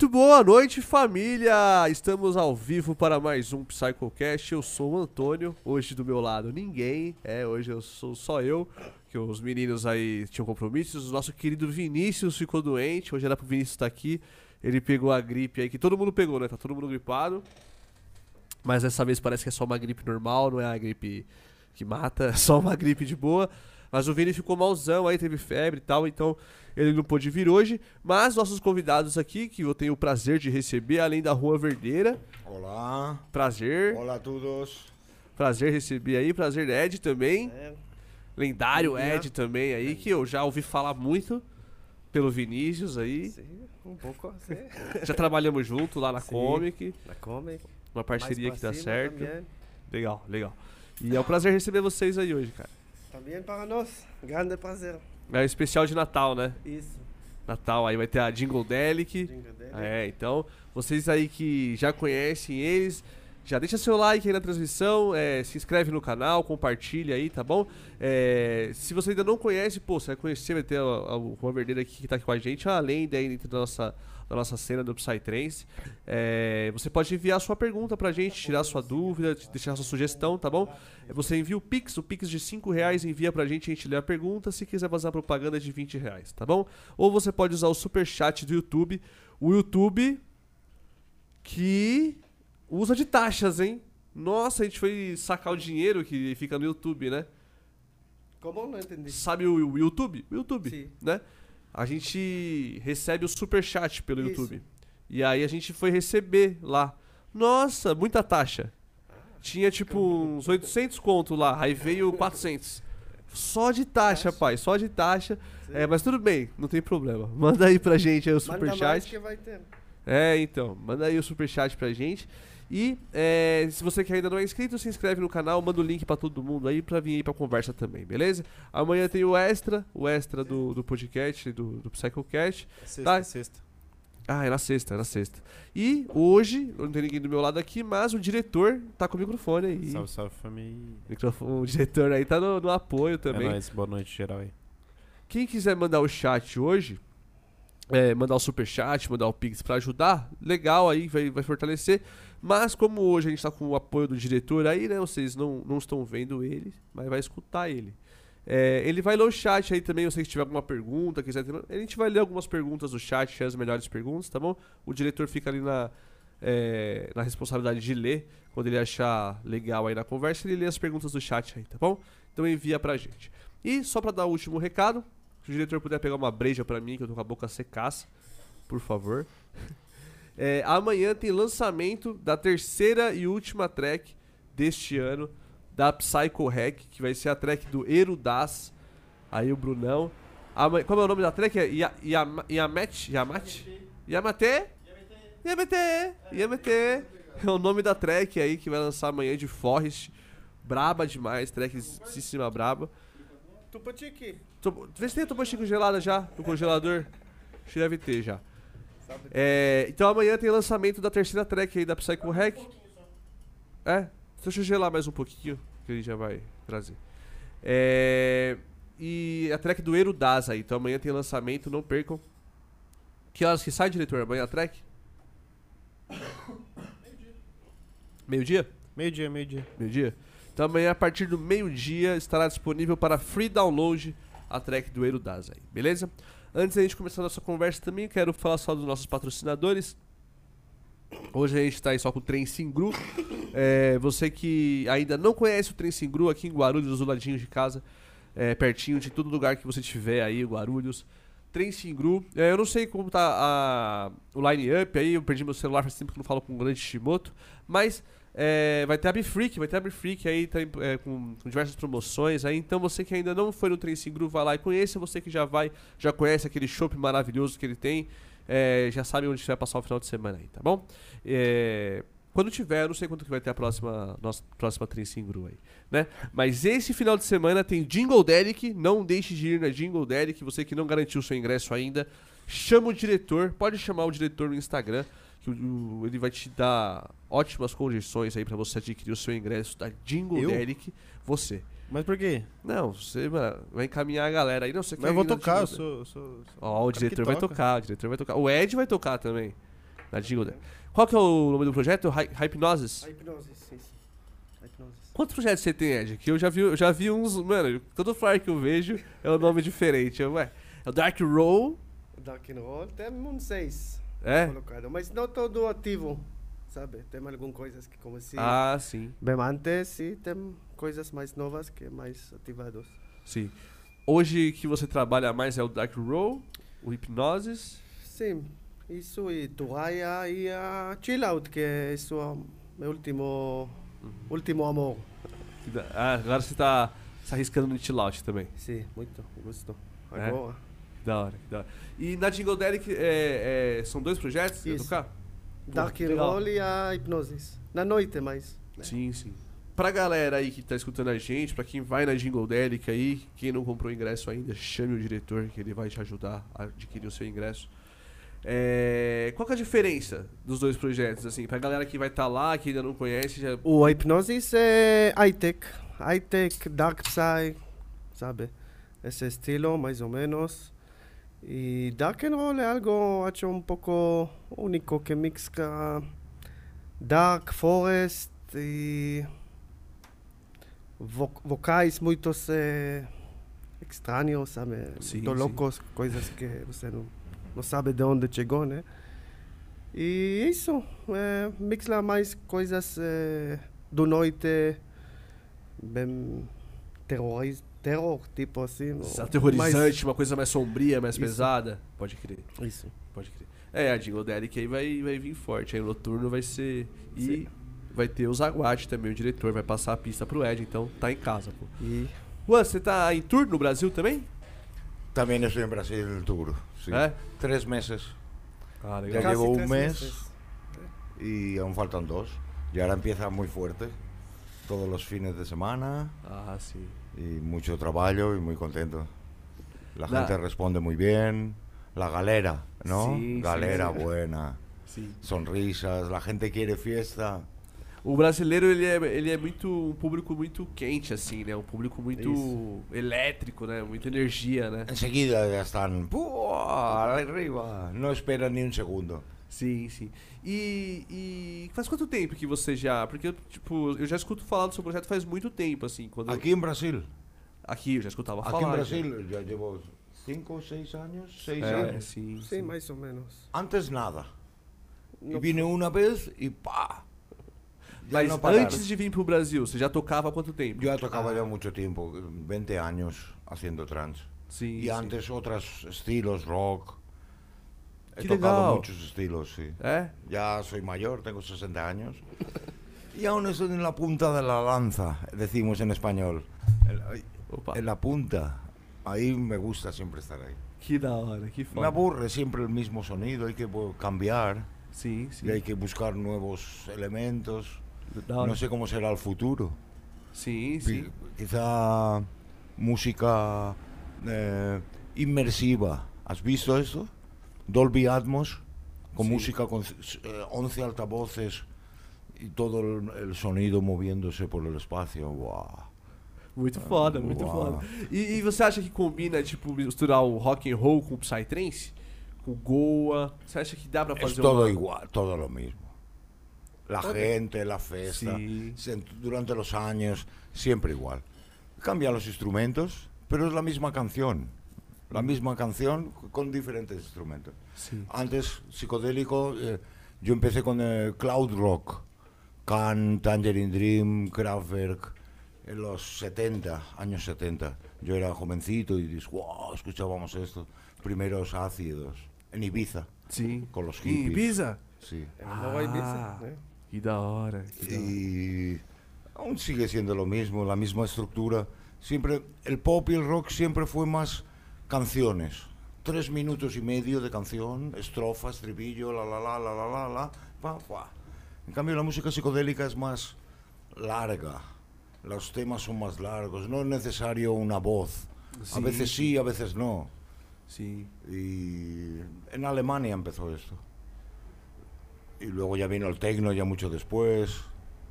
Muito boa noite, família! Estamos ao vivo para mais um PsychoCast. Eu sou o Antônio, hoje do meu lado ninguém, é, hoje eu sou só eu, que os meninos aí tinham compromissos. O nosso querido Vinícius ficou doente, hoje era pro Vinícius estar aqui. Ele pegou a gripe aí, que todo mundo pegou, né? Tá todo mundo gripado. Mas dessa vez parece que é só uma gripe normal, não é a gripe que mata, é só uma gripe de boa. Mas o Vini ficou malzão aí, teve febre e tal, então ele não pôde vir hoje. Mas nossos convidados aqui, que eu tenho o prazer de receber, além da Rua Verdeira. Olá. Prazer. Olá a todos. Prazer receber aí, prazer Ed também. É, Lendário. Ed também aí, que eu já ouvi falar muito pelo Vinícius aí. sim, um pouco sim. Já trabalhamos junto lá na Sim. Comic, Na Comic. uma parceria mais que dá cima certo. Também, Legal, legal. E é um prazer receber vocês aí hoje, cara. também para nós. Grande prazer. É o especial de Natal, né? Isso. Natal aí vai ter a Jingle Delic. Jingle dele. É, então, vocês aí que já conhecem eles, já deixa seu like aí na transmissão, é, se inscreve no canal, compartilha aí, tá bom? É, se você ainda não conhece, pô, você vai conhecer, vai ter a- Juan Verdeiro aqui que tá aqui com a gente, além daí dentro da nossa, da nossa cena do Psytrance. É, você pode enviar sua pergunta pra gente, tirar a sua dúvida, deixar sua sugestão, tá bom? É, Você envia o Pix, o Pix de 5 reais, envia pra gente, a gente lê a pergunta. Se quiser fazer a propaganda é de 20 reais, tá bom? Ou você pode usar o Super Chat do YouTube. O YouTube que usa de taxas, hein? Nossa, a gente foi sacar o dinheiro que fica no YouTube, né? Como não entendi? Sabe o, o YouTube? O YouTube, Sim. né? A gente recebe o super chat pelo Isso. YouTube. E aí a gente foi receber lá. Nossa, muita taxa. Tinha tipo uns 800 conto lá, aí veio 400. Só de taxa, pai, só de taxa. É, mas tudo bem, não tem problema. Manda aí pra gente aí o super Manda mais chat. que vai ter. É, então, manda aí o superchat pra gente. E é, se você que ainda não é inscrito, se inscreve no canal, manda o link pra todo mundo aí pra vir aí pra conversa também, beleza? Amanhã tem o extra, o extra do, do podcast, do, do PsychoCast. Sexta, Tá. sexta. Ah, é na sexta, é na sexta. E hoje, não tem ninguém do meu lado aqui, mas o diretor tá com o microfone aí. Salve, salve família. O, microfone, o diretor aí tá no, no apoio É também. nóis, boa noite geral aí. Quem quiser mandar o chat hoje, é, mandar o super chat, mandar o pix pra ajudar, legal aí, vai, vai fortalecer. Mas como hoje a gente tá com o apoio do diretor aí, né? Vocês não, não estão vendo ele, mas vai escutar ele. É, ele vai ler o chat aí também, você que tiver alguma pergunta, quiser a gente vai ler algumas perguntas do chat, as melhores perguntas, tá bom? O diretor fica ali na, é, na responsabilidade de ler, quando ele achar legal aí na conversa, ele lê as perguntas do chat aí, tá bom? Então envia pra gente. E só pra dar o último recado, se o diretor puder pegar uma breja pra mim, que eu tô com a boca secaça, por favor. É, amanhã tem lançamento da terceira e última track deste ano da Psycho Hack, que vai ser a track do Erudas. Aí o Brunão. Amanhã, como é o nome da track? É Ia- Yama- Yamat? Yamat? Yamate? Yamate. Yamate. É o nome da track aí que vai lançar amanhã de Forest. Braba demais, trackzíssima braba. Tupatique. Vê se tem a Chico gelada já no congelador. Acho que deve ter já. É, então amanhã tem lançamento da terceira track aí da Psycho Hack. É, deixa eu gelar mais um pouquinho, que ele já vai trazer. É, e a track do Erudas aí, então amanhã tem lançamento, não percam. Que horas que sai, diretor? Amanhã a track? Meio-dia? Meio-dia, meio-dia. Meio-dia? Então amanhã, a partir do meio-dia, estará disponível para free download a track do Erudas aí, beleza? Antes da gente começar a nossa conversa também, quero falar só dos nossos patrocinadores. Hoje a gente está aí só com o Trem Singru. É, você que ainda não conhece o Trem Singru, aqui em Guarulhos, do ladinho de casa, é, pertinho de todo lugar que você tiver aí, Guarulhos. Trem Singru. É, eu não sei como tá a- o line-up aí, eu perdi meu celular faz tempo que não falo com o grande Shimoto, mas é, vai ter a Bifreak, vai ter a Bifreak aí tá, com, com diversas promoções aí, então você que ainda não foi no Trem Singru, vai lá e conheça, você que já vai, já conhece aquele shopping maravilhoso que ele tem, é, já sabe onde vai passar o final de semana aí, tá bom? É, quando tiver, eu não sei quanto que vai ter a próxima, nossa próxima Trem Singru aí, né? Mas esse final de semana tem Jingle Derek, não deixe de ir na Jingle Derek, você que não garantiu seu ingresso ainda, chama o diretor, pode chamar o diretor no Instagram, que o- ele vai te dar ótimas condições aí pra você adquirir o seu ingresso da Jingle Eu? Derek, você. Mas por quê? Não, você mano, vai encaminhar a galera aí, não, você Mas eu vou tocar, eu sou. sou, sou Ó, o diretor vai toca. tocar, o diretor vai tocar. O Ed vai tocar também. Na Jingle Delic. Qual que é o nome do projeto? Hy- Hypnosis? A hipnose, sim. A hipnose. Quantos projetos você tem, Ed? Que eu já vi, eu já vi uns. Mano, todo flyer que eu vejo é um nome diferente. Eu, ué, é o Dark Roll. Dark Roll, tem uns seis É? colocado, mas não todo ativo, sabe? Tem algumas coisas que comecei Ah, sim. bem antes e tem coisas mais novas que mais ativados. Sim. Hoje que você trabalha mais é o Dark Roll, o Hipnosis. Sim, isso e Turaya e a Chill Out, que é isso é o meu último, último amor. Ah, agora você tá se arriscando no chill out também. Sim, muito gosto. É? Agora. Que da hora, da hora. E na Jingle Delic é, é, são dois projetos Isso. tocar? Dark. Roll e a Hipnosis. Na noite, mais. né? Sim, sim. Pra galera aí que tá escutando a gente, pra quem vai na Jingle Delic aí, quem não comprou ingresso ainda, chame o diretor que ele vai te ajudar a adquirir o seu ingresso. É, Qual que é a diferença dos dois projetos, assim, pra galera que vai estar lá, que ainda não conhece, já... O Hipnosis é high-tech. High-tech, dark psy, sabe? Esse estilo, mais ou menos. E Dark and Roll é algo, acho, um pouco único, que mixa Dark, Forest e vo vocais muitos eh, estranhos, sabe? Sim, Muito sim. loucos, coisas que você não, não sabe de onde chegou, né? E isso, é, mixa mais coisas eh, do noite, bem terroriz, terror, tipo assim. Aterrorizante, uma coisa mais sombria, mais Isso. pesada. Pode crer, mais- Isso. pode crer. É, a Jingle Delic aí vai, vai vir forte, aí o noturno vai ser... E Sim. Vai ter o Zaguate também, o diretor, vai passar a pista pro Ed, então tá em casa, pô. E Juan, você tá em tour no Brasil também? También estoy en Brasil el tour. Sí. ¿Eh? Tres meses Ah, Ya casi llevo un mes. meses. y aún faltan dos. Y ahora empieza muy fuerte. Todos los fines de semana Ah, sim. y mucho trabajo y muy contento. La La- gente responde muy bien. La galera, ¿no? Sí, sí, galera sí. buena. Sonrisas. La gente quiere fiesta. O brasileiro, ele é, ele é muito um público muito quente, assim, né? Um público muito Isso. elétrico, né? Muita energia, né? Enseguida ya están ¡pua! arriba. No esperan ni un segundo. Sim, sim. E, e faz quanto tempo que você já... Porque, tipo, eu já escuto falar do seu projeto faz muito tempo, assim. Quando Aquí en Brasil. Aqui, eu já escutava Aquí falar. en já. Brasil ya llevo cinco o seis años. Seis É, años. sim, Sim, sim. mais ou menos. Antes nada. No- vine una vez y pa. Mas pararon. antes de vir pro Brasil, você já tocava há quanto tempo? Yo ya tocaba ya mucho tiempo, 20 años haciendo trance. Sim, Y sim. antes otros estilos, rock. He Qué tocado legal. muchos estilos, sí. É? Ya soy mayor, tengo 60 años. Y aún estoy en la punta de la lanza, decimos en español. En- ay, Opa. En la punta. Ahí me gusta siempre estar ahí. Da hora, que Me aburre siempre el mismo sonido, hay que cambiar Sim, sim. y hay que buscar nuevos elementos. No sé cómo será el futuro. Pi- sim. Quizá música eh, inmersiva. ¿Has visto esto? Dolby Atmos, con Sí. música con eh, 11 altavoces y todo el, el sonido moviéndose por el espacio. ¡Wow! Muito foda, muito Uau. foda. E, e você acha que combina, tipo, misturar o rock and roll com o psytrance? Com Goa? Você acha que dá pra fazer todo uma... igual, todo lo mismo. La gente, la fiesta, Sí. durante los años, siempre igual. Cambian los instrumentos, pero es la misma canción. La misma canción con diferentes instrumentos. Sim. Antes, psicodélico, eh, yo empecé con eh, cloud rock, Can, Tangerine Dream, Kraftwerk, en los 70, años 70. Yo era jovencito y dices, wow, escuchábamos esto. Primeros ácidos, en Ibiza, Sim. con los hippies. Ibiza? Sí. Nova Ibiza, Ah. Que da hora. Que da hora. Y aún sigue siendo lo mismo, la misma estructura. Siempre, el pop y el rock siempre fue más canciones. Tres minutos y medio de canción, estrofa, estribillo, la la la la la la la, pa, pa. En cambio la música psicodélica es más larga. Los temas son más largos, no es necesario una voz. A Sí, veces sí, a veces no. Sim. Y en Alemania empezó esto. Y luego ya vino el tecno, ya mucho después.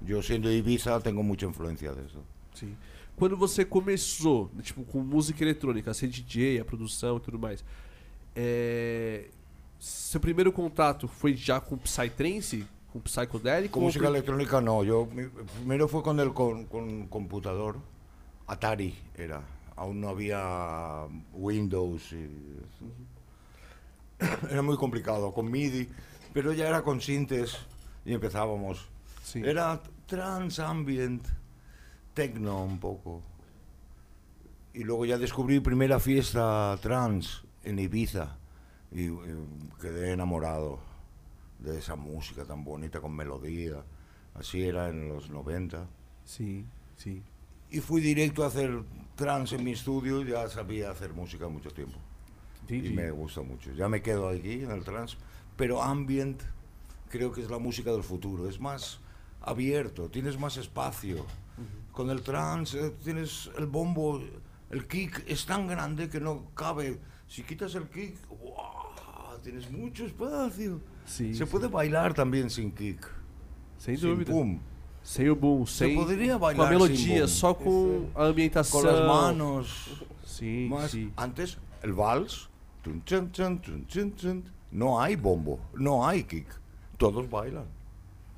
Yo siendo de Ibiza tengo mucha influencia de eso. Sim. Quando você começou, tipo, com música eletrônica, ser DJ, a produção e tudo mais, é... seu primeiro contato foi já com Psytrance? Com Psychedelic? Con ou música por- electrónica no, yo mi- primero fue con el con, con computador, Atari era, aún no había Windows, era muy complicado, con MIDI, pero ya era con sintes y empezábamos. Sí. Era trans ambient, techno un poco. Y luego ya descubrí primera fiesta trans en Ibiza y, eh, quedé enamorado de esa música tan bonita con melodía. Así era en los 90. Sim, sim. Y fui directo a hacer trans en mi estudio, ya sabía hacer música mucho tiempo. Entendi. Y me gusta mucho. Ya me quedo aquí en el trans, pero ambient creo que es la música del futuro. Es más abierto, tienes más espacio. Con el trans eh, tienes el bombo, el kick es tan grande que no cabe. Si quitas el kick, ¡guau! tienes mucho espacio. Sim, Se sim. puede bailar también sin kick. Sem sin dúvida. boom. Sem o boom, Se sem. poderia com a bailar melodia, só com a ambientação. Con las manos. Sim, Más, sim. antes el vals, tun, tun, chun, no hay bombo, no hay kick, todos bailan.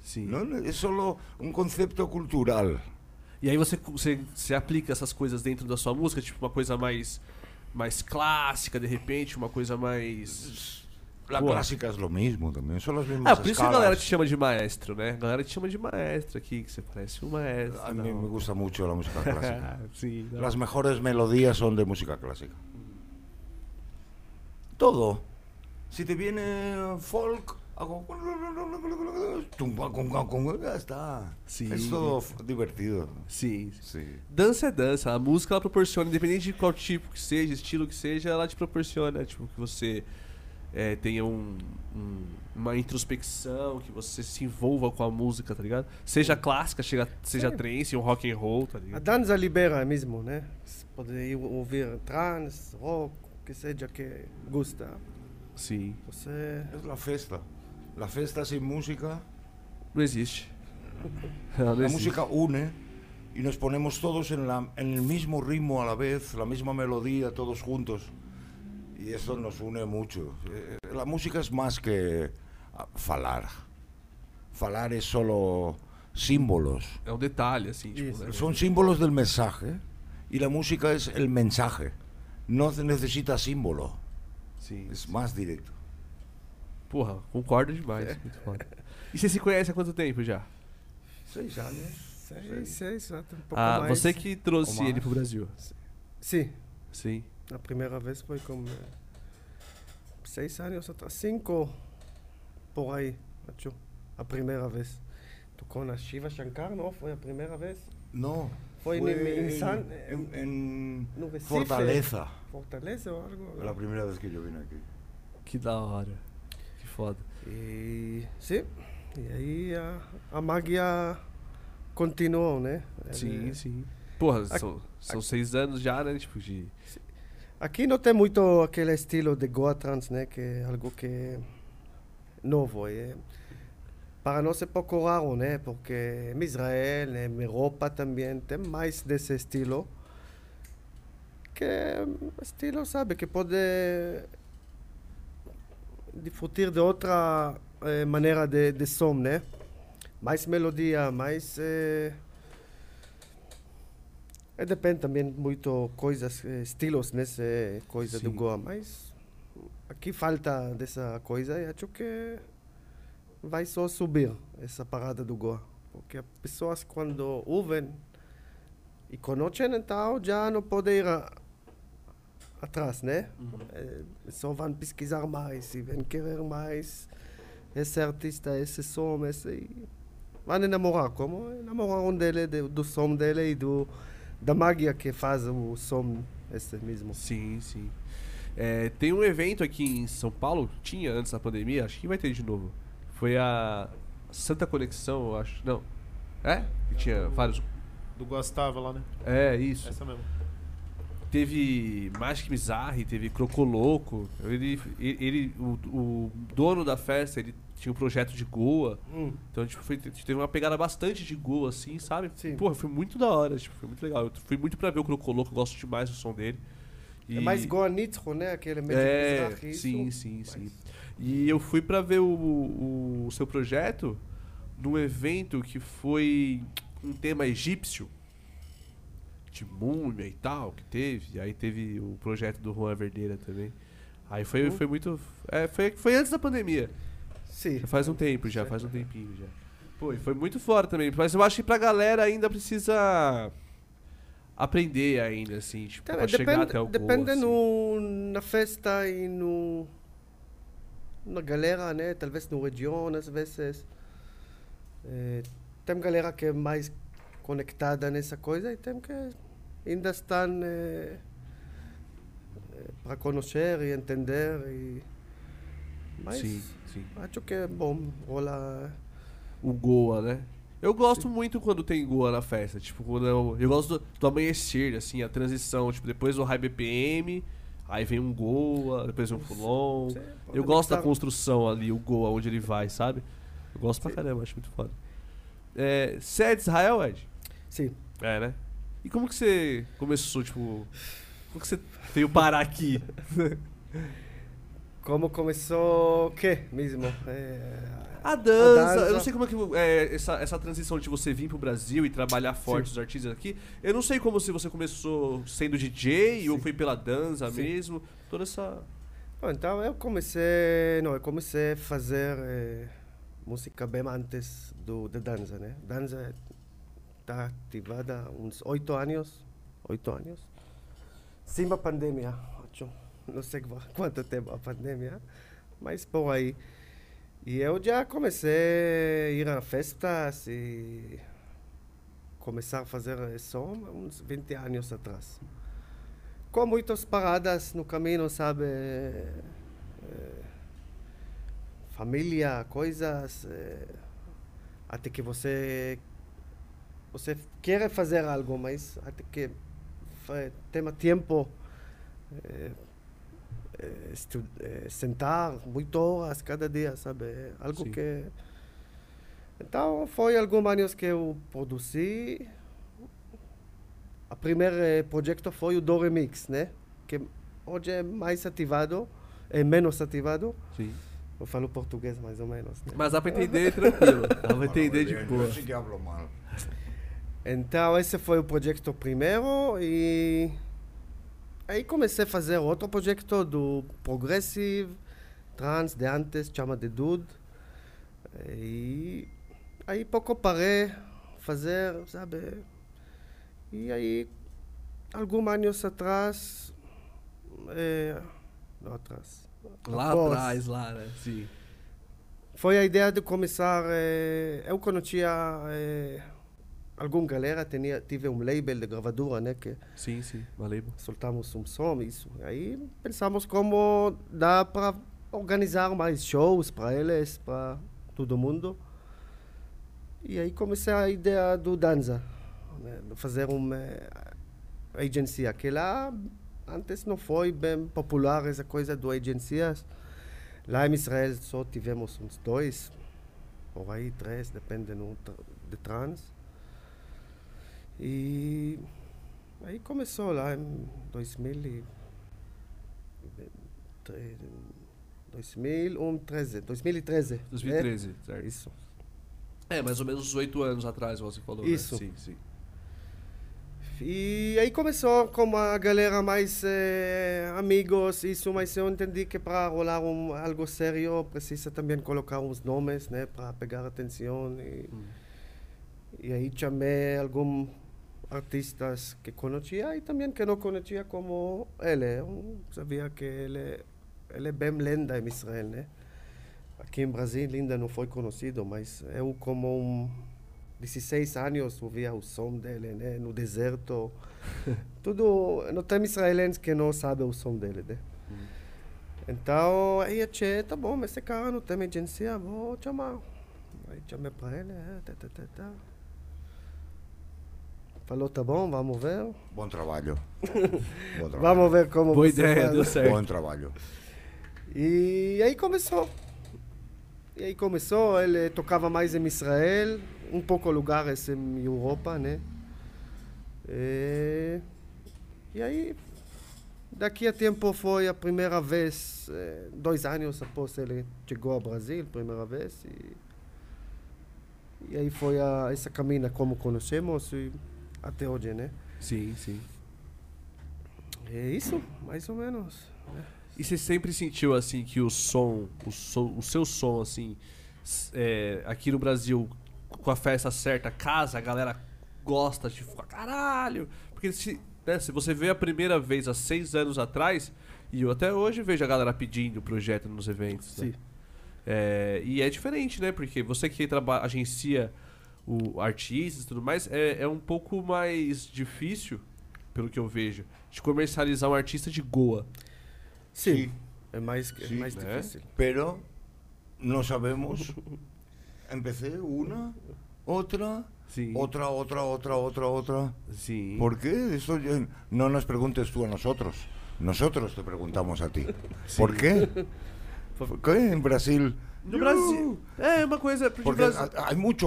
sim. ¿no? Es solo un concepto cultural. E aí você, você, você aplica essas coisas dentro da sua música, tipo uma coisa mais, mais clássica, de repente, uma coisa mais. La Buah. clásica es lo mismo también, son las mismas Ah, por isso que a galera te chama de maestro, né? A galera te chama de maestro aqui, que você parece um maestro. A mí não. me gusta mucho la música clásica. sim, não. Las mejores melodías son de música clásica. Todo. Si te viene folk, hago... Ya está. Sí. Es todo divertido. Sim. Sí. Dança é dança. A música ela proporciona, independente de qual tipo que seja, estilo que seja, ela te proporciona, tipo, que você é, tenha um, um- uma introspecção, que você se envolva com a música, tá ligado? Seja clássica, chega, seja Sim. trance, um rock and roll, tá A ligado? dança libera mesmo, né? Se Pode ir ouvir trance, rock, o que seja que gusta. Sim. Você... Es la festa. La festa sin música, Não existe. Não la música une y nos ponemos todos en, la, en el mismo ritmo a la vez, la misma melodía, todos juntos. Y eso nos une mucho. Eh, La música es más que ah, falar. Falar es solo símbolos. Assim, tipo, Isso. né? Son símbolos del mensaje y la música es el mensaje. No necesita símbolo, Sim. es más directo. Porra, concordo demais. Muito foda. E você se conhece há quanto tempo já? Seis años. Seis, seis, até um pouco Ah, mais. você que trouxe Ou ele mais. pro Brasil. Sim, Sim. a primeira vez foi com eh, seis anos atrás, cinco por aí, acho, a primeira vez. Tocou na Shiva Shankar, não? Foi a primeira vez? No. Fue en- en en, San- en- en No Recife. Fortaleza. Fortaleza ou algo? La primera vez que yo vine aquí. Que da hora. Que foda. E sim, e aí a, a magia continuou, né? Sim, Ele- sim. Porra, Aqui- são, são seis anos já, né? Tipo, de. Aqui não tem muito aquele estilo de Goa Trance, né? Que é algo que é novo. É, para nós é pouco raro, né? Porque em Israel, em Europa também, tem mais desse estilo. Que é estilo, sabe, que pode disfrutar de outra eh, maneira de, de som, né? Mais melodia, mais... Eh, é, depende também muito coisas, eh, estilos nessa coisa do Sim. Goa, mas aqui falta dessa coisa e acho que vai só subir essa parada do Goa. Porque as pessoas quando ouvem e conhecem, então já não podem ir a- atrás, né? Eh, só vão pesquisar mais e vão querer mais esse artista, esse som, esse... e Vão enamorar, como enamoraram dele, de- do som dele e do, da magia que faz o som esse mesmo. Sim, sim. É, tem um evento aqui em São Paulo, tinha antes da pandemia, acho que vai ter de novo. Foi a Santa Conexão, eu acho. Não. É? Que tinha vários. Do Gustavo lá, né? É, isso. Essa mesmo. Teve Magic Mizarre, teve Crocoloco. Ele, ele, o, o dono da festa, ele tinha um projeto de Goa. Hum. Então, tipo, foi, teve uma pegada bastante de Goa, assim, sabe? Sim. Porra, foi muito da hora, tipo, foi muito legal. Eu fui muito pra ver o Crocoloco, eu gosto demais do som dele. E- É mais Goa Nitzro, né? Aquele meio É, Mizrahi, sim, sim, sim. Mas- E eu fui pra ver o, o, o seu projeto num evento que foi um tema egípcio, de múmia e tal, que teve. Aí teve o projeto do Juan Verdeira também. Aí foi, Uhum. foi muito. É, foi, foi antes da pandemia. Sim. Já faz um tempo já, faz um tempinho já. Pô, e foi muito fora também. Mas eu acho que pra galera ainda precisa aprender ainda, assim, tipo, pra chegar depende até o gol. depende assim. no, na festa e no na galera, né? Talvez no região, às vezes. Eh, tem galera que é mais conectada nessa coisa e tem que ainda eh, eh, para conhecer e entender. E, mas Sim, sim. acho que é bom, rola. o Goa, né? Eu gosto muito quando tem Goa na festa. Tipo, quando eu, eu gosto do, do amanhecer, assim, a transição. Tipo, depois do High BPM, aí vem um Goa, depois vem um Fulon. Sim, pode Eu gosto da mixar. construção ali, o Goa, onde ele vai, sabe? Eu gosto pra Sim. caramba, acho muito foda. É, você é de Israel, Ed? Sim. É, né? E como que você começou, tipo... Como que você veio parar aqui? Como começou o quê mesmo? Eh, A dança, A dança. eu não sei como é que é, essa, essa transição de você vir pro Brasil e trabalhar forte os artistas aqui. Eu não sei como se você começou sendo DJ ou Sim. foi pela dança Sim. mesmo. Toda essa. Bom, então eu comecei, não, eu comecei a fazer eh, música bem antes do da dança, né? Dança está ativada uns oito anos, oito anos. Sim, a pandemia, acho. Não sei qua- quanto tempo a pandemia, mas por aí. E eu já comecei a ir a festas e começar a fazer som uns 20 anos atrás com muitas paradas no caminho, sabe? Eh, família, coisas. eh, até que você. Você quer fazer algo, mas até que tem tempo. estu- eh, sentar muitas horas cada dia, sabe? É Algo Sim. que. Então, foi alguns anos que eu produzi. O primeiro projeto foi o Do Remix, né? Que hoje é mais ativado, é menos ativado. Sim. Eu falo português mais ou menos. Né? Mas dá pra entender tranquilo. Dá pra entender de boa. Então, esse foi o projeto primeiro e aí comecei a fazer outro projeto do Progressive, Trans, de antes, chama de Dude. E aí pouco parei fazer, sabe? E aí, alguns anos atrás, é, não atrás, Lá após, atrás, lá, né? Sim. foi a ideia de começar. eh, eu conhecia eh, alguma galera, tinha, tive um label de gravadora, né? Que Sim, sim. Valeu. soltamos um som, isso. Aí pensamos como dá para organizar mais shows para eles, para todo mundo. E aí comecei a ideia do Danza, né? fazer uma eh, agência, que lá antes não foi bem popular essa coisa do agências. Lá em Israel só tivemos uns dois, por aí três, depende tra- de trans. E aí começou lá em 2000 e... tre- 2013, 2013. 2013, É? certo? Isso. É, mais ou menos uns oito anos atrás, você falou. né? Isso. Sim, sim. E aí começou com a galera mais eh, amigos, isso, mas eu entendi que para rolar um, algo sério precisa também colocar uns nomes, né, para pegar atenção. E, Hum. e aí chamei alguns artistas que conhecia e também que não conhecia como ele. Eu sabia que ele, ele é bem lenda em Israel, né? Aqui em Brasil ainda não foi conhecido, mas eu como um 16 anos ouvia o som dele, né? No deserto. Tudo... Não tem israelense que não sabe o som dele, né? Então, aí achei, tá bom, mas esse cara não tem agência, vou chamar. Aí chamei para ele, é, tá, tá, tá, tá. Falou, tá bom, vamos ver. Bom trabalho. Bom trabalho. Vamos ver como Boa ideia, faz. deu certo. Bom trabalho. E aí começou. E aí começou, ele tocava mais em Israel, um pouco lugares em Europa, né? E, e aí Daqui a tempo foi a primeira vez, eh, dois anos após ele chegou ao Brasil, primeira vez. E, e aí foi a, essa caminha como conhecemos e até hoje, né? Sim, sim. É isso, mais ou menos. né? E você sempre sentiu assim que o som, o, som, o seu som, assim, é, aqui no Brasil, com a festa certa, casa, a galera gosta de falar, caralho! Porque se, né, se você vê a primeira vez há seis anos atrás, e eu até hoje vejo a galera pedindo o projeto nos eventos. né? Sim. É, e é diferente, né? Porque você que agencia o artistas e tudo mais, é, é um pouco mais difícil, pelo que eu vejo, de comercializar um artista de Goa. Sim, Sí, é mais, é Sim, mais né? difícil. pero no sabemos. Empecé una, otra, Sim. otra, otra, otra, otra, otra. Sim. ¿Por qué? Eso ya- no nos preguntes tú a nosotros. Nosotros te preguntamos a ti. ¿Por qué? ¿Por qué en Brasil? No Brasil. É uma coisa. Porque,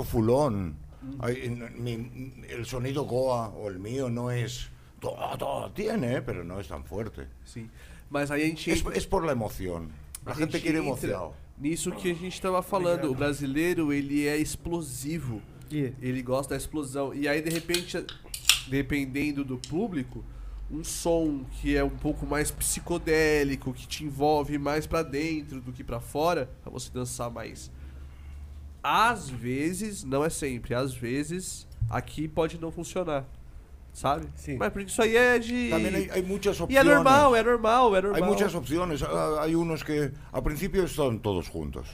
fulón. Hay- en- mi- el sonido Goa o el mío no es. Todo, todo tiene, pero no es tan fuerte. Sim. Mas aí a gente. Es, es por la emoción. La a gente gente quiere entra emoción. Nisso que a gente tava falando. O brasileiro, ele é explosivo. Yeah. Ele gosta da explosão. E aí, de repente, dependendo do público, um som que é um pouco mais psicodélico, que te envolve mais pra dentro do que pra fora, pra você dançar mais. Às vezes, não é sempre, às vezes, aqui pode não funcionar. Sabe? Sim. Mas porque isso aí é de. También hay, hay muchas E opciones. é normal, é normal, é normal. Hay muchas opciones. Ah, Hay unos que al principio están todos juntos.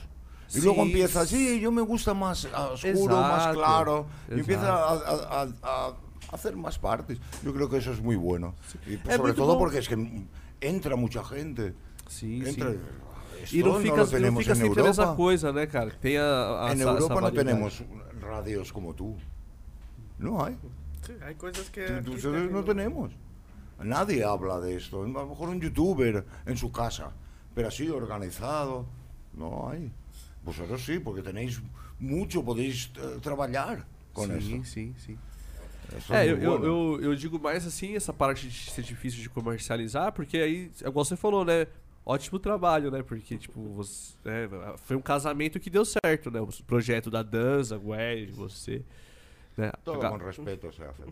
Y Sí. luego empieza, sí, yo me gusta más ah, oscuro, más Exacto, claro. Y empieza exacto. a, a- a- a hacer más partes. Yo creo que eso es muy bueno. Y Es sobre todo porque es que entra mucha gente. Sim, Entra, sim. esto não no fica, lo tenemos fica en mesma Europa. coisa, né, cara? Tem a, a En Europa no tenemos radios como tú. No hay. Sí, hay cosas que... Ustedes no tenemos. Nadie habla de esto. A lo mejor un youtuber en su casa, pero así organizado. No hay. Vosotros sí, porque tenéis mucho, podéis eh, trabajar con sim, esto. sim, sim. Eso É, es eu, eu, bueno. eu, eu digo mais assim, essa parte de ser difícil de comercializar, porque aí, igual você falou, né? Ótimo trabalho, né? Porque, tipo, você, é, foi um casamento que deu certo, né? O projeto da dança, o Ed, você. Né? Todo con respeto se hace.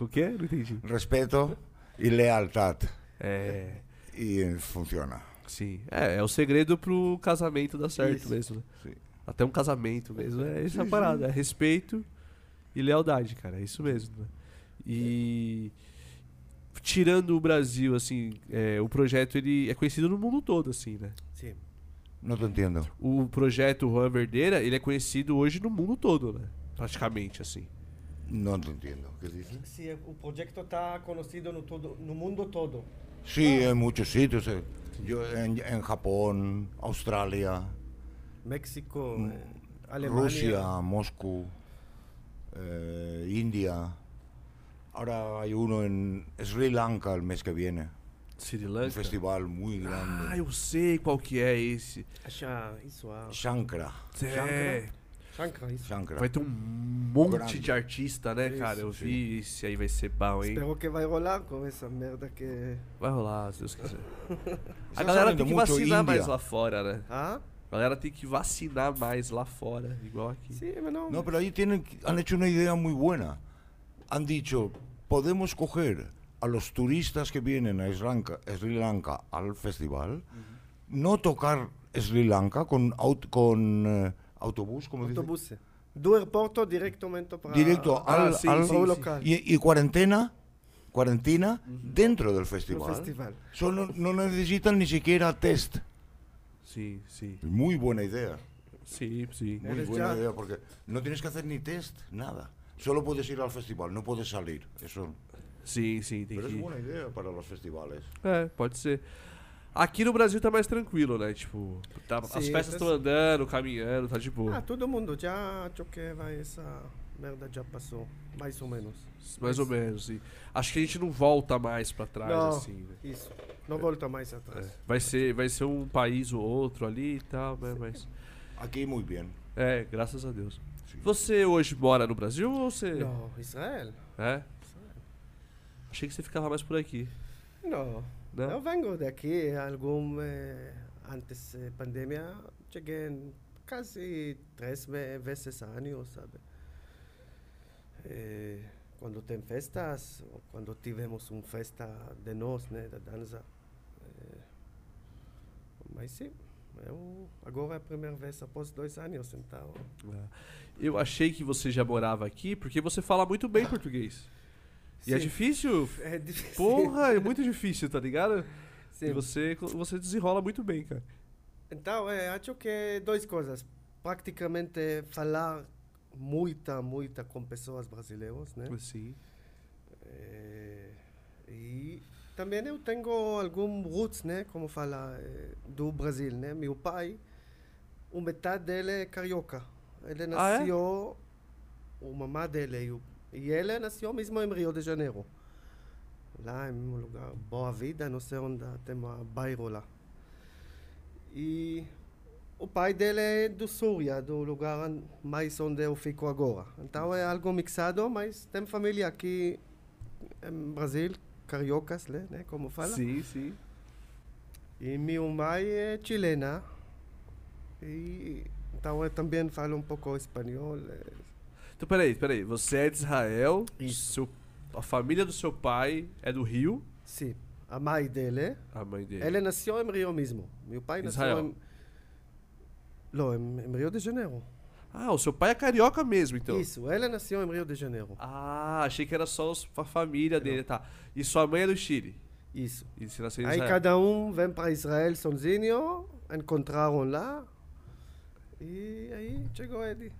O quê? Não entendi. Respeto y lealtad. É. Eh, funciona. Sim. É, é o segredo pro casamento dar certo Isso. mesmo, né? Até um casamento mesmo. É essa parada. É respeito e lealdade, cara. É isso mesmo. Né? E. Tirando o Brasil, assim, é, o projeto ele é conhecido no mundo todo, assim, né? Sí. No te entiendo. O projeto Juan Verdeira, ele é conhecido hoje no mundo todo, né? Praticamente, assim. No te entiendo. ¿Qué dices? Sí, el proyecto está conocido en todo, no mundo todo. Sí, en muchos sitios. eh. Yo en, en Japón, Australia, México, Mm, eh, Alemania. Eh, India. Ahora hay uno en Sri Lanka el mes que viene. Sri Un Lanka. festival muy grande. Ah, eu sei qual que é esse. Isso, Shankra. É. Shankara, isso. Shankra. Vai ter um monte Grande. de artista, né, Isso, cara? Eu sim. vi esse aí vai ser bom, hein? Espero que vai rolar com essa merda que... Vai rolar, se Deus quiser. A galera tem que vacinar India. mais lá fora, né? Ah, A galera tem que vacinar mais lá fora, igual aqui. sí, pero no. No, pero ahí tienen, han hecho una idea muy buena. Han dicho, podemos coger a los turistas que vienen a Sri Lanka, Sri Lanka al festival, no tocar Sri Lanka con, aut- con eh, autobús, como dice? Autobus. Do aeroporto directamente para... Directo Ah, al, sí, al- sí, local. Y, y cuarentena, cuarentena dentro del No festival. festival. Solo no necesitan ni siquiera test. Sim, sim. Muy buena idea. Sim, sim. Muy buena ya- idea porque no tienes que hacer ni test, nada. Solo puedes ir al festival, no puedes salir. Eso. Sim, sim, tem Pero es que... buena idea para los festivales. É, pode ser. Aqui no Brasil tá mais tranquilo, né? Tipo, tá- as Sim, festas tá- estão andando, caminhando, tá de Ah, boa. todo mundo já achou que vai essa merda já passou, mais ou menos. mais ou menos, sim. Acho que a gente não volta mais pra trás, Não. assim, né? Isso. Não volta mais atrás. É. Vai, ser, vai ser um país ou outro ali e tal, né? Mas. Aquí muy bien. É, graças a Deus. Sí. Você hoje mora no Brasil ou você. Não, Israel. É? Achei que você ficava mais por aqui. No, Não? eu vengo daqui, algum eh, antes da pandemia, cheguei em quase três ve- vezes ano, sabe? Eh, quando tem festas, quando tivemos uma festa de nós, né, da dança. Mas sim, eu agora é a primeira vez após dois anos, então. Eu achei que você já morava aqui porque você fala muito bem português. E é sim, difícil. É difícil. Porra, é muito difícil, tá ligado? Sim. E você, você desenrola muito bem, cara. Então, é, acho que duas coisas. Praticamente falar muita, muita com pessoas brasileiras, né? Sim. Eh, e também eu tenho algum roots, né? Como fala, eh, do Brasil, né? Meu pai, o metade dele é carioca. Ele Ah, é? nasceu, o mamá dele, e, ele nasceu mesmo em Rio de Janeiro. Lá em um lugar, Boa Vida, não sei onde tem um bairro lá. E o pai dele é do Súria, do lugar mais onde eu fico agora. Então é algo mixado, mas tem família aqui em Brasil, cariocas, né? né, Como fala. Sim, sim. E minha mãe é chilena. E então eu também falo um pouco espanhol. eh. Então, peraí, peraí. Você é de Israel, Isso. seu, a família do seu pai é do Rio, Sim, a mãe dele. a mãe dele. Ele nasceu em Rio mesmo. Meu pai Israel. nasceu em. Não, em Rio de Janeiro. Ah, o seu pai é carioca mesmo, então. Isso, ele nasceu em Rio de Janeiro. Ah, achei que era só a família dele, tá. E sua mãe é do Chile. Isso. E você nasceu em Aí Israel. cada um vem para Israel sozinho, encontraram lá. E aí chegou ele.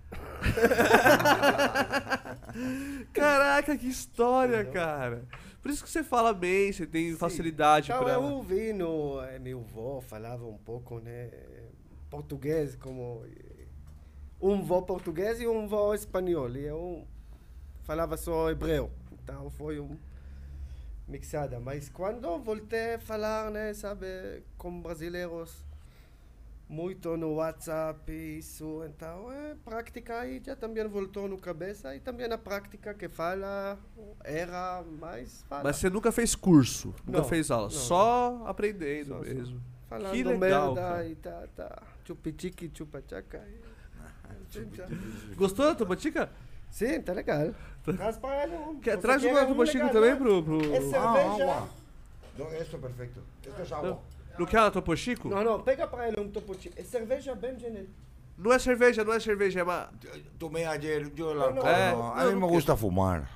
Caraca, que história, cara. Por isso que você fala bem, você tem facilidade Então pra... eu ouvi no. eh, Meu avô falava um pouco, né? Português, como. Um vô português e um vô espanhol. E eu falava só hebreu. Então foi um. Mixada. Mas quando voltei a falar, né, sabe, com brasileiros, muito no WhatsApp, isso, então é prática e já também voltou no cabeça e também a prática que fala era mais fala. Mas você nunca fez curso, nunca Não, fez aula, não. só aprendendo Só- só. mesmo. Falando Que legal, merda cara. e tá, tá. Chupachaca. e- Gostou da tomatica? Sim, tá legal. Traz para ele um. Quer, traz uma um tomatica legal, também né? pro... pro... É cerveja. Ah. No, esto es perfecto. Esto es agua. Não, não quer uma topo chico? Não, não, pega para ele um topo chico. É cerveja bem genérica. Não é cerveja, não é cerveja, é uma... Tomé ayer, no, alcohol, Eh, no, a no me que- gusta fumar.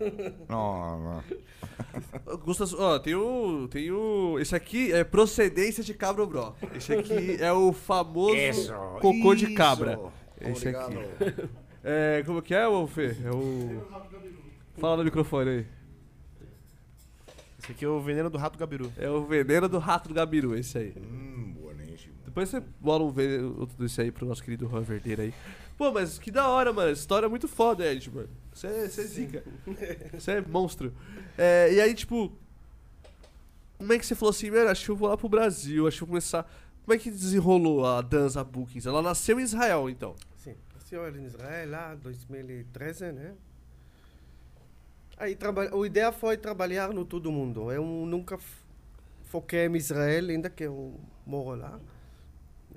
No, no. Gusta, ó, tem o, tem o... Esse aqui é procedência de cabra bró. Esse aqui é o famoso Eso, cocô de cabra. Esse aqui. É, como que é, ô Fê? É o... Fala no microfone aí. Esse aqui é o veneno do rato gabiru. É o veneno do rato do Gabiru, esse aí. Mm, buenísimo. Depois você bola um veneno, outro desse aí pro nosso querido Juan Verdeira aí. Pô, mas que da hora, mano. História é muito foda, Ed, mano. Você é, você é zica. Você é monstro. É, e aí, tipo... Como é que você falou assim, mano, acho que eu vou lá pro Brasil, acho que eu vou começar... Como é que desenrolou a dança Bookings? Ela nasceu em Israel, então. Ele em Israel lá, 2013, né? Aí traba- a ideia foi trabalhar no todo mundo. Eu nunca foquei em Israel, ainda que eu moro lá.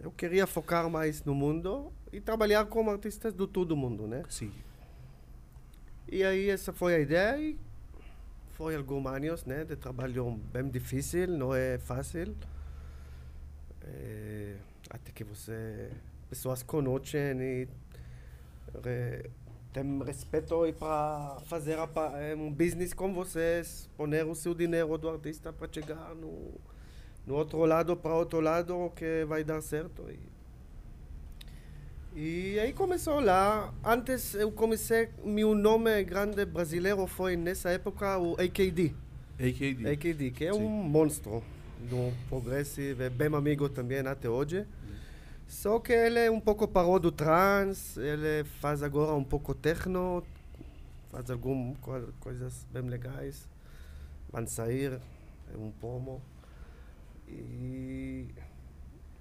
Eu queria focar mais no mundo e trabalhar com artistas do todo mundo, né? Sim. E aí essa foi a ideia e foi alguns anos, né, de trabalho bem difícil, não é fácil. É, até que você pessoas conhecem e tem respeito para fazer é, um business com vocês, poner o seu dinheiro do artista para chegar no no outro lado para outro lado que vai dar certo. E, e aí começou lá. Antes eu comecei, meu nome grande brasileiro foi nessa época o AKD. AKD. AKD, que é Sim. um monstro do progressive, é bem amigo também até hoje. Só que ele é um pouco parou do trance, ele faz agora um pouco techno, faz algumas coisas bem legais. Vão sair, é um promo. E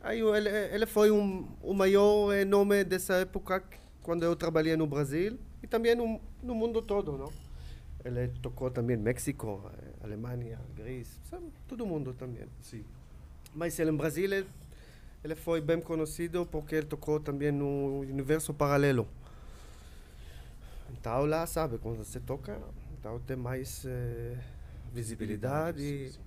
aí ele, ele foi um, o maior nome dessa época quando eu trabalhei no Brasil e também no, no mundo todo, não? Ele tocou também no México, Alemanha, sabe? todo mundo também. Sim. Mas ele, em Brasil ele, ele foi bem conhecido porque ele tocou também no universo paralelo. Então lá, sabe, quando você toca, então tem mais eh, visibilidade. Sim, sim.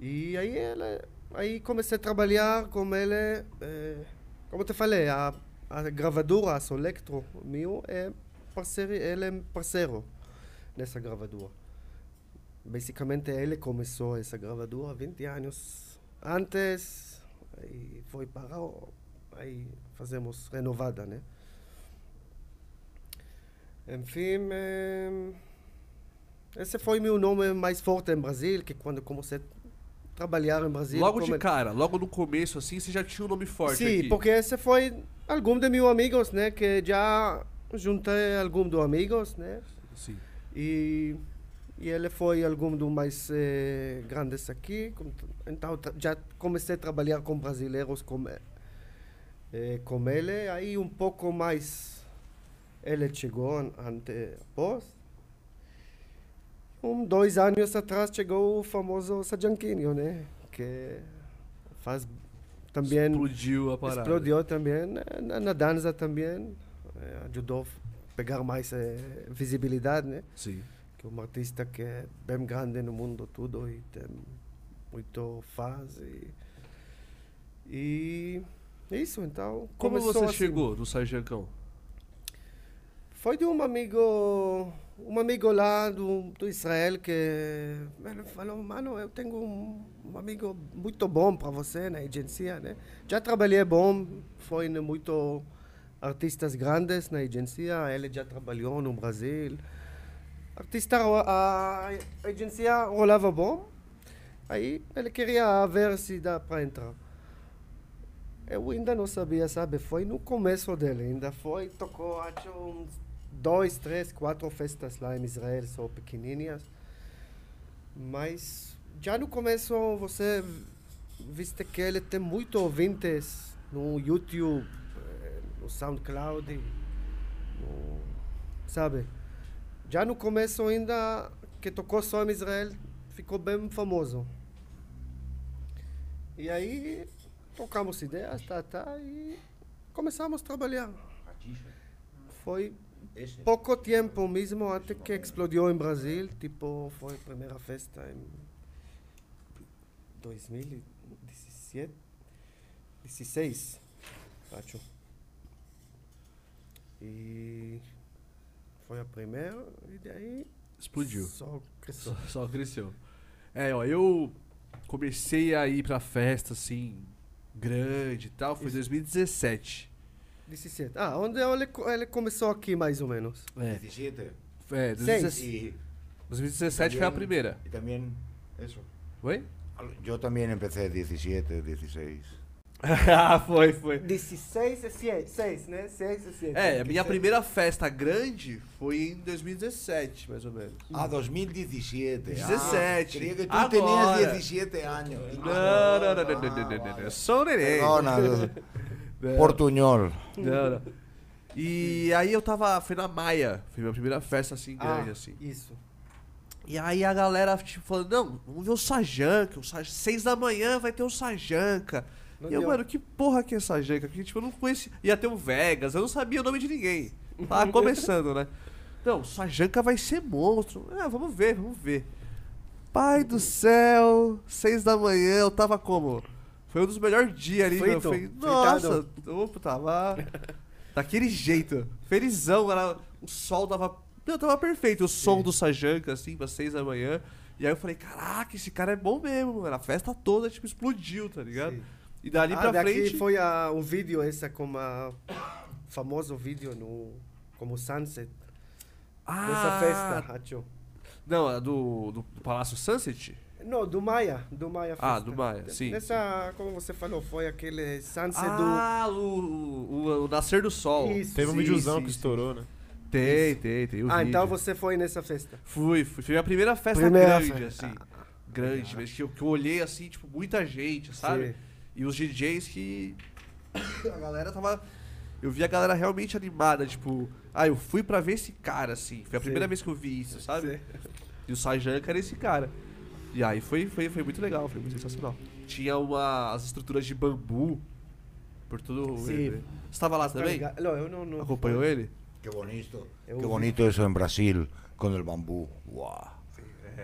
E aí ele, aí comecei a trabalhar com ele, eh, como eu te falei, a, a gravadura, a Solectro, meu, é parceiro, ele é parceiro nessa gravadura. Basicamente ele começou essa gravadura há 20 anos antes, aí foi para, aí fazemos renovada, né? Enfim, eh, esse foi meu nome mais forte em Brasil, que quando comecei a trabalhar em Brasil... Logo de come- cara, logo no começo, assim, você já tinha um nome forte Sim, aqui. porque esse foi algum de meus amigos, né? Que já juntei algum dos amigos, né? Sim. E, e ele foi algum dos mais eh, grandes aqui. Então já comecei a trabalhar com brasileiros com, eh, com ele. Aí um pouco mais ele chegou an- ante após. Um, dois anos atrás chegou o famoso Sajanquinho, né? Que faz também Explodiu a parada. explodiu também na, na dança também eh, ajudou a pegar mais eh, visibilidade né Sim. Que é um artista que é bem grande no mundo todo e tem muito fãs e, e é isso então Como você assim. chegou no Sarjancão? Foi de um amigo, um amigo lá do, do Israel que ele falou, mano, eu tenho um, um amigo muito bom para você na agência, né? Já trabalhei bom, foi muito artistas grandes na agência, ele já trabalhou no Brasil. Artista, a, agência rolava bom, aí ele queria ver se dá para entrar. Eu ainda não sabia, sabe? Foi no começo dele, ainda foi, tocou, acho, uns dois, três, quatro festas lá em Israel, só pequenininhas. Mas já no começo você viste que ele tem muito ouvintes no YouTube, no SoundCloud, no, sabe? Já no começo ainda, que tocou só em Israel, ficou bem famoso. E aí tocamos ideias, tá, tá, e começamos a trabalhar. Foi pouco tempo mesmo até que explodiu em Brasil, tipo, foi a primeira festa em 2017, 16, acho. E foi a primeira, e daí Explodiu. só cresceu. Só, só cresceu. É, ó, eu comecei a ir pra festa, assim, grande e tal, foi em Isso. 2017. 17. Ah, onde ele, co- ele começou aqui mais ou menos. É, 17. é Seis. 2017, Y, 2017 foi a primeira. y también eso. Oi? Yo también empecé 17, 16. ah, foi, foi. 16 e 6, né? 6 e 7. É, a minha primeira festa grande foi em 2017, mais ou menos. Ah, 2017. 17. Ah, creía que tú Agora. tenías 17 años. Não, não, não, não, não, não, não, não, eu sou um neném. Não. Não, não. E aí eu tava, foi na Maia, foi minha primeira festa assim, grande, ah, assim. Isso. E aí a galera, tipo, falando, não, vamos ver o Sajanka, o Saj... seis da manhã vai ter o Sajanka. Não E eu, deu. mano, que porra que é Sajanka? Que, tipo, eu não conhecia. Ia ter o Vegas, eu não sabia o nome de ninguém. Tava começando, né? Não, o Sajanka vai ser monstro. Ah, vamos ver, vamos ver. Pai do céu, seis da manhã, eu tava como? Foi um dos melhores dias ali, meu. Frito, Foi, nossa, opa, tava daquele jeito. Felizão, era, o sol tava. Meu, tava perfeito. O som do Sajanka, assim, pra seis da manhã. E aí eu falei, caraca, esse cara é bom mesmo, mano. A festa toda, tipo, explodiu, tá ligado? Sim. E dali ah, pra daqui frente. foi a, um vídeo esse como a famoso vídeo no como Sunset Ah, dessa festa, acho. Não, a do, do Palácio Sunset? Não, do Maia, do Maia Ah, festa. do Maia, sim. Nessa, como você falou, foi aquele Sunset Ah, o, o, o Nascer do do Sol. Isso. Teve um Sim, videozão sim, que sim. estourou, né? Tem, tem, tem. o Ah, vídeo. então você foi nessa festa. Fui, fui. Foi a primeira festa Primeira grande, festa. assim. Grande, mas que eu, que eu olhei assim, tipo, muita gente, sabe? Sim. E os DJs que. A galera tava. Eu vi a galera realmente animada, tipo. Ah, eu fui pra ver esse cara, assim. Foi a Sim. primeira vez que eu vi isso, sabe? Sim. E o Sajanka era esse cara. E aí foi, foi, foi muito legal, foi muito sensacional. Tinha uma, as estruturas de bambu por tudo. Sim. Você tava lá também? Carga- Não, eu não, não. Acompanhou ele? Qué bonito. Eu vi. bonito eso en Brasil con el bambú. Wow.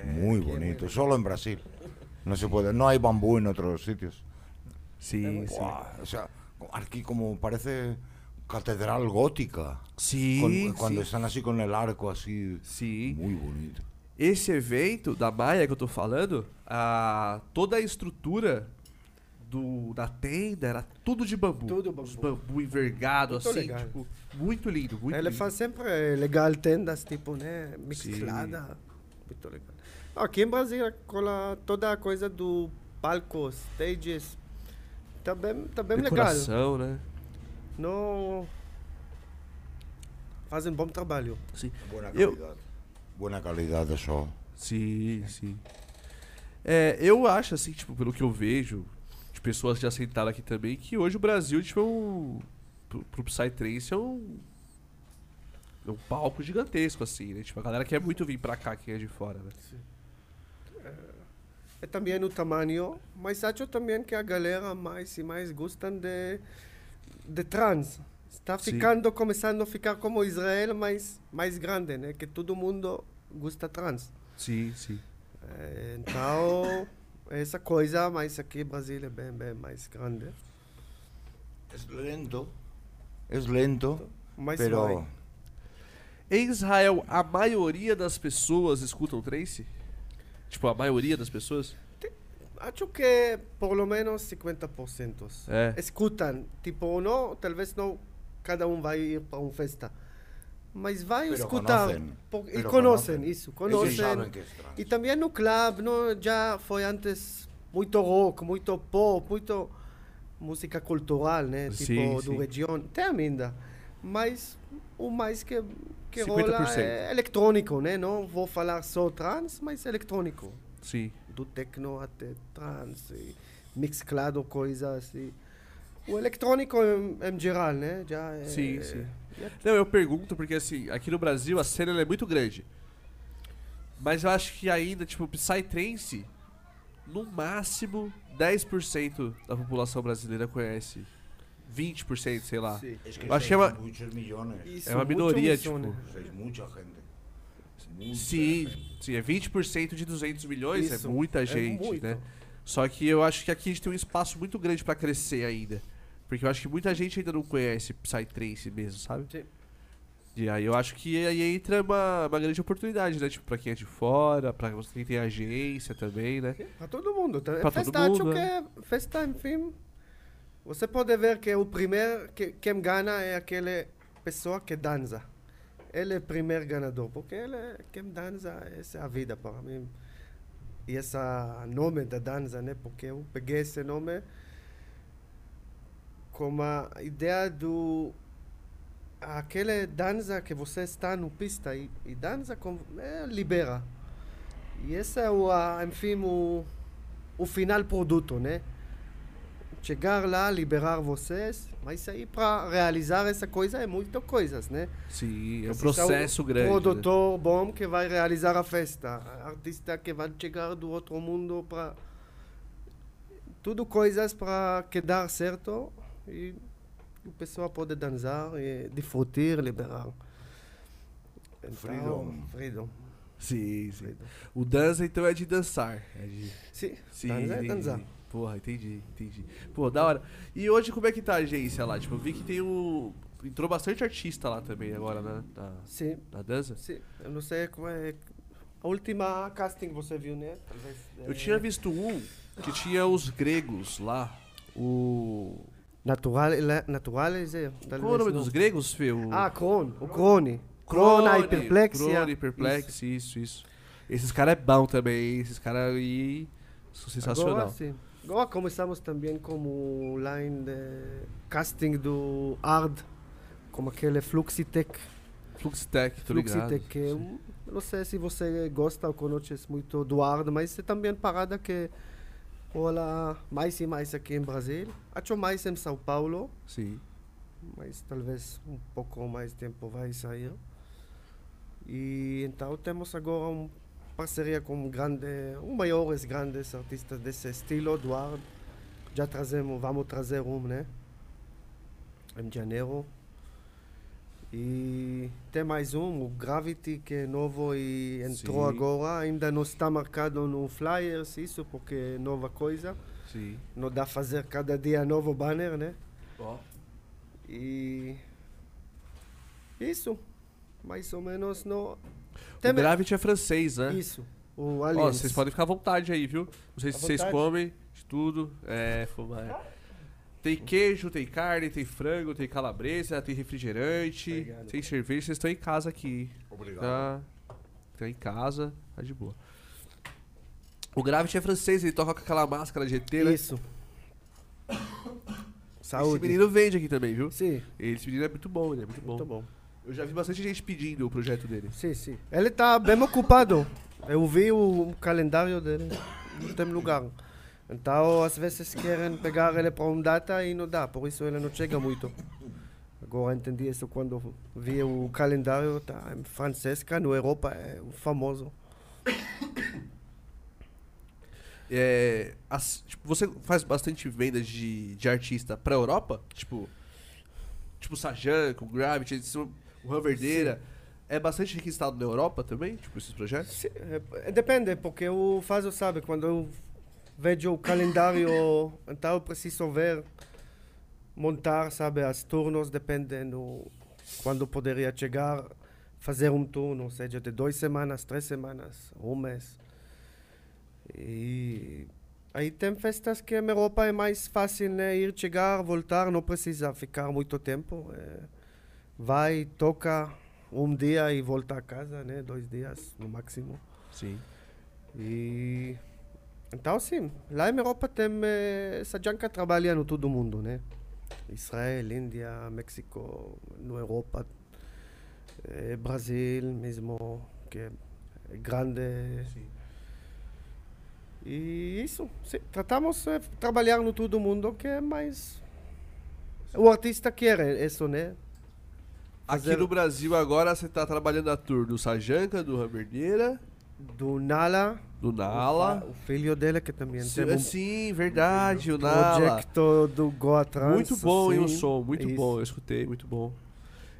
Muy bonito. Solo en Brasil. No se puede. No hay bambú en otros sitios. Sim, sim. Wow. O sea, aquí como parece catedral gótica. Sim, Con- cuando sim. están así con el arco así. Sim. Muy bonito. Esse evento da Maia que eu tô falando, a, toda a estrutura do, da tenda era tudo de bambu. Tudo bambu. Os bambu envergado, Muito assim, legal. tipo, muito lindo, muito Ele lindo. faz sempre legal tendas, tipo, né? Mesclada. Muito legal. Aqui em Brasília, com toda a coisa do palco, stages, tá bem, tá bem legal. Decoração, né? Não... Fazem bom trabalho. Sim. Buena Eu- calidad. Buena calidad de eso. Sim, sim. É, eu acho, assim, tipo, pelo que eu vejo, de pessoas que já sentaram aqui também, que hoje o Brasil, tipo, é um. Pro, pro Psytrance é um. É um palco gigantesco, assim, né? Tipo, a galera quer muito vir pra cá, quem é de fora, né? É também o tamanho, mas acho também que a galera mais e mais gostam de, de trans. Está Sim. ficando, começando a ficar como Israel, mas mais grande, né? Que todo mundo gosta trans. Sim, sim. É, então, essa coisa, mas aqui Brasil é bem, bem mais grande. Es lento. Es lento. Mas Pero vai. Em Israel, a maioria das pessoas escutam trance? Tipo, a maioria das pessoas? Acho que por lo menos 50%. É. Escutam. Tipo, não, talvez não cada um vai ir para uma festa. Mas vai Pero escutar. conocen. por- e conhecem, isso. Conhecem. E também no club, não, já foi antes muito rock, muito pop, muito música cultural, né? Sim, tipo, sim. do região. Tem ainda. Mas o mais que, que 50%. rola é eletrônico, né? Não vou falar só trans, mas eletrônico. Sim. Do techno até trans, mesclado coisas. E... O eletrônico em, em geral, né? Já é, Sim, sim. é- Não, eu pergunto porque, assim, aqui no Brasil a cena é muito grande. Mas eu acho que ainda, tipo, Psytrance, no máximo 10% da população brasileira conhece. 20%, sei lá. Sim. Es que Eu acho sois que é uma-. Isso, É uma minoria, tipo. Gente. Mucha Sim, gente. sim, é 20% de 200 milhões, Isso, é muita é gente, muito. né? Só que eu acho que aqui a gente tem um espaço muito grande pra crescer ainda. Porque eu acho que muita gente ainda não conhece Psytrance mesmo, sabe? Sim. E aí eu acho que aí entra uma, uma grande oportunidade, né? Tipo, pra quem é de fora, pra quem tem agência também, né? Para todo mundo. Tá? Pra festa, todo acho mundo, que é. é festa, enfim. Você pode ver que o primeiro que quem ganha é aquela pessoa que dança. Ele é o primeiro ganador, porque ele é quem dança, essa é a vida para mim. E esse nome da dança, né? Porque eu peguei esse nome como a ideia do aquela dança que você está no pista e, e dança com é, libera. E esse é o, enfim, o, o final produto, né? Chegar lá, liberar vocês, mas aí para realizar essa coisa é muitas coisas, né? Sim, é um Precisa processo o grande. né? Produtor bom que vai realizar a festa, artista que vai chegar do outro mundo para tudo coisas para que dar certo e o pessoal pode dançar e desfrutar, liberar. Então, Freedom. Freedom. Sim, sim. freedom. O dança então é de dançar. É de... Sim, Sim, dançar é dançar. Porra, entendi, entendi. Pô, da hora. E hoje como é que tá a agência lá? Tipo, eu vi que tem um. Entrou bastante artista lá também agora, né? Na, Sim, na dança. sim. Eu não sei como é. A última casting você viu, né? Talvez. Eu é, tinha visto um que tinha os gregos lá. O. Natural, ele- natural é. Qual é o nome não. dos gregos, Fê? O... Ah, Cron. O Crone. Crone, a hiperplexia. Crone, hiperplexia, isso, isso. Esses caras é bom também, hein? esses caras aí são sensacional. Agora, sim. Agora começamos também como line de casting do Ard, como aquele Fluxitec. Fluxtech, tô ligado. Fluxitec, é um- não sei se você gosta ou conhece muito do Ard, mas é também parada que rola mais e mais aqui em Brasil. Acho mais em São Paulo, Sim. mas talvez um pouco mais tempo vai sair. E então temos agora um parceria com grande, um maiores grandes artistas desse estilo, Eduardo. Já trazemos, vamos trazer um, né? Em janeiro. E tem mais um, o Gravity, que é novo e entrou Sim. agora. Ainda não está marcado no Flyers, isso, porque é nova coisa. Sim. Não dá fazer cada dia novo banner, né? Ó. E. Isso. Mais ou menos O Gravity é francês, né? Isso. O Ó, Allianz. vocês podem ficar à vontade aí, viu? Não sei À se vocês comem de tudo. É, fumar. Tem queijo, tem carne, tem frango, tem calabresa, tem refrigerante, Obrigado. tem cerveja. Vocês estão em casa aqui. Obrigado. Tá? Estão em casa, tá de boa. O Gravity é francês, ele toca com aquela máscara de ET, né? Isso. Esse Saúde. menino vende aqui também, viu? Sim, Esse menino é muito bom, ele é muito bom. muito bom. Eu já vi bastante gente pedindo o projeto dele. Sim, sim. Ele está bem ocupado. Eu vi o calendário dele. Não tem lugar. Então, às vezes querem pegar ele para uma data e não dá. Por isso ele não chega muito. Agora entendi isso quando vi o calendário. Tá em francês, cá na Europa é famoso. É, as- tipo, você faz bastante vendas de, de artista pra Europa? Tipo, tipo Sajanko, o Gravity, o Ranverdeira. É bastante requisitado na Europa também, tipo, esses projetos? Sim, é, depende, porque o Fazo sabe, quando eu vejo o calendário, então eu preciso ver, montar, sabe, as turnos, depende no, quando poderia chegar, fazer um turno, seja de duas semanas, três semanas, um mês. E aí tem festas que na Europa é mais fácil né, ir, chegar, voltar, não precisa ficar muito tempo. é, vai, toca um dia e volta a casa, né? Dois dias no máximo. Sim. E então sim, lá na Europa tem eh, essa janca trabalha no todo mundo, né? Israel, Índia, México, na Europa, eh, Brasil mesmo, que é grande. Sim. E isso, sim, tratamos de trabalhar no todo mundo que é mais o artista quer isso, né? Aqui no Brasil agora você tá trabalhando a tour do Sajanka, do Ranverdeira, Do Nala, do Nala. o filho dele que também Sim, tem um sim, verdade, o Nala. projeto do Goa Trans. Muito bom, hein, o som, muito Isso. bom, eu escutei, muito bom.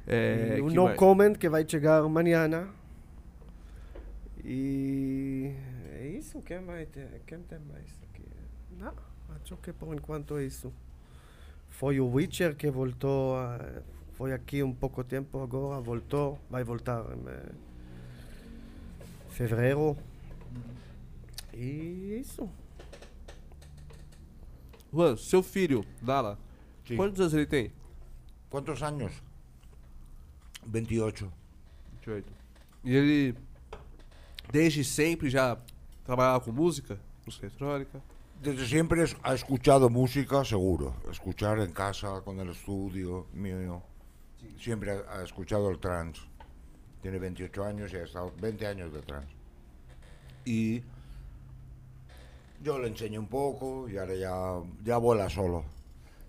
É, o No mais? Comment que vai chegar amanhã. E é isso, quem mais tem, quem tem mais aqui? Não, acho que por enquanto é isso. Foi o Witcher que voltou, a- foi aqui um pouco tempo agora, voltou, vai voltar em eh, fevereiro. E isso. Juan, seu filho, Nala, Sí. quantos anos ele tem? ¿Cuántos años? 28. 28. E ele, desde sempre, já trabalhaba com música? Música eletrônica? Desde siempre es- ha escuchado música, seguro. Escuchar en casa, con el estudio mío. Siempre ha, ha escuchado el trance. Tiene 28 años y ha estado 20 años de trance. Y yo le enseño un poco y ahora ya, ya vuela solo.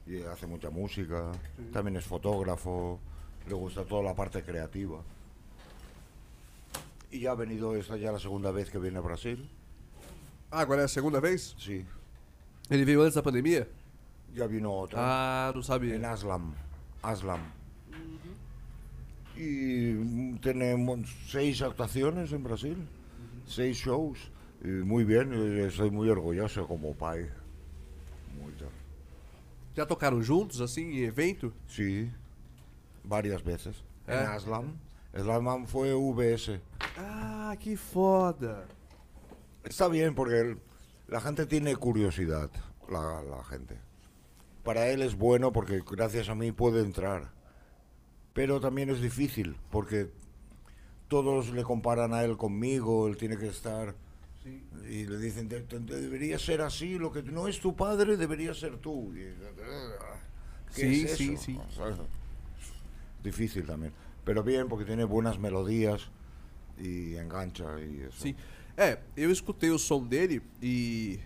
Y hace mucha música. También es fotógrafo. Le gusta toda la parte creativa. Y ya ha venido esta ya la segunda vez que viene a Brasil. Ah, agora é a segunda vez? Sí. Ele veio antes da pandemia? Ya vino otra. Ah, não sabia. En Aslam. Aslam. Y tenemos seis actuaciones en Brasil, seis shows. Y muy bien, estoy muy orgulloso como pai. Mucho. Já tocaram juntos, assim, em evento? Sí, varias veces. En ¿Eh? Aslam. Aslam fue VS. Ah, que foda. Está bien porque el- la gente tiene curiosidad, la, la gente. Para él es bueno porque gracias a mí puede entrar. Pero también es difícil porque todos le comparan a él conmigo, él tiene que estar... Y le dicen, "Te- te- te debería ser así, lo que no es tu padre debería ser tú. Y, ¿qué Sí, es sí, sí. ¿Sabes? Difícil también. Pero bien porque tiene buenas melodías y engancha y eso. Sim. É, eu escutei o som dele e.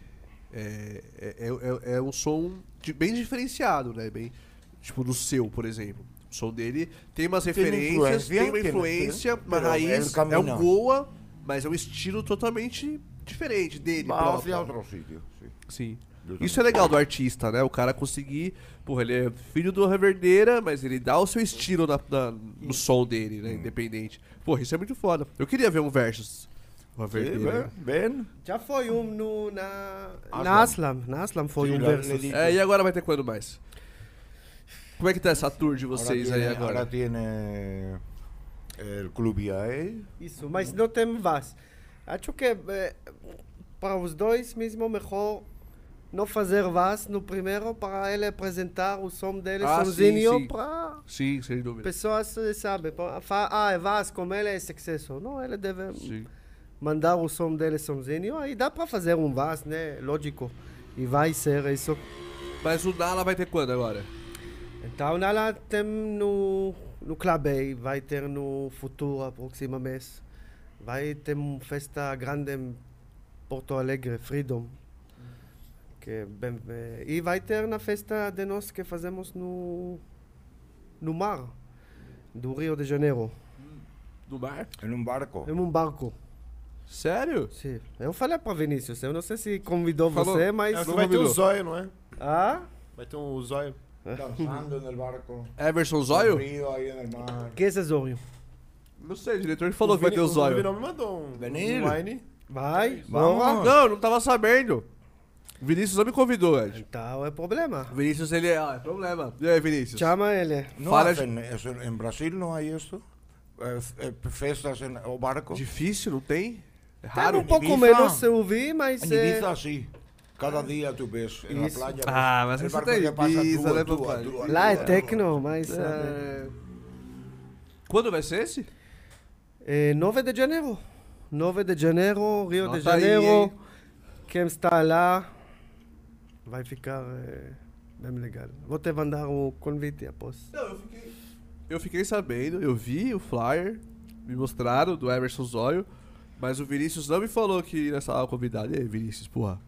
É, é, é, é um som de- bem diferenciado, né? Bem, tipo do seu, por exemplo. O som dele tem umas Tem referências, tem uma influência, tem, uma pero raiz. É um. Goa, Mas é um estilo totalmente diferente dele. Va próprio. hacia otro sitio, sí. Sim. Eu Isso é legal do artista, né? O cara conseguir. Porra, ele é filho do Reverdeira, mas ele dá o seu estilo na, na- no som dele, né? Independente. Porra, isso é muito foda. Eu queria ver um versus. Reverdeira. ven, ven. Já foi um no, na, Aslam. na Aslam. Na Aslam foi Sí, um versus. É, e agora vai ter quando mais? Como é que tá essa tour de vocês ahora aí tiene, agora? ahora tiene el Club IAE. Isso, mas não tem Vaz. Acho que eh, para os dois mesmo melhor não fazer Vaz no primeiro para ele apresentar o som dele Ah, sozinho sim. para Sim, sem dúvida. pessoas eh, sabe, pa- fa- ah, é Vaz, como ele é sucesso. Não, ele deve Sim. mandar o som dele sozinho. Aí dá para fazer um Vaz, né? Lógico. E vai ser isso. Mas o Nala vai ter quando agora? Então, ela tem no, no Club A, vai ter no futuro, próximo mês. Vai ter uma festa grande em Porto Alegre, Freedom. Que é bem, e vai ter na festa de nós que fazemos no, no mar, do Rio de Janeiro. No mar? En un barco. Em um barco. Sério? Sim. Eu falei para Vinícius, eu não sei se convidou Falou. você, É, mas... que vai ter um zóio, não é? Ah? Vai ter um zóio. Danzando en el barco. Everson Zóio? Mar. Que é Zóio? Não sei, o diretor falou que vai ter o Zóio. Vinão me mandou um, um. Vai? Vamos. Bora? Não, não tava sabendo. O Vinícius não me convidou, Ed. Então é problema. O Vinícius, ele é... Ah, é problema. E aí, Vinícius? Chama ele. No Fala- hacen eso. En Brasil no hay esto. Eh, f- eh, festas en o barco. Difícil, não tem? É Tem raro? um pouco Ibiza. menos eu vi, mas... É- Ibiza sí. Cada día tú ves en la playa. Ah, ves mas pasa Ibiza, tú, né, tú, papai? Lá é tecno, mas... É... É... Quando vai ser esse? é 9 de janeiro. 9 de janeiro, Rio de Nota aí, Janeiro. hein? Quem está lá vai ficar é, bem legal. Vou te mandar o convite após. Não, eu fiquei... Eu fiquei sabendo, eu vi o flyer, me mostraram, do Emerson Zóio, mas o Vinícius não me falou que nessa aula convidado. E aí, Vinícius, porra.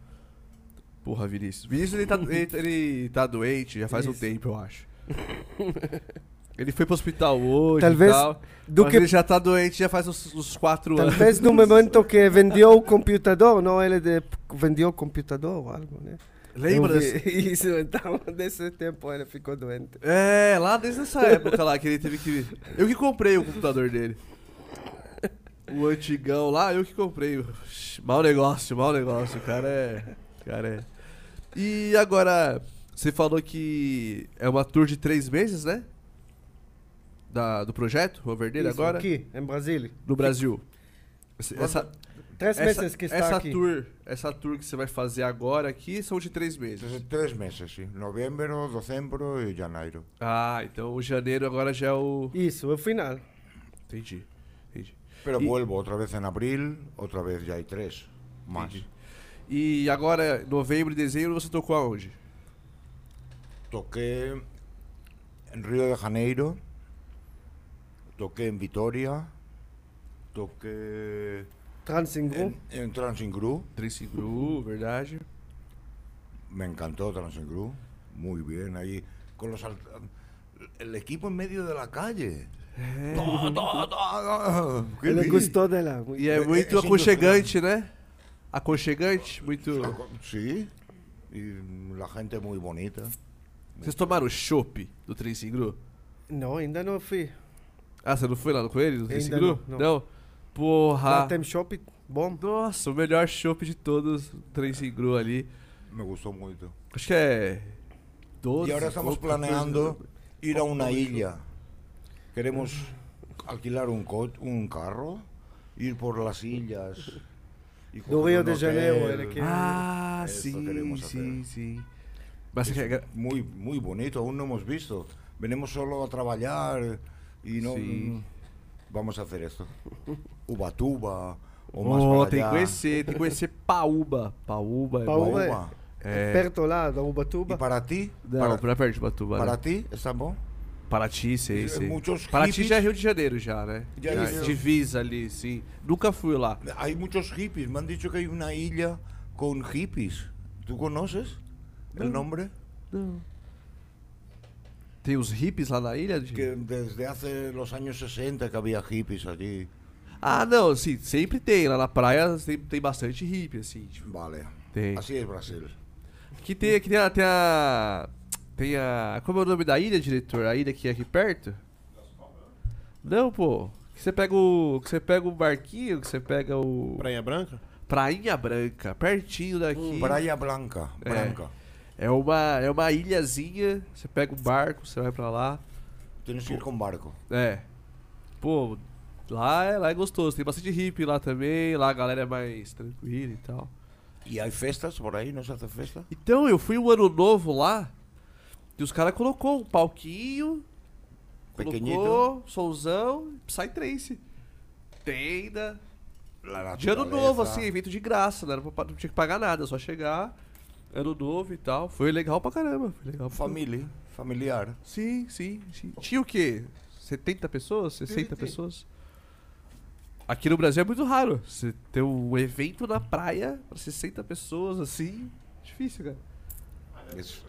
Porra, Vinícius. Vinícius, ele tá, ele, ele tá doente já faz um Isso. tempo, eu acho. Ele foi pro hospital hoje Talvez e tal, do mas que- ele já tá doente já faz uns, uns quatro anos. Talvez no momento que vendeu o computador, não ele de, vendeu o computador ou algo, né? Lembra desse... vi Isso, então, desse tempo ele ficou doente. É, lá desde essa época lá que ele teve que. Eu que comprei o computador dele. O antigão lá, eu que comprei. Mau negócio, mau negócio. O cara é. o cara é. E agora, você falou que é uma tour de três meses, né? Da, do projeto, o Verdeiro Isso, agora? Aqui, em Brasília. No Brasil. Essa, Três essa, meses que está essa aqui. tour, essa tour que você vai fazer agora aqui são de três meses. Desde tres meses, sí. Noviembre, diciembre y janeiro. Ah, então o janeiro agora já é o. Isso, é o final. Entendi. Entendi. Pero Y- vuelvo otra vez en abril, otra vez ya hay tres más. Entendi. E agora, novembro e dezembro, você tocou aonde? Toqué en Río de Janeiro, toqué en Vitoria, toqué Transingru. en, en Transingru. Tricigru, verdade. Me encantó Transingru, muy bien ahí, con los alt- el equipo en medio de la calle. Tó, tó, tó, qué Ele gostou dela. E é É- muito é aconchegante, né? Aconchegante, muito. Sí, y la gente muy bonita. Vocês tomaram chopp do Tricigru? Não, ainda não fui. Ah, você não foi lá com ele, do Ainda Tricigru? não, não. Porra. Lá tem shopping bom. Nossa, o melhor chopp de todos, o Tricigru ali. Me gustó mucho. Acho que é. 12. Y ahora estamos ou 14. planeando ir a una isla. Queremos alquilar co- un carro, ir por las islas. Do Rio de Janeiro, hotel. ele quer. Ah, Eso sim, sim, sim. Muy, muy bonito, aún no hemos visto. Venimos solo a trabajar y no Sí. vamos a hacer esto. Ubatuba o más Oh, para tem que conhecer, tem que conhecer Paúba. Paúba é Paúba. Uba. É. Perto lá, da Ubatuba. ¿Y para ti? Não, para, pra perto de Batuba. para né? ti está bom? Paraty, sei, É, sei. muitos Paraty hippies- já é Rio de Janeiro, já, né? Já é isso. Divisa ali, sim. Nunca fui lá. Hay muchos hippies. Me han dicho que hay una isla con hippies. ¿Tú conoces el nombre? Não. Tem os hippies lá na ilha? De... Que desde hace los años 60 que había hippies allí. Ah, não, sim, sempre tem. Lá na praia sempre tem bastante hippie, assim. Tipo, Vale. tem. Así es Brasil. Aqui tem, aqui tem a, tem a. Tem a. Como é o nome da ilha, diretor? A ilha que é aqui perto? Não, pô. Que você pega o. Que você pega o barquinho, que você pega o. Prainha Branca? Prainha Branca, pertinho daqui. Praia Blanca. É. Branca. É uma, é uma ilhazinha, você pega um barco, você vai pra lá. Tienes que ir con barco. É. Pô, lá é, lá é gostoso. Tem bastante hippie lá também, lá a galera é mais tranquila e tal. ¿Y hay festas por ahí? ¿No se festa? Então, eu fui um ano novo lá e os caras colocou um palquinho, Pequeñito. colocou solzão, Psytrance. Tenda. De ano novo, assim, evento de graça, não, era pra- não tinha que pagar nada, só chegar, ano novo e tal. Foi legal pra caramba. Foi legal pra Família, familiar. Sim, sim, sim. Tinha o quê? 70 pessoas? 60 Sim. pessoas? Aqui no Brasil é muito raro. Você ter um evento na praia pra 60 pessoas assim. Difícil, cara. Es,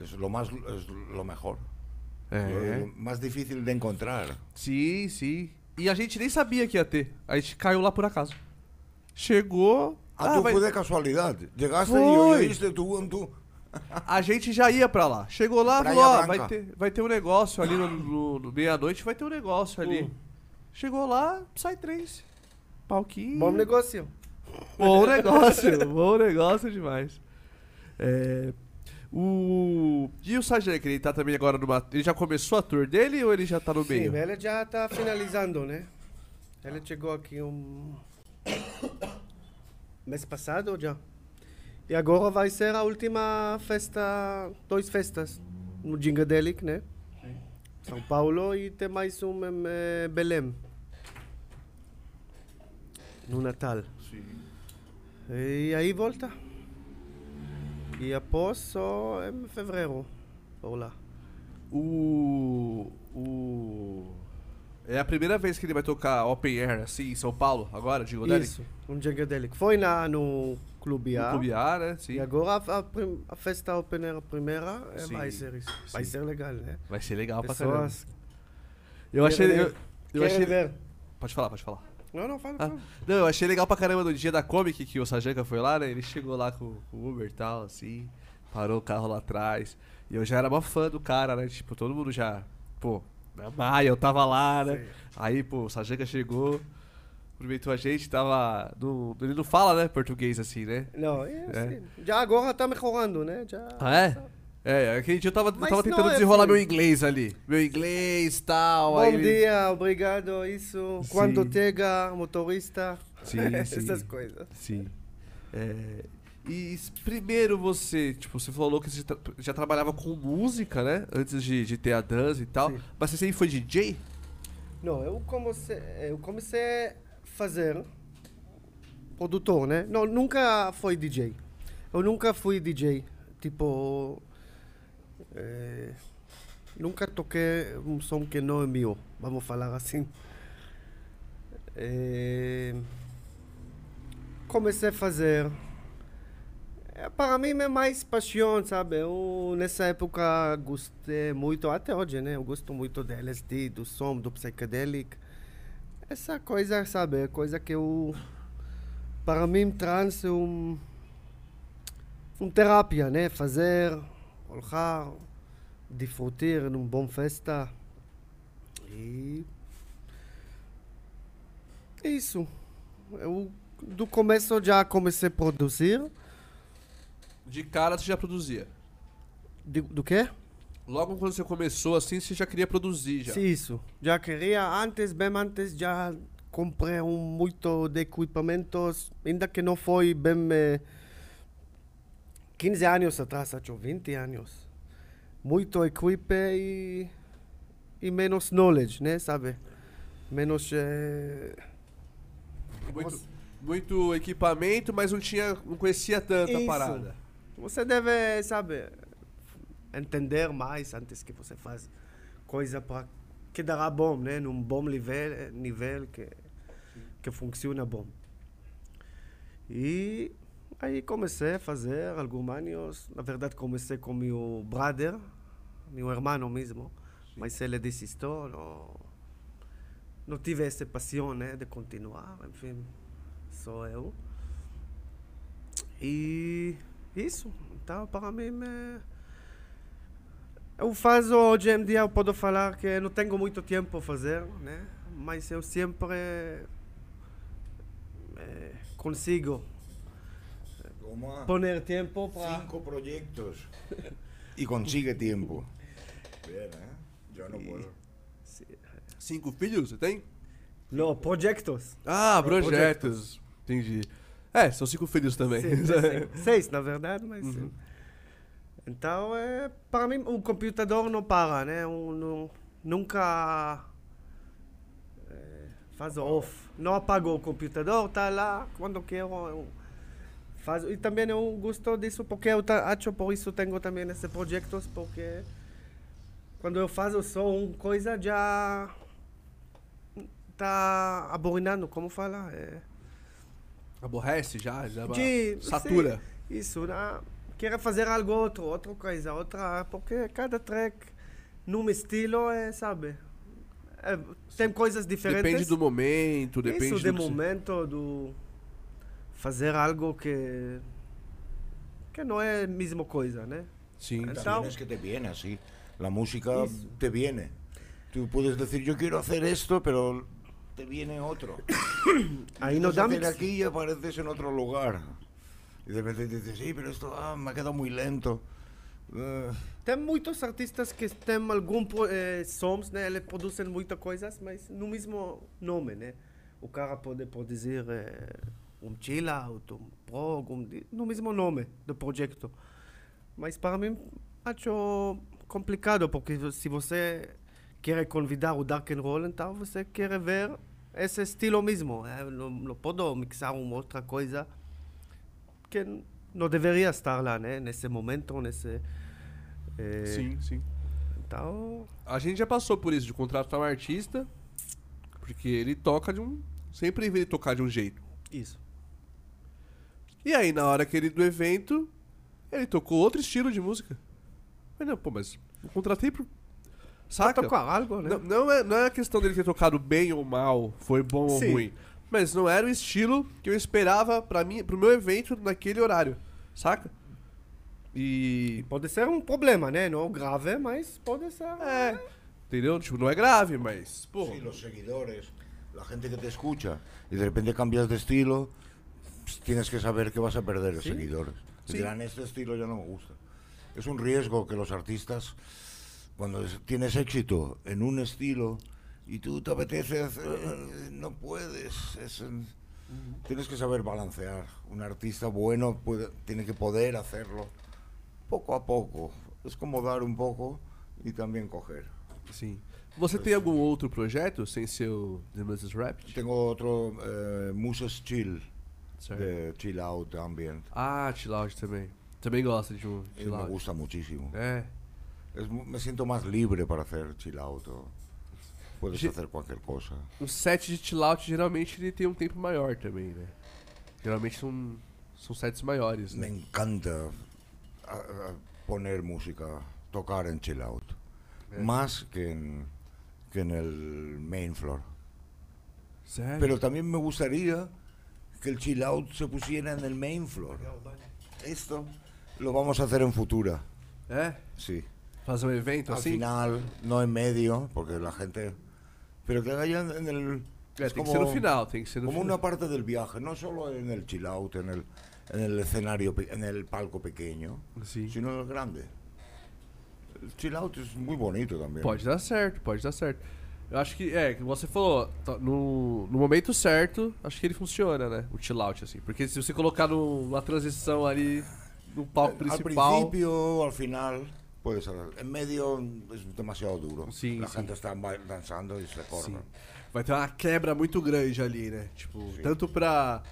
es lo más, es lo mejor. É. Lo más difícil de encontrar. Sim, sim. E a gente nem sabia que ia ter. A gente caiu lá por acaso. Chegou. Ah, ah, tú vai- fue de casualidad. Llegaste y Foi. oíste tú en tu... A gente já ia pra lá. Chegou lá, Praia falou, ó, vai ter, vai ter um negócio ali no, no- no meia-noite, vai ter um negócio ali. Hum. Chegou lá, sai três. Palquinho. Bom negócio. Bom negócio, bom negócio demais. É, o... E o Sajek, ele tá também agora numa. Ele já começou a tour dele ou ele já tá no Sim, meio? ele já está finalizando, né? Ele chegou aqui um mês passado já. E agora vai ser a última festa, dois festas no Gingadelic, né? São Paulo e tem mais um em eh, Belém. No Natal. E aí volta. E após só em fevereiro, por lá. O. O. É a primeira vez que ele vai tocar Open Air assim em São Paulo, agora, digo, dele? Isso, um Gingadelic. Foi na, no Clube No A. Clube A, né? Sim. E agora a, a prim- a festa Open Air primeira é, Sim, vai ser isso. Vai sim. ser legal, né? Vai ser legal pra caramba. Pessoas Eu achei. Eu, eu achei. ver. Pode falar, pode falar. Não, não, fala, Ah. Não, eu achei legal pra caramba no dia da Comic que o Sajanka foi lá, né? Ele chegou lá com com o Uber e tal, assim, parou o carro lá atrás. E eu já era mó fã do cara, né? Tipo, todo mundo já. Pô, na Maia, eu tava lá, né? Sim. Aí, pô, o Sajanka chegou, cumprimentou a gente, tava. No, ele não fala, né, português assim, né? Não, é, É. assim, Já agora tá melhorando, né? Já, Ah, é? É, aquele dia eu tava, Mas tava não tentando é desenrolar assim. meu inglês ali. Meu inglês e tal. Bom aí dia, obrigado, isso. Quando Sim. chega, motorista. Sim, sim. Essas coisas. Sim. É, e primeiro você, tipo, você falou que você já trabalhava com música, né? Antes de, de ter a dança e tal. Sim. Mas você sempre foi DJ? Não, eu comecei, eu comecei a fazer produtor, né? Não, nunca fui DJ. Eu nunca fui DJ. Tipo, eh, nunca toquei um som que não é meu, vamos falar assim. Eh, comecei a fazer. É, para mim é mais paixão, sabe? Eu nessa época gostei muito, até hoje, né? Eu gosto muito do LSD, do som, do psychedelic. Essa coisa, sabe? Coisa que eu. Para mim, trans é um. Um terapia, né? Fazer, olhar, desfrutar num bom festa. E. É isso. Eu, do começo, já comecei a produzir. De cara você já produzia. De, do quê? Logo quando você começou assim, você já queria produzir já. Sim, isso. Já queria antes, bem antes, já comprei um muito de equipamentos, ainda que não foi bem eh, 15 anos atrás, acho 20 anos. Muito equipe e, e menos knowledge, né, sabe? Menos... eh, Muito, muito equipamento, mas não tinha. não conhecia tanto a parada. Você deve, sabe, entender mais antes que você faz coisa para que dará bom, né? Num bom nível, nível que, que funciona bom. E aí comecei a fazer alguns anos. Na verdade, comecei com meu brother, meu irmão mesmo. Mas ele desistiu. Não, não tive essa paixão, né, de continuar, enfim, sou eu. E isso, então para mim é... Eu faço hoje em dia, eu posso falar que não tenho muito tempo para fazer, né? Mas eu sempre eh, consigo Poner tempo para... cinco proyectos y consigue tiempo. Bien, ¿eh? Yo no puedo. Cinco filhos, você tem? Não, projetos. Ah, projetos. Entendi. É, são cinco filhos também. Sim, sim. Seis, na verdade, mas sim. Então, é, para mim, o computador não para, né? Um, não, nunca é, faz off. Não apagou o computador, tá lá quando quero. Eu faço. E também eu gosto disso porque eu acho por isso tenho também esses projetos, porque quando eu faço só uma coisa já tá aborrinando, como fala? É, Aborrece já? já De- satura. sim, isso, né? Quero fazer algo outro, outra coisa, outra. Porque cada track, num estilo, é, sabe? É, tem coisas diferentes. Depende do momento, depende Isso, do você- momento, do. Fazer algo que. que não é a mesma coisa, né? Sim. Então- es que te viene así. La música Eso. te viene. Tú puedes decir, yo quiero hacer esto, pero te viene otro. Ahí no Intentas da hacer mix. aquí y apareces en otro lugar. Y de repente dices, sí, pero esto ah, me ha quedado muy lento. Eh, Tem muitos artistas que têm algum eh, sons, né? Eles produzem muitas coisas, mas no mesmo nome, né? O cara pode produzir eh, um chill out, um prog, um, no mesmo nome do projeto. Mas para mim, acho complicado, porque se você quer convidar o Dark and Roll, então você quer ver esse estilo mesmo. eh? Não, não pode mixar uma outra coisa que não deveria estar lá, né? Nesse momento, nesse... eh, Sim, sim. Então, A gente já passou por isso, de contratar um artista, porque ele toca de um. Sempre vê ele tocar de um jeito. isso. E aí, na hora que ele do evento, ele tocou outro estilo de música. Mas não, pô, mas eu contratei pro. Saca? Pra tocar algo, né? Não, não é, não é a questão dele ter tocado bem ou mal, foi bom ou Sim. ruim. Mas não era o estilo que eu esperava pra mim, pro meu evento naquele horário. Saca? E. Pode ser um problema, né? Não grave, mas pode ser. É. Entendeu? Tipo, não é grave, mas. Pô. sí, los seguidores, la gente que te escucha, y de repente cambias de estilo, tienes que saber que vas a perder los Sí. seguidores. Sí. dirán, este estilo ya no me gusta. Es un riesgo que los artistas, cuando es- tienes éxito en un estilo y tú te apetece hacer, eh, no puedes. es, eh, Tienes que saber balancear. Un artista bueno puede, tiene que poder hacerlo poco a poco. Es como dar un poco y también coger. Sim. Você tem algum outro projeto sem ser o The Mrs. Rap? Tengo otro, eh, Muses Chill, Certo. de Chill Out Ambient. Ah, chill out também. Também gosta de um chill me out. gusta muchísimo. É. Es me siento más libre para hacer Chill Out. Ge- hacer cualquier cosa. Um set de chill out geralmente ele tem um tempo maior também, né? Geralmente são, são sets maiores, Me né? encanta a- a poner música, tocar en Chill Out. Eh. Más que en, que en el main floor. Sério? Pero también me gustaría que el Chill Out se pusiera en el main floor. Esto lo vamos a hacer en Futura. É? Sí. Fazer um evento Al final, no en medio, porque la gente. Pero que haya en el. Es tem que ser no final, como una parte del viaje, no solo en el chill out, en el, en el escenario, en el palco pequeño, Sim. sino en el grande. El chill out es muy bonito también. Pode dar certo, pode dar certo. Eu acho que, é, que você falou, tá, no, no momento certo, acho que ele funciona, né? O chill out, assim. Porque se você colocar numa transição ali no palco Al principal. principio o al final, puede ser. En medio es demasiado duro. Sí, la sí. gente está danzando y se corta. Sim. Vai ter uma quebra muito grande ali, né? Tipo, Sim. tanto pra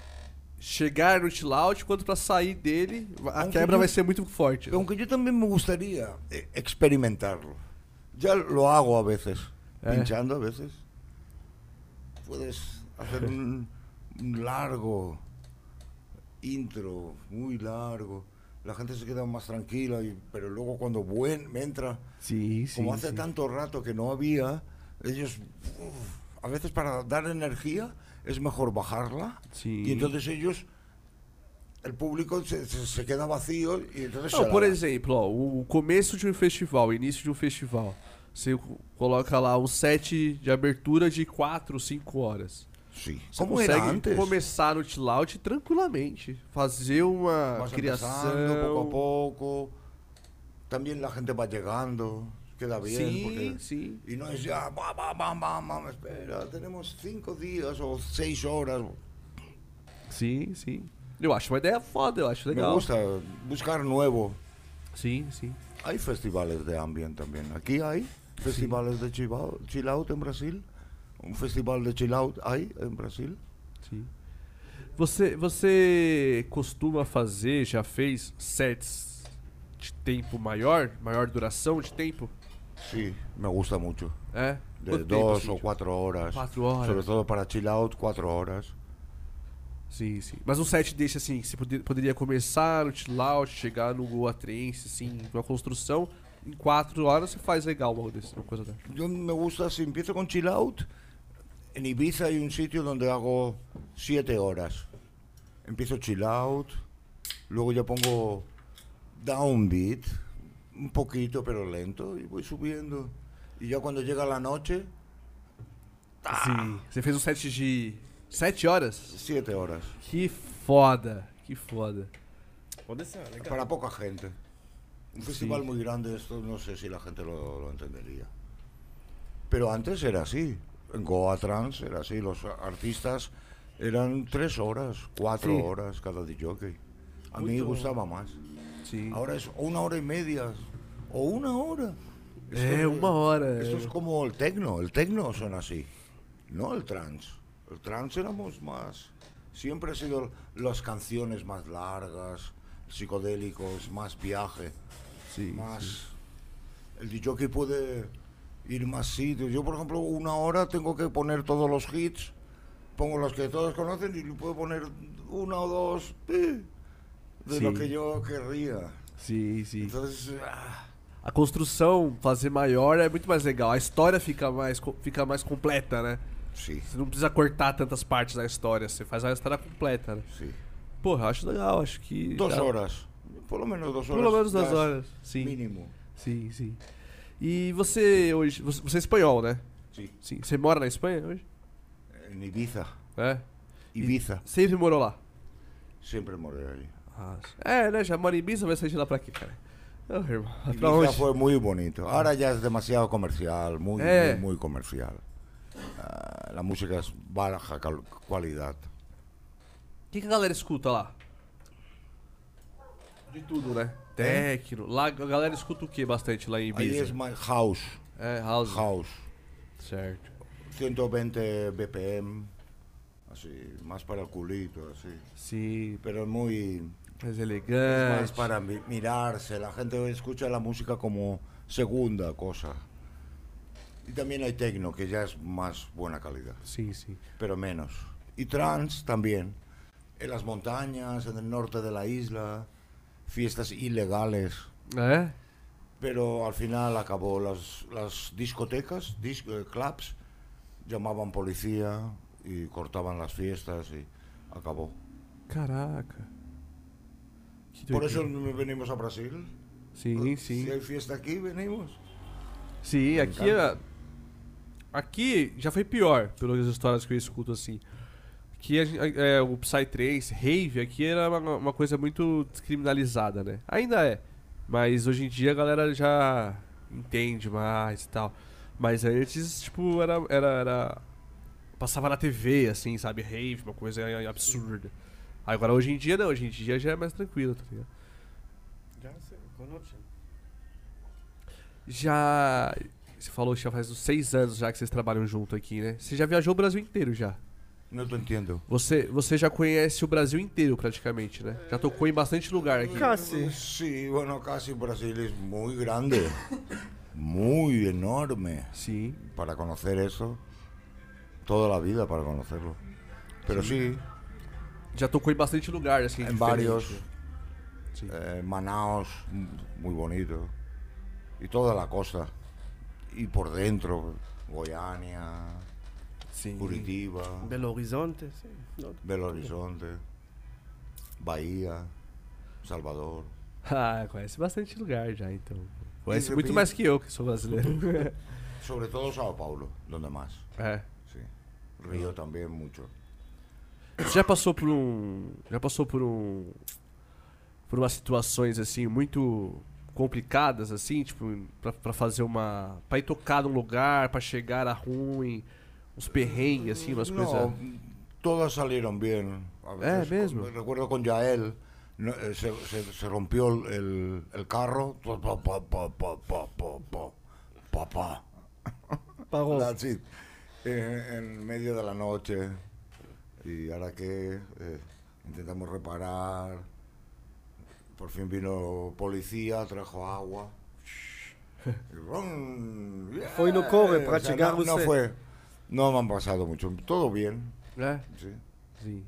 chegar no chill out quanto pra sair dele, a Aunque quebra yo- vai ser muito forte. né? Aunque yo también me gustaría eh, experimentarlo. Ya lo hago a veces, Eh. Pinchando a veces. Puedes hacer un, un largo intro, muy largo. La gente se queda más tranquila, y, pero luego cuando buen, me entra, Sim, sim. como hace sim. tanto rato que no había, ellos uf, a veces para dar energía es mejor bajarla Sí. y entonces ellos, el público se, se- queda vacío. Não, por exemplo, ó, o começo de um festival, o início de um festival. Você co- coloca lá um set de abertura de 4, 5 horas. Sí. Você Como consegue começar no chill out tranquilamente. Fazer uma Vas criação. poco a poco. También la gente va llegando. Queda bien. Sim, porque- sim. Y no es ya, bam, bam, bam, bam, bam, espera, tenemos cinco días o seis horas. Sim, sim. Eu acho uma ideia foda, eu acho legal. Me gusta buscar nuevo. Sim, sim. Hay festivales de ambient también. Aquí hay festivales de chill out, chill out en Brasil. Un festival de chill out hay en Brasil. Sim. Você, você costuma fazer, já fez sets de tempo maior? Maior duração de tempo? Sí, me gusta mucho. É? De Quanto tempo, dos assim, o tipo? cuatro horas. Quatro horas. Sobre todo para chill out, cuatro horas. Sim, sim. Mas um set desse, assim, que você poder- poderia começar no chill out, chegar no Goa Trance, assim, uma construção, em quatro horas você faz legal uma, desse, uma coisa dessa. Yo me gusta, si empiezo con chill out, en Ibiza hay un sitio donde hago siete horas. Empiezo chill out, luego ya pongo downbeat, un poquito pero lento, y voy subiendo. Y ya cuando llega la noche, Sim. Você fez um set de sete horas? siete horas. Que foda, que foda. Pode ser, legal. Para poca gente. Un festival muy grande, esto no sé si la gente lo, lo entendería. Pero antes era así. En Goa Trans era así. Los artistas eran tres horas, cuatro Sí. horas cada DJ. A mí me gustaba más. Sim. Ahora es una hora y media o una hora. Esto es- uma hora. Esto é. es como el tecno. El tecno son así. No el trans. El trans éramos más. Siempre ha sido las canciones más largas, psicodélicos, más viaje, Sim, más. El DJ puede ir más sitios. Yo, por ejemplo, una hora tengo que poner todos los hits. Pongo los que todos conocen y le puedo poner una o dos eh, de lo Sí. que yo querría. Sim, sim. Entonces, ah, A construção, fazer maior é muito mais legal. A história fica mais, fica mais completa, né? sí, Você não precisa cortar tantas partes da história, você faz a história completa, né? sí. Porra, eu acho legal, acho que. Dá- horas. Por lo menos dos horas. Pelo menos duas horas. Sim. Mínimo. Sim, sim. E você hoje. Você, você é espanhol, né? Sí. Sim. Você mora na Espanha hoje? En Ibiza. É. Ibiza. Sempre morou lá. Siempre moré ahí. Ah, é, né? Já mora em Ibiza, vai sair de lá pra quê, cara? Ô, irmão. Ibiza onde? fue muy bonito. Ahora ya es demasiado comercial, muy, Eh. muy, muy comercial. Ah, la música es baja cal- calidad. O que, que a galera escuta lá? De tudo, né? Tecno. Lá a galera escuta o que bastante lá em Ibiza? es más house, É, house. house. Certo. 120 BPM, así, más para el culito, así. Sim, Pero muy... mais Es elegante. más para mi- mirarse, la gente escucha la música como segunda cosa. Y también hay tecno, que ya es más buena calidad, Sim, sim. pero menos. Y trans también, en las montañas, en el norte de la isla, fiestas ilegales. É? Pero al final acabó las, las discotecas, dis- eh, clubs, llamaban policía y cortaban las fiestas y acabó. Caraca. Por eso venimos a Brasil. Sim, Si sim. hay fiesta aquí, venimos. Sim, aqui. Aqui já foi pior, pelas histórias que eu escuto assim. Aqui a é, o Psytrance, rave, aqui era uma, uma coisa muito descriminalizada, né? Ainda é. Mas hoje em dia a galera já entende mais e tal. Mas antes, tipo, era. era, era- passava na TV, assim, sabe? Rave, uma coisa absurda. Agora hoje em dia não, hoje em dia já é mais tranquilo, tá ligado? Já sei. Já. Você falou que já faz uns seis anos já que vocês trabalham junto aqui, né? Você já viajou o Brasil inteiro já. No te entiendo. Você, você já conhece o Brasil inteiro praticamente, né? Já tocou em bastante lugar aqui. Casi. Sí, bueno, casi Brasil es muy grande, muy enorme. Sim. Para conocer eso, toda la vida para conocerlo. Pero sí, Já tocou em bastante lugar, assim. diferente. varios, Sí. eh, Manaos, m- muy bonito, y toda la costa, y por dentro, Goiânia, Sim. Curitiba, Belo Horizonte, sim. Não, Belo Horizonte, Bahia, Salvador. Ah, conhece bastante lugar já, então. Conhece muito mais que eu, que sou brasileiro. Sobre todo Sao Paulo, donde más. é. Sí. Río también mucho. Você já passou por um. Já passou por um. Por umas situações assim, muito complicadas, assim, tipo, pra, pra fazer uma. pra ir tocar num lugar, pra chegar a ruim, Uns perrengues, assim, umas coisas. Todas saíram bem. É mesmo? Recuerdo com Jael. Eh, se, rompió el, carro. Papá. En, medio de la noche. Y ahora que eh, intentamos reparar. Por fin vino policía, trajo agua. No corre para. No fue. No me han pasado mucho. Todo bien. É, Sí. sim.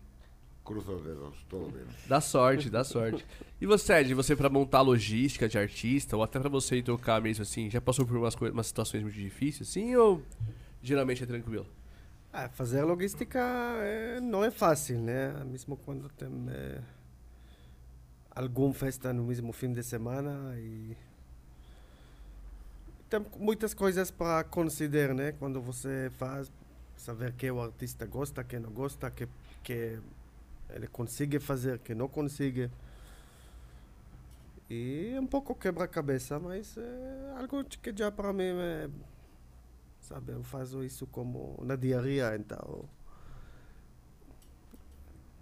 Cruzo os dedos, todo bien. Dá sorte, dá sorte. E você, Ed, você pra montar logística de artista, ou até pra você ir tocar mesmo assim, já passou por umas, umas situações muito difíceis, assim, ou geralmente é tranquilo? Ah, fazer logística eh, não é fácil, né? Mesmo quando tem eh, alguma festa no mesmo fim de semana e tem muitas coisas para considerar, né? Quando você faz, saber que o artista gosta, que não gosta, que que ele consegue fazer, que não consegue. E é um pouco quebra-cabeça, mas é algo que já para mim é sabe? Eu faço isso como na diaria, então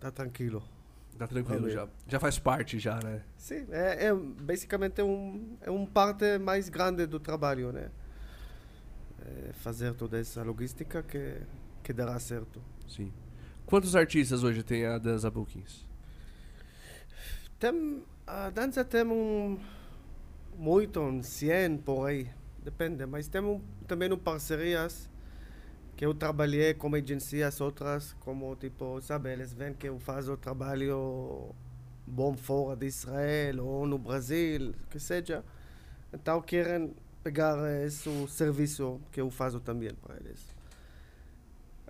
tá tranquilo. Tá tranquilo Valeu. já. Já faz parte já, né? Sim, é, é basicamente um é um parte mais grande do trabalho, né? É fazer toda essa logística que que dará certo. Sim. Quantos artistas hoje tem a Danza Bookings? Tem a dança tem um muito, um 100 por aí, depende, mas temos também um parcerias que eu trabalhei com agências outras, como tipo, sabe, eles veem que eu faço trabalho bom fora de Israel ou no Brasil, que seja. Então querem pegar esse serviço que eu faço também para eles.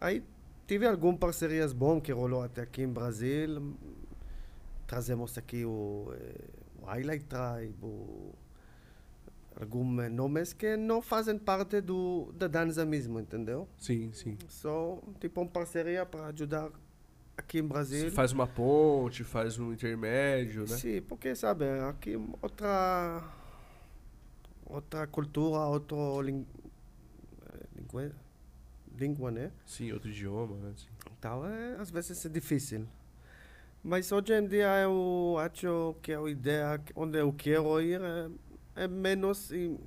Aí tive algumas parcerias bom que rolou até aqui em Brasil. Trazemos aqui o, eh, o Highlight Tribe, o, alguns nomes que não fazem parte do, da dança mesmo, entendeu? Sim, sim. Só tipo uma parceria para ajudar aqui em Brasil. Você faz uma ponte, faz um intermédio, né? Sim, porque sabe, aqui outra outra cultura, outro ling, eh, língua, língua, né? Sim, outro idioma, né? Sim. Então, é, às vezes é difícil. Mas hoje em dia eu acho que a ideia onde eu quero ir é, é menos e,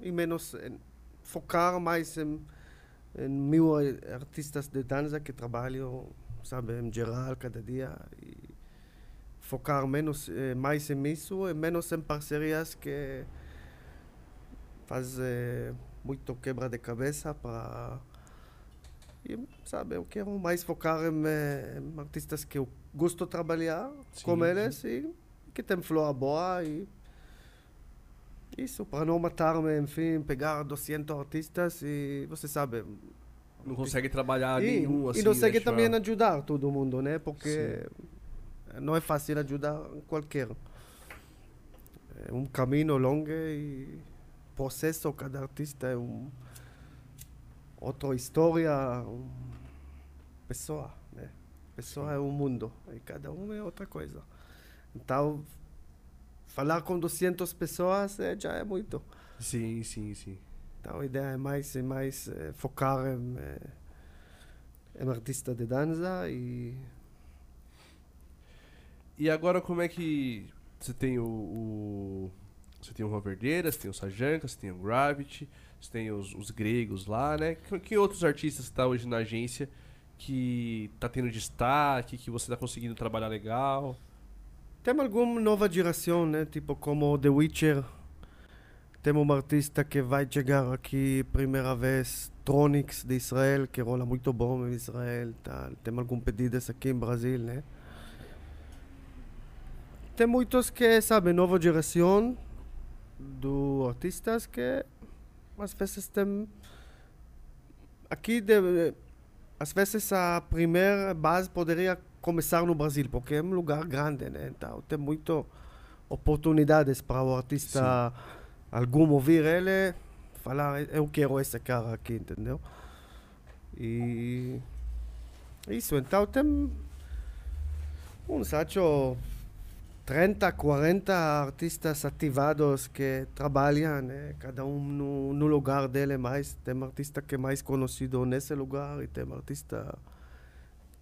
e menos em focar mais em, em mil artistas de dança que trabalham, sabe, em geral, cada dia. E focar menos, eh, mais em isso e menos em parcerias que faz eh, muito quebra de cabeça para e, sabe, eu quero mais focar em, eh, em artistas que eu gosto de trabalhar Sim, com eles e que tem flor boa e isso, para não matar-me, enfim, pegar 200 artistas e você sabe. Não consegue trabalhar e, nenhum assim. e não consegue também ajudar todo mundo, né? Porque não é fácil ajudar qualquer. É um caminho longo e processo, cada artista é um outra história, um pessoa, né? Pessoa é um mundo e cada um é outra coisa. Então, falar com 200 pessoas é, já é muito. Sim, sim, sim. Então, a ideia é mais, é mais eh, focar em, eh, em artista de dança e E agora como é que você tem o, o- você tem o Roverdeira, você tem o Sajanka, você tem o Gravity, você tem os, os gregos lá, né? Que, que outros artistas tá hoje na agência que tá tendo destaque, que você tá conseguindo trabalhar legal? Tem alguma nova geração, né? Tipo como The Witcher. Tem um artista que vai chegar aqui primeira vez, Tronics de Israel, que rola muito bom em Israel. Tá? Tem alguns pedidos aqui em Brasil, né? Tem muitos que, sabe, nova geração do artistas que às vezes tem aqui de, às vezes a primeira base poderia começar no Brasil, porque é um lugar grande, né? Então tem muitas oportunidades para o artista algum ouvir ele, falar, eu quero esse cara aqui, entendeu? E isso, então tem uns, acho, 30, 40 artistas ativados que trabalham, né? cada um no, no lugar dele mais. Tem artista que é mais conhecido nesse lugar e tem artista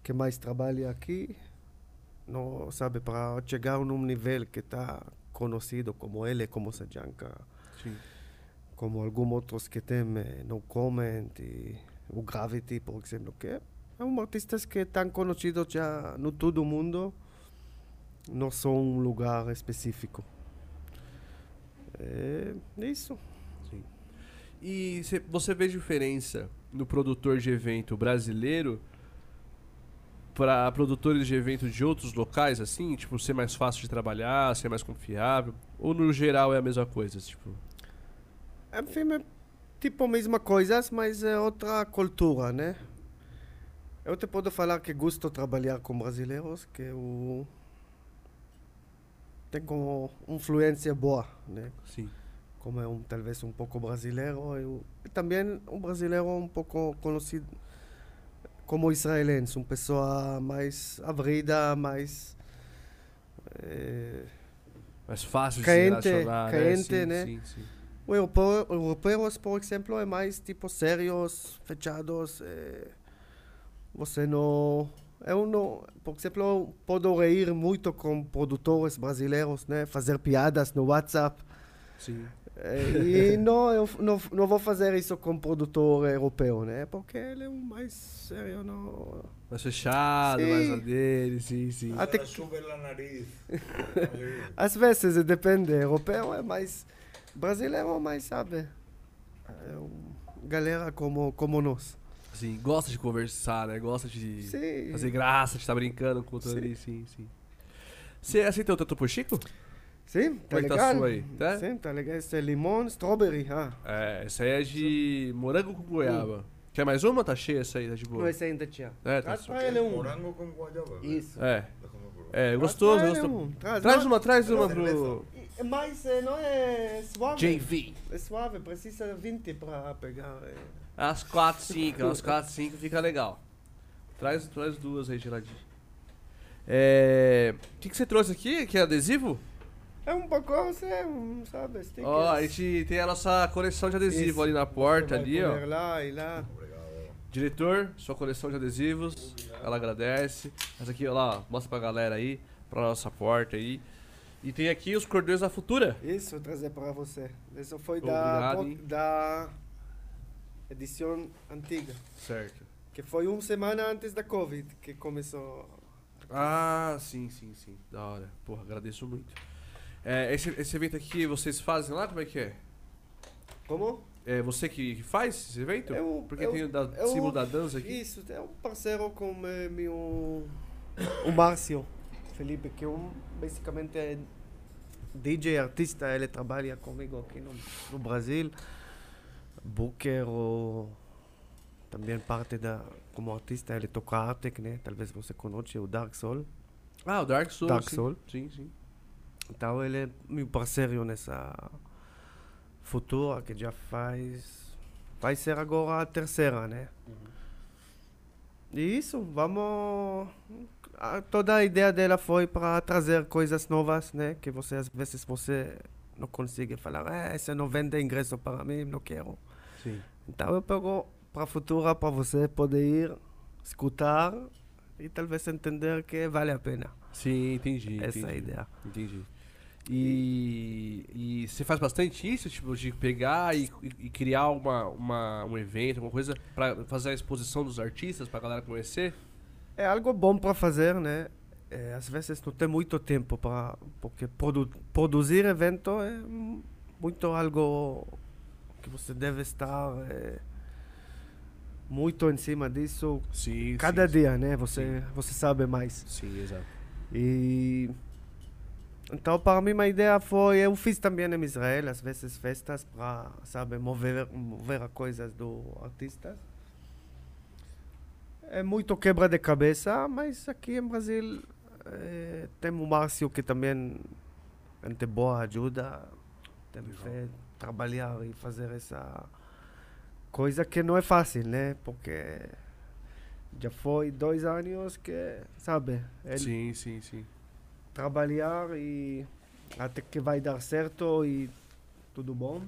que mais trabalha aqui. Não, sabe, para chegar num nível que está conhecido como ele, como Sajanka, Sim. como alguns outros que tem eh, No Comment e o Gravity, por exemplo, que é um artistas que estão conhecidos já no todo mundo não só um lugar específico. É isso. E cê- você vê diferença no produtor de evento brasileiro para produtores de evento de outros locais, assim? Tipo, ser mais fácil de trabalhar, ser mais confiável? Ou no geral é a mesma coisa? Tipo, Enfim, é tipo a mesma coisa, mas é outra cultura, né? Eu te posso falar que gosto de trabalhar com brasileiros, que eu tenho influência boa, né? sim. como é um talvez um pouco brasileiro eu, e também um brasileiro um pouco conhecido como israelense, uma pessoa mais abrida, mais eh, Mais fácil de Quente, se relacionar, quente, né? Sim, né? Sim, sim. o europeu, europeus, por exemplo, é mais tipo sérios, fechados. eh, você não eu não, por exemplo, eu posso rir muito com produtores brasileiros, né? Fazer piadas no WhatsApp. Sim. Eh, E não, eu não, não vou fazer isso com produtor europeu, né? Porque ele é um mais sério, não... Mais fechado, Sim. mais a dele, sim, sim. Até Ela que, sube la nariz. às vezes depende, europeu é mais... Brasileiro é mais, sabe? É um, galera como, como nós. Assim, gosta de conversar, né? Gosta de Sim. fazer graça, de estar brincando com o outro Sim. ali, sim, sim. Você aceitou tanto pro Chico? Sim, tá Como é que tá legal. a sua aí? Tá? Sim, tá legal. Esse é limão, strawberry, ah. É, essa aí é de morango com goiaba. Quer mais uma? Tá cheia essa aí, tá de boa. Não, esse ainda tinha. É, tá Traz só. pra ele um. Morango com guayaba. Isso. É, Déjame probar. é, gostoso, Traz pra gostoso. um. Traz, Traz uma, traz uma pro É mais, eh, não é suave. JV. É suave, precisa 20 para pegar. eh. As 4, 5, as 4, 5 fica legal. Traz, traz duas aí, geladinho. É. O que, que você trouxe aqui? Que é adesivo? É um pouco, você, um, sabe, stickers. Ó, a gente tem a nossa coleção de adesivo ali na porta, Você ali, ó. lá e lá. Diretor, sua coleção de adesivos. Ela agradece. Essa aqui, ó lá, ó, mostra pra galera aí, pra nossa porta aí. E tem aqui os cordões da futura. Isso, trazer para você. Isso foi Obrigado, da, hein? da edição antiga. Certo. Que foi uma semana antes da Covid que começou. Ah, sim, sim, sim. Da hora. Porra, agradeço muito. É, esse, esse evento aqui vocês fazem lá? Como é que é? Como? É você que que faz esse evento? Eu- Porque eu- tem o da, eu- símbolo da dança aqui. Isso, é um parceiro com eh, meu. O Márcio Felipe, que é um, basicamente é DJ artista, ele trabalha comigo aqui no, no Brasil. Booker, ou também parte da. Como artista, ele toca Artec, né? Talvez você conheça o Dark Soul. Ah, o Dark Souls. Dark sim. Soul. Sim, sim. Então ele é meu parceiro nessa futura que já faz. Vai ser agora a terceira, né? E isso, vamos. a- toda a ideia dela foi para trazer coisas novas, né? Que você às vezes você não consegue falar, eh, você não vende ingresso para mim, não quero. Sim. Então eu pego para a futura para você poder ir, escutar e talvez entender que vale a pena. Sim, entendi. Essa é a entendi. ideia. Entendi. E, e você faz bastante isso, tipo, de pegar e, e- criar uma, uma, um evento, alguma coisa, pra fazer a exposição dos artistas, pra galera conhecer? É algo bom para fazer, né? É, às vezes não tem muito tempo para porque produ produzir evento é muito algo que você deve estar é, muito em cima disso Sim, cada sim, dia, né? Você você sabe mais. Sim, exato. E então para mim a ideia foi eu fiz também em Israel às vezes festas para sabe mover mover as coisas do artista. É muito quebra de cabeça, mas aqui em Brasil eh, tem o Márcio que também gente boa ajuda. Tem que trabalhar e fazer essa coisa que não é fácil, né? Porque já foi dois anos que, sabe, Sim, sim, sim. trabalhar e até que vai dar certo e tudo bom.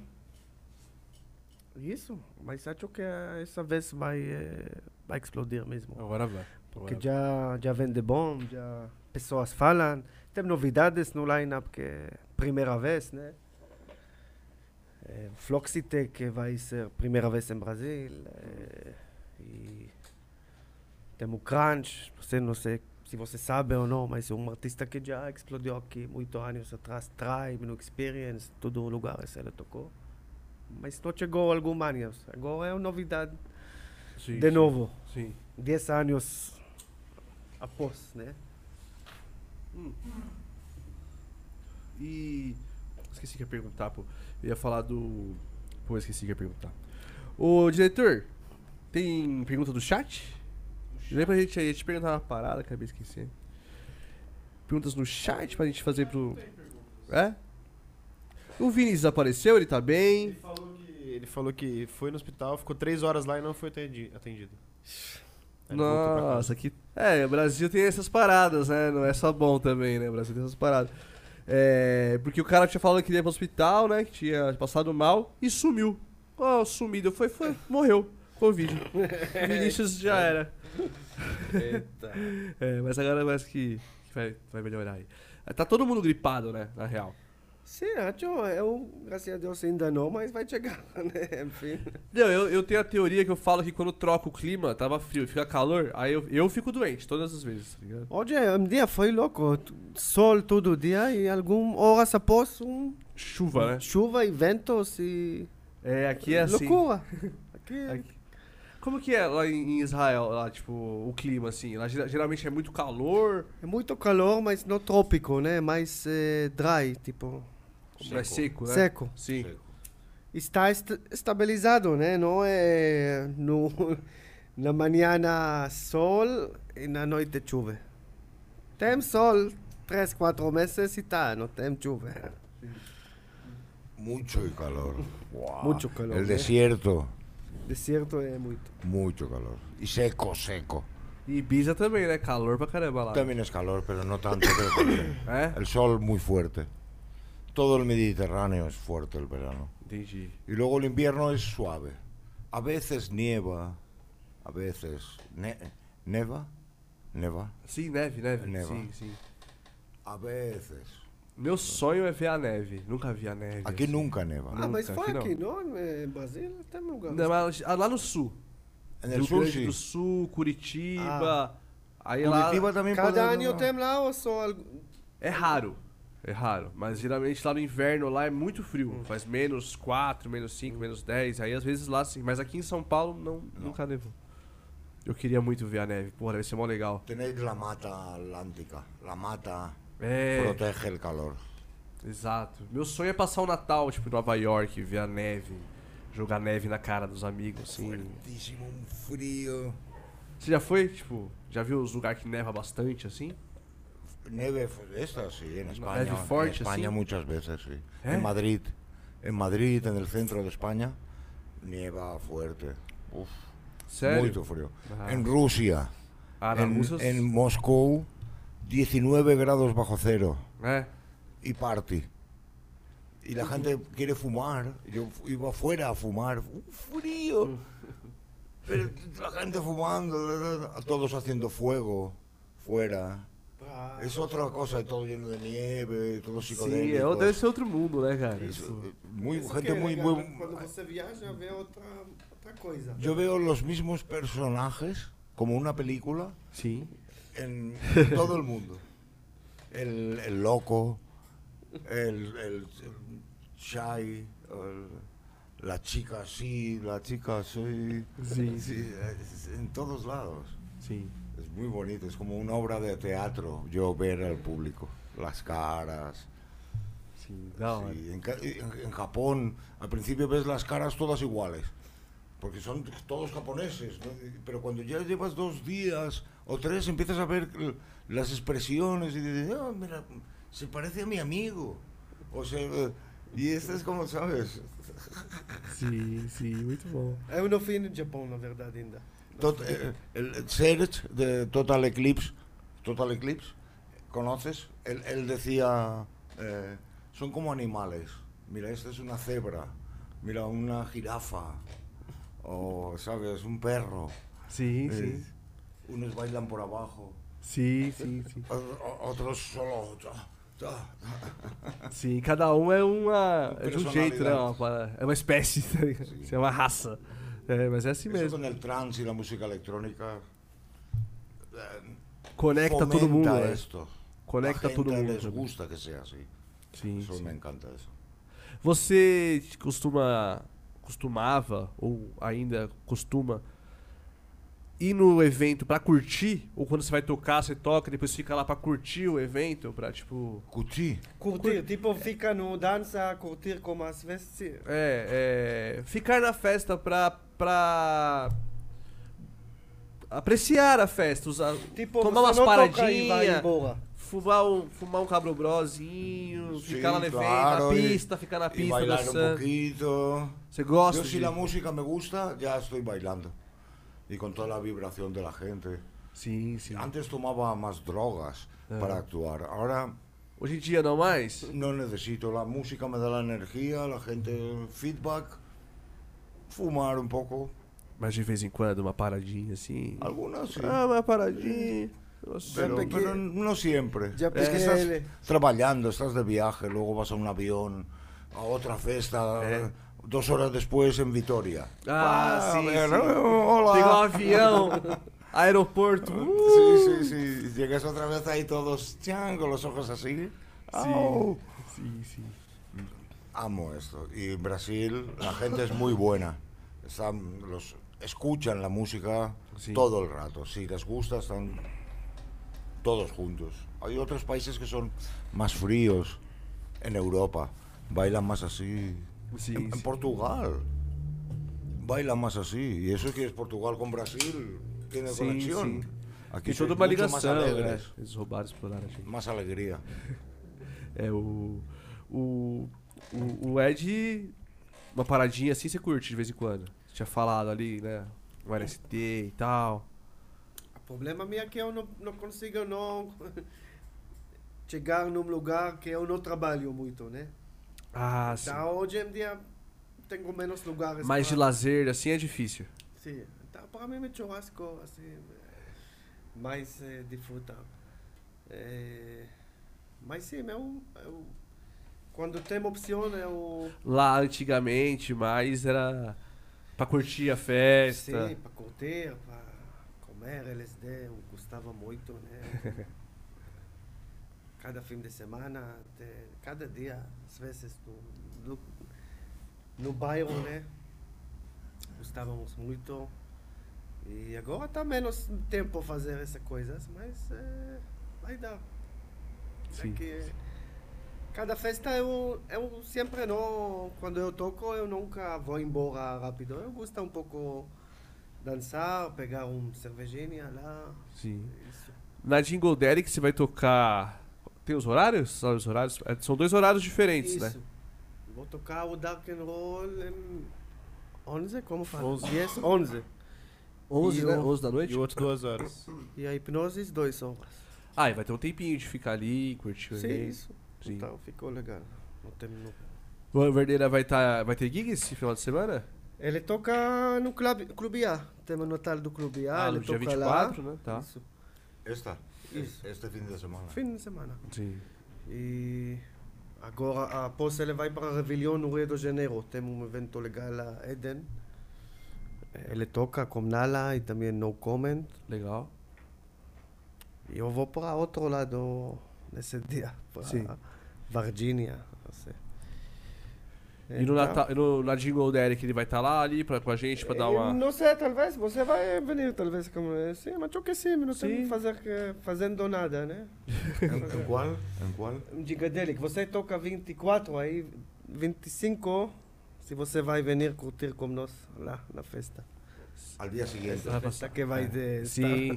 Isso, mas acho que essa vez vai, eh, vai explodir mesmo. Agora vai. Porque Agora já, já vende bom, já pessoas falam. Tem novidades no line-up que é primeira vez, né? Floxitec vai ser primeira vez em Brasil. e tem o Crunch, você não sei se você sabe ou não, mas é um artista que já explodiu aqui muitos anos atrás. Tribe, no Experience, todo lugar esse ele tocou. Mas não chegou alguns anos. Agora é uma novidade Sim, de novo. Sim. 10 anos após, né? E. Esqueci que ia perguntar, pô. Eu ia falar do. Pô, esqueci que ia perguntar. Ô, diretor, tem pergunta do chat? Lembra a gente aí, ia te perguntar uma parada, acabei esquecendo. Perguntas no chat pra gente fazer pro. É? O Vini desapareceu, ele tá bem. Ele falou, que, ele falou que foi no hospital, ficou três horas lá e não foi atendi- atendido. Aí pra. Nossa, que. É, o Brasil tem essas paradas, né? Não é só bom também, né? O Brasil tem essas paradas. É, porque o cara tinha falado que ia pro hospital, né? Que tinha passado mal e sumiu. Ó, sumido. Foi, foi, morreu. Covid. Vinícius já era. Eita. É, mas agora parece que, que vai, vai melhorar aí. Tá todo mundo gripado, né? Na real. Sim, acho, eu, graças a Deus, ainda não, mas vai chegar, né? Enfim. Não, eu, eu tenho a teoria que eu falo que quando troca o clima, tava frio fica calor, aí eu, eu fico doente todas as vezes, tá ligado? Hoje, um dia foi louco. Sol todo dia e algumas horas após um Chuva, né? chuva e ventos e... É, aqui é assim. Loucura. Aqui, Aqui. Como que é lá em Israel, lá, tipo, o clima, assim? Lá gera- geralmente é muito calor, é muito calor, mas não trópico, né? Mais eh, dry, tipo, é seco, né? seco. Sim. Está est estabilizado, né? Não é no, na manhã sol e na noite chuva. Tem sol três, quatro meses e tá, não tem chuva. Mucho y calor. Buah. Mucho calor, El ¿eh? desierto, Deserto é muito. mucho calor. Y seco, seco. E Ibiza também, né? Calor pra caramba lá. También es calor, pero no tanto. É? El sol muy fuerte. Todo el Mediterráneo es fuerte el verano. Entendi. Y luego el invierno es suave. A veces nieva, a veces ne- neva, neva, Sim, neve, neve. Neva. Sim, sim. a veces. Meu sonho é ver a neve. Nunca vi a neve. Aquí assim. nunca neva. Ah, mas Nunca, foi aqui aqui, não? Em Brasil tem lugar. Não, mas ah, lá no sul. El Rio sur Grande do Sul, Curitiba. Aí Curitiba lá. también Cada ano tem lá ou só? É raro. É raro. Mas geralmente lá no inverno lá é muito frio. Hum. Faz menos 4, menos 5, menos 10. Aí às vezes lá sim. Mas aqui em São Paulo não, nunca nevou. Eu queria muito ver a neve. Porra, deve ser mó legal. Tenéis la mata atlántica. La mata É, protege el calor. exato. Meu sonho é passar o Natal, tipo, em Nova York, ver a neve. Jogar neve na cara dos amigos, assim. Fuertísimo, un frío. Você já foi, tipo, já viu os lugares que neva bastante, assim? Neve, f- esta sí, en España. En España muchas veces, sí. ¿Eh? En Madrid, en Madrid, en el centro de España, nieva fuerte. Uf, muito frío. Ah. En Rusia, Ah, en, Moscú, 19 grados bajo cero É. y party. Y la gente quiere fumar. Yo iba afuera a fumar. Un frío. Pero la gente fumando, todos haciendo fuego fuera. Es otra cosa, todo lleno de nieve, todo psicodélico. é, deve ser outro mundo, né, cara? Isso. eh, muy, Isso gente muy, legal, muy... Quando você viaja, vê outra, outra coisa. Yo veo los mismos personajes como una película Sim. en, en todo el mundo. El, el loco, el, el, el shy, el- la chica así, la chica así. Sí, es- en todos lados. sim. Es muy bonito, es como una obra de teatro yo ver al público, las caras. Sí, en, ca- en- en Japón al principio ves las caras todas iguales. porque son todos japoneses, ¿no? pero cuando ya llevas dos días o tres empiezas a ver las expresiones y dices, "Ah, mira, se parece a mi amigo. O sea, y este es como, ¿sabes? Sim, sim, muito bom. Eu não fui no Japão, na verdade, ainda. Tot- eh, el Serge de Total Eclipse, Total Eclipse, ¿conoces? Él, él decía, eh, son como animales. Mira, esta es una cebra, mira, una jirafa, o, ¿sabes? Un perro. Sim, Eh, sim. unos bailan por abajo, sim. o- o- otros solo... Sim, cada um é uma. É de um jeito, né? Uma, é uma espécie, tá ligado? Sim. Isso É uma raça. É, mas é assim mesmo. con el trance y la música electrónica eh, Conecta todo mundo. né? esto. Conecta todo mundo. les gusta que sea así. Sim, Eso sim. me encanta eso. Você costuma. costumava, ou ainda costuma, ir no evento pra curtir? Ou quando você vai tocar, você toca e depois fica lá pra curtir o evento? Pra tipo. Cuchi. Curtir, tipo, fica no dança, curtir como vezes. sim. É, é, ficar na festa pra. Pra apreciar a festa, usar, Tipo, tomar umas não e paradinhas, fumar um, fumar um cabrobrozinho, ficar lá no evento, claro, na y- pista, ficar na pista dançando. poquito. Você gosta si de... la música me gusta, ya estoy bailando. Y con toda la vibración de la gente. Sim, sim. Antes tomaba más drogas Ah. para actuar. Ahora Hoje em dia não mais? no necesito. La música me da la energía, la gente feedback. Fumar un poco. Mas de vez em quando, uma paradinha assim. Algunas sí. Ah, uma paradinha. Pero, que- pero no siempre. Ya Es pegué que estás el- trabajando, estás de viaje, luego vas a un avión, a otra fiesta, Eh. dos horas después en Vitoria. Ah, sim, ver, sim. Hola. Pegar um avião, aeroporto. uh, Sí, sí, sí. Llegas otra vez ahí todos chan, con los ojos así. Au. Sim, sim. Amo esto. Y en Brasil la gente es muy buena. Están, los, escuchan la música Sí. todo el rato. Si les gusta, están todos juntos. Hay otros países que son más fríos. En Europa bailan más así. Sí, en. Portugal bailan más así. Y eso que es Portugal con Brasil. Tiene conexión. Tem sois toda uma ligação, né? alegres. Eles roubaram, exploraram a gente. Más alegría. É, o, o, o, o Ed, uma paradinha assim você curte de vez em quando. Tinha falado ali, né? O LST e tal. O problema meu é que eu não, não consigo não chegar num lugar que eu não trabalho muito, né? Ah, sim. Então, hoje em dia, tenho menos lugares Mais de para- lazer, assim, é difícil. Sim, então para mim é churrasco, assim, mais é, disfrutar. É, mas sim, eu, eu, quando tem opção, eu... Lá, antigamente, mais era pra curtir a festa. Sim, para curtir, para comer LSD, eu gostava muito, né? cada fim de semana, cada dia, às vezes, no, no, no bairro, né? Gostávamos muito. E agora está menos tempo fazer essas coisas, mas é, vai dar. Sim. É que cada festa eu, eu sempre não, quando eu toco, eu nunca vou embora rápido. Eu gosto um pouco dançar, pegar um cervejinha lá. Sim. Isso. Na Jingle Derek você vai tocar. Tem os horários? Sabe os horários? É, São dois horários diferentes, né? Isso. Vou tocar o Dark and Roll em 11, como fala? 11. 10, 11. 11, E né? o- 11 da E noite? o outro duas horas. E a hipnose, 2 horas. Ah, e vai ter um tempinho de ficar ali, curtir o Sim, isso. Sim. Então ficou legal. Não tem, não. O Verdeira vai, tá, vai ter gig esse final de semana? Ele toca no clube, clube A. Tem o Natal do Clube A. Ah, ele no dia toca 24, lá. né? Tá. Isso. Esta. Isso. Este fin de semana. Fim de semana. Sim. E agora, após ele vai para Réveillon no Rio de Janeiro. Tem um evento legal lá, Eden. Ele toca com Nala e também No Comment. Legal. E eu vou para outro lado nesse dia. Para Sim. Virgínia. Assim. E no, Natal, e no, na Jingle Derek ele vai estar lá ali pra, com a gente pra dar uma. Não sei, talvez você vai venir, talvez como sim, mas eu que sim, não Sim. tem fazer fazendo nada, né? ¿En, en cuál? ¿En cuál? Um Gigadelic, você toca 24, aí 25, se você vai venir curtir com nós lá na festa. Al día siguiente. Ah, Festa que vai ter. Sim.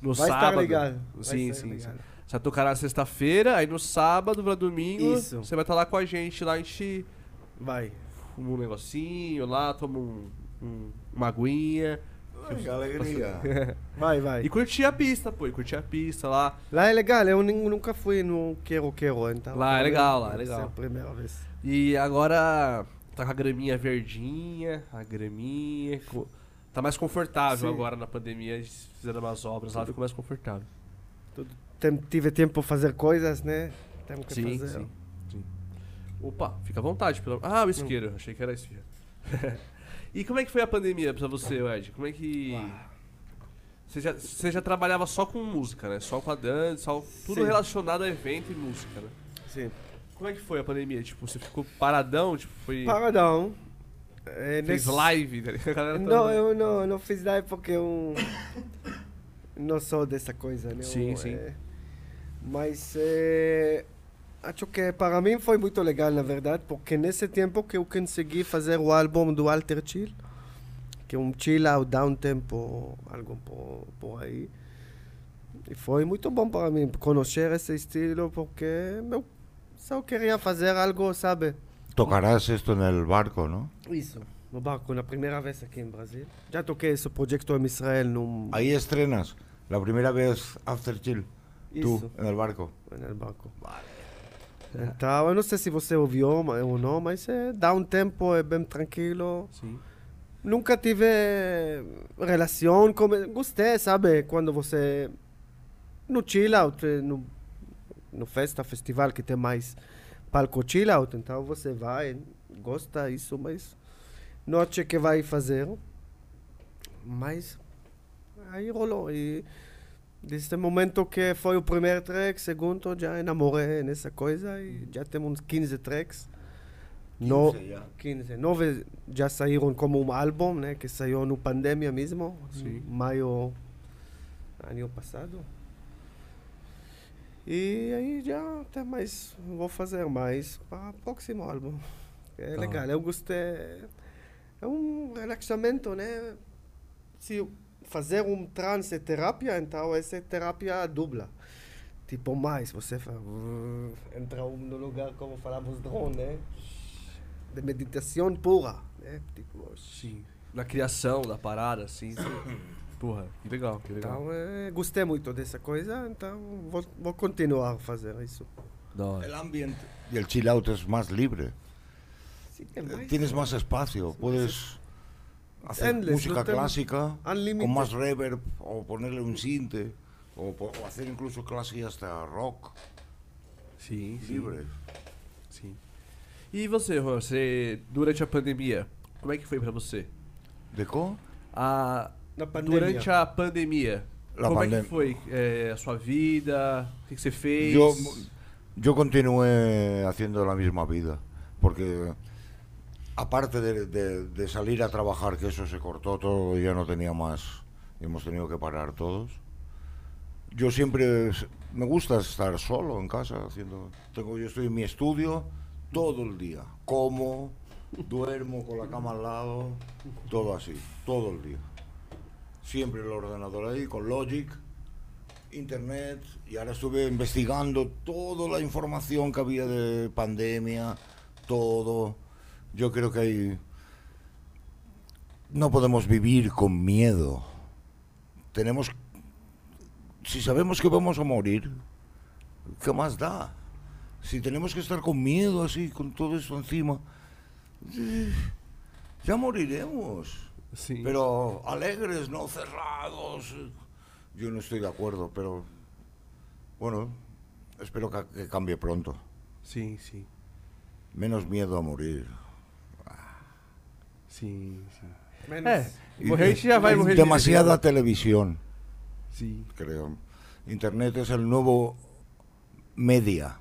No Vai estar sábado. legal. Vai Sim, ser sim, legal. sim. Você vai tocar na sexta-feira, aí no sábado pra domingo, Isso. você vai estar lá com a gente, lá a gente Vai. fuma um negocinho lá, toma um, um- uma aguinha. Ay, qué alegría. Vai, vai. E curtir a pista, pô, e curtir a pista lá. Lá é legal, eu nunca fui no Quero Quero, então. Lá é legal, lá é legal. a primeira vez. E agora tá com a graminha verdinha, a graminha. Tá mais confortável Sim. agora na pandemia, fizeram umas obras lá, ficou mais confortável. Tem, tive tempo para fazer coisas, né? Temos que Sim, fazer. sim, sim. Opa, fica à vontade. Pelo... Ah, o isqueiro, achei que era esfirra. e como é que foi a pandemia pra você, Ed? Como é que. Você já, você já trabalhava só com música, né? Só com a dança, só tudo Sim. relacionado a evento e música, né? Sim. Como é que foi a pandemia? Tipo, você ficou paradão, tipo, foi. Paradão. É, Fez nesse- live, tá ligado? Galera Não, eu não, não fiz live porque eu não sou dessa coisa, né? Sim, Eu, sim. é, mas é, acho que para mim foi muito legal, na verdade, porque nesse tempo que eu consegui fazer o álbum do Alter Chill, que é um chill out, down tempo, algo por, por aí. E foi muito bom para mim conhecer esse estilo, porque eu só queria fazer algo, sabe? Tocarás esto el barco, ¿no? Isso. No barco, na primeira vez aqui em Brasil. Já toquei esse projeto em Israel num... Ahí estrenas la primera vez After Chill. Isso, en el barco. no barco. Então, eu não sei se você ouviu ou não, mas é, dá um tempo, é bem tranquilo. Sim. Nunca tive relação com... Gostei, sabe? Quando você... No chill out, eh, no, no festa, festival que tem mais palco chill out, então você vai, gosta isso, mas acho que vai fazer. Mas aí rolou. E desse momento que foi o primeiro track, segundo, já enamorei nessa coisa e já temos uns 15 tracks. No, 15 já. 15. Nove já saíram como um álbum, né? Que saiu no pandemia mesmo. Sim. Maio ano passado. E aí já tem mais. Vou fazer mais para o próximo álbum. É Tá. legal. Eu gostei. É um relaxamento, né? Se fazer um trance é terapia, então essa é terapia dupla. Tipo, mais, você entra um no lugar, como falamos, drone, né? De meditação pura, né? Tipo, Sim. Na criação da parada, assim. Porra, que legal, que legal. então, é, gostei muito dessa coisa, então vou, vou continuar a fazer isso. Da hora. El ambiente y el chill out es más libre. Sim, é mais- Tienes más espacio. Puedes hacer Endless, música clásica Unlimited. con más reverb o ponerle un sinte o, o hacer incluso clásica hasta rock Sim, libre. Sim. E você, Juan, você, durante a pandemia, como é que foi pra você? ¿De co? A, Na pandemia. durante a pandemia, La como é pandem- que foi é, a sua vida? O que, que você fez? Yo, yo continué haciendo la misma vida, porque aparte de, salir a trabajar, que eso se cortó todo, ya no tenía más, hemos tenido que parar todos. Yo siempre me gusta estar solo en casa haciendo, tengo yo estoy en mi estudio todo el día, como, duermo con la cama al lado, todo así, todo el día. Siempre el ordenador ahí con Logic internet y ahora estuve investigando toda la información que había de pandemia, todo. Yo creo que hay... No podemos vivir con miedo. Tenemos... Si sabemos que vamos a morir, ¿qué más da? Si tenemos que estar con miedo así, con todo esto encima, eh, ya moriremos. Pero alegres, no cerrados. Yo no estoy de acuerdo, pero bueno, espero que, que cambie pronto. Sim, sim. Menos miedo a morir. Sim, sim. Menos. É, morrer a gente já vai morrer. de Demasiada vez, televisión, né? Sim. creo. Internet es el nuevo media.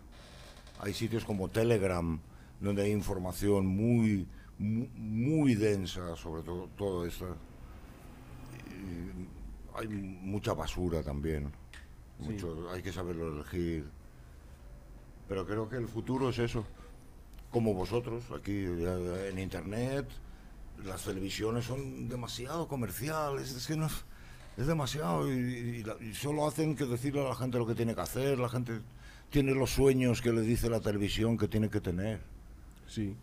Hay sitios como Telegram donde hay información muy, mu- muy, densa sobre todo, todo esto. Y hay mucha basura también. Mucho, hay que saberlo elegir. Pero creo que el futuro es eso. como vosotros, aquí eh, en internet, las televisiones son demasiado comerciales, es que no es- demasiado y, y la- y solo hacen que decirle a la gente lo que tiene que hacer, la gente tiene los sueños que le dice la televisión que tiene que tener. Sim.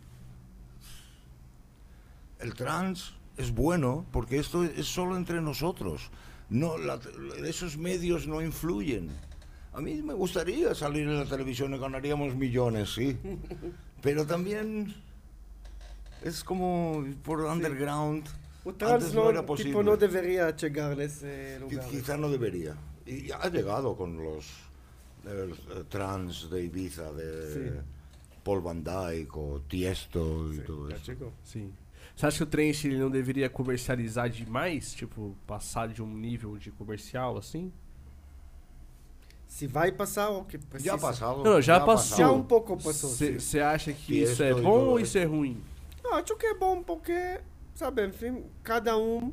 El trans es bueno porque esto es solo entre nosotros. No, la- esos medios no influyen. A mí me gustaría salir en la televisión y ganaríamos millones, sí. Pero también es como por underground. O trans Antes no, tipo, posible. no debería llegar a ese Qui- lugar. Quizá no debería. Y ya ha llegado con los el, eh, trans de Ibiza, de Sí. Paul Van Dyke o Tiesto y todo Ya eso. llegó. Sim. Você acha que o trance ele não deveria comercializar demais? Tipo, passar de um nível de comercial assim? Se vai passar o que precisa. Pasado. No, no, ya ha pasó. Já um pouco passou. Você acha que Tiesto isso é e bom ou isso. isso é ruim? Acho que é bom porque, sabe, enfim, cada um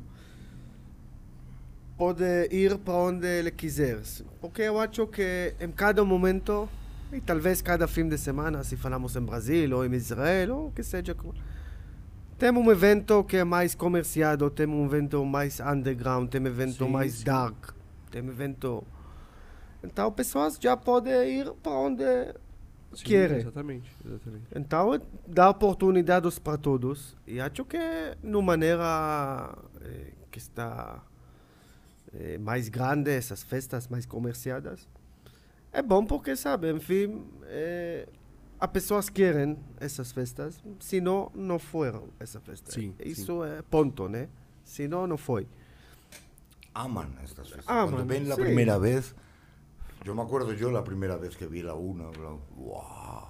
pode ir para onde ele quiser. Porque eu acho que em cada momento, e talvez cada fim de semana, se falamos em Brasil ou em Israel, ou que seja, tem um evento que é mais comerciado, tem um evento mais underground, tem um evento Sim, mais sim. dark, tem um evento... Então, pessoas já podem ir para onde Sim, Querem. Exatamente, exatamente. então, dá oportunidades para todos. E acho que, de maneira eh, que está eh, mais grande, essas festas mais comerciadas, é bom porque, sabe, enfim, eh, as pessoas querem essas festas, senão não foram essas festas. Sim, Isso é ponto, né? Senão não foi. aman estas fiestas. Aman, Cuando ven la sí. primera vez, yo me acuerdo yo la primera vez que vi la una, la, ¡guau!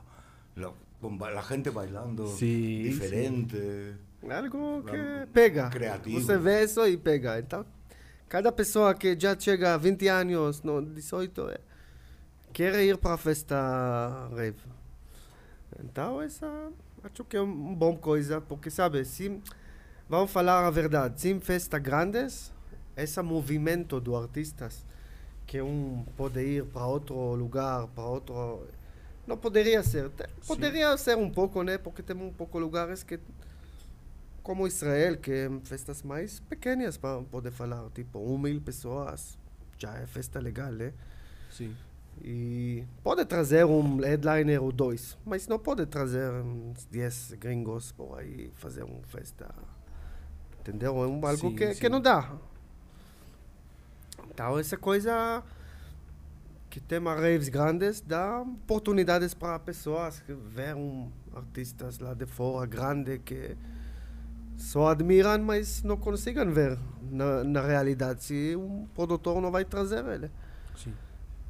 la, con ba- la gente bailando Sí, diferente. Algo que pega. criativo. Você vê isso e pega. Então, cada pessoa que já chega a 20 anos, no 18, é, quer ir para a festa rave. Então, essa acho que é uma boa coisa, porque, sabe, se, vamos falar a verdade, sem festas grandes, esse movimento dos artistas, que um pode ir para outro lugar, para outro... Não poderia ser. Poderia ser um pouco, né? Porque tem um pouco lugares que como Israel, que é festas mais pequenas, para poder falar, tipo, um mil pessoas, já é festa legal, né? Sim. E pode trazer um headliner ou dois, mas não pode trazer uns 10 gringos por aí fazer uma festa. Entendeu? É um, algo Sim, que, sim. que não dá. Então, essa coisa que tem uma raves grandes dá oportunidades para pessoas que ver um artistas lá de fora grande que só admiram, mas não conseguem ver na, na realidade se um produtor não vai trazer ele. Sim.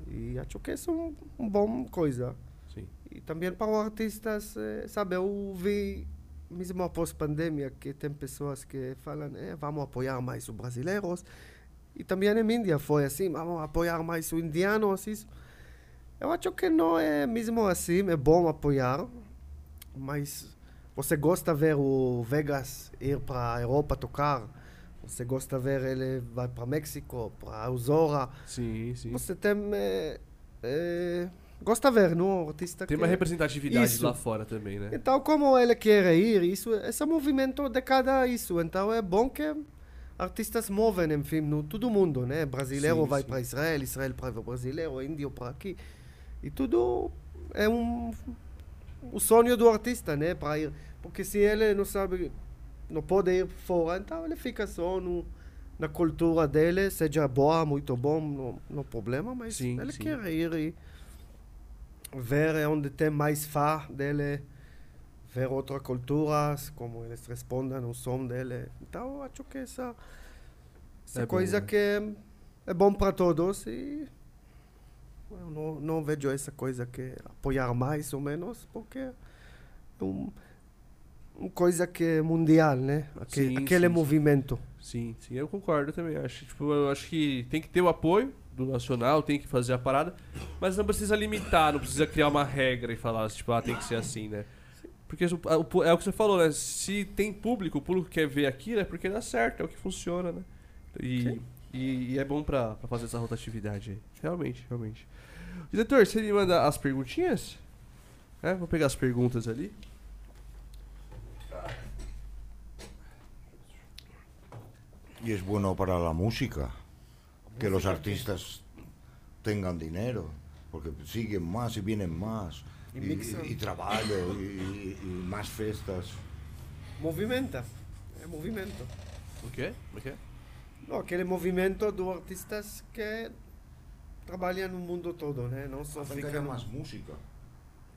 E acho que isso é um, uma boa coisa. Sim. E também para os artistas, sabe, eu vi, mesmo após pandemia, que tem pessoas que falam, eh, vamos apoiar mais os brasileiros. E também em Índia foi assim, vamos apoiar mais os indianos. Isso. Eu acho que não é mesmo assim, é bom apoiar, mas você gosta de ver o Vegas ir para a Europa tocar, você gosta de ver ele vai para México, para Aurora, Sim, sim. você tem. eh, eh, gosta de ver, não? O artista Tem uma representatividade Isso. lá fora também, né? Então, como ele quer ir, isso, esse movimento de cada isso. Então, é bom que artistas movem, enfim, no todo mundo, né? Brasileiro Sim, vai para Israel, Israel para o brasileiro, índio para aqui. E tudo é um o sonho do artista, né? Para ir, porque se ele não sabe, não pode ir fora, então ele fica só no na cultura dele, seja boa, muito bom, não, não problema, mas Sim, ele sim. quer ir e ver onde tem mais fã dele, ver outras culturas, como eles respondem no som dele. Então, acho que essa, essa É bom, coisa né? que é, bom para todos e eu não, não vejo essa coisa que apoiar mais ou menos, porque é um, uma coisa que é mundial, né? Aque- Sim, aquele sim. movimento. Sim, sim, eu concordo também. Acho, tipo, eu acho que tem que ter o apoio do nacional, tem que fazer a parada, mas não precisa limitar, não precisa criar uma regra e falar, tipo, ah, tem que ser assim, né? Porque é o que você falou, né? Se tem público, o público quer ver aquilo, é porque dá certo, é o que funciona, né? E, e, e, é bom pra, pra fazer essa rotatividade aí. Realmente, realmente. Diretor, você me manda as perguntinhas? É, vou pegar as perguntas ali. E é bom para la música que os artistas tenham dinheiro, porque siguen mais e vêm mais. Y- y trabajo, y, y- y más fiestas. Movimenta. É movimento. O quê? O quê? Não, aquele movimento dos artistas que trabalham no mundo todo, né? Não só Hacen ficam... más música.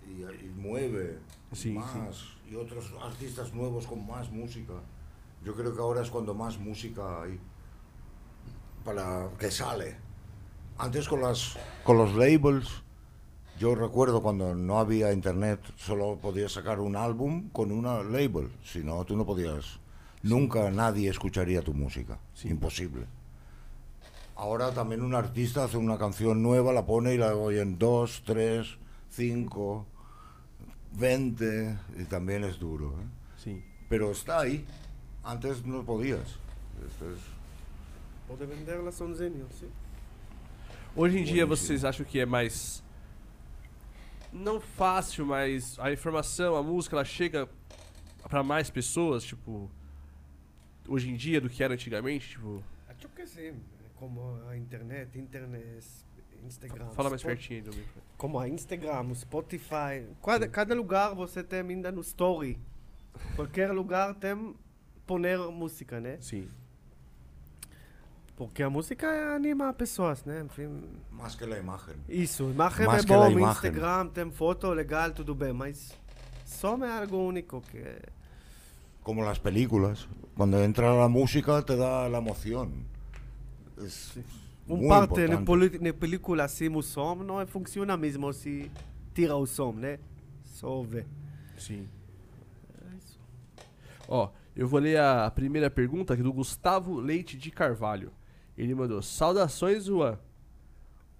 Y, y mueve Sí, más. Y otros artistas nuevos con más música. Yo creo que ahora es cuando más música hay. Para que sale. Antes con las con los labels, yo recuerdo cuando no había internet, solo podías sacar un álbum con una label. Si no, tú no podías. Nunca nadie escucharía tu música. Sí. Imposible. Ahora también un artista hace una canción nueva, la pone y la oyen dos, tres, cinco, veinte, y también es duro. ¿eh? Sim. Pero está ahí. Antes no podías. Esto es- Pode vender lá sozinho, sim. Hoje em dia vocês acham que é mais. Não fácil, mas a informação, a música, ela chega pra mais pessoas, tipo. Hoje em dia do que era antigamente, tipo. Acho que sim. Como a internet, internet, Instagram. Fala mais Spot- pertinho do microfone. Como a Instagram, o Spotify. Cada, cada lugar você tem ainda no story. Qualquer lugar tem poner música, né? Sim. Porque a música anima pessoas, né? Enfim, más que la imagen. isso, imagem Mais é que a bom, imagem. Instagram tem foto legal, tudo bem, mas som é algo único que... Como las películas. Cuando entra la música te da la emoción. Es Um muy parte na, na película assim, o som não funciona mesmo se tira o som, né? Só vê. Sim. É isso. Ó, eu vou ler a primeira pergunta aqui do Gustavo Leite de Carvalho. Ele mandou: Saudações, Juan.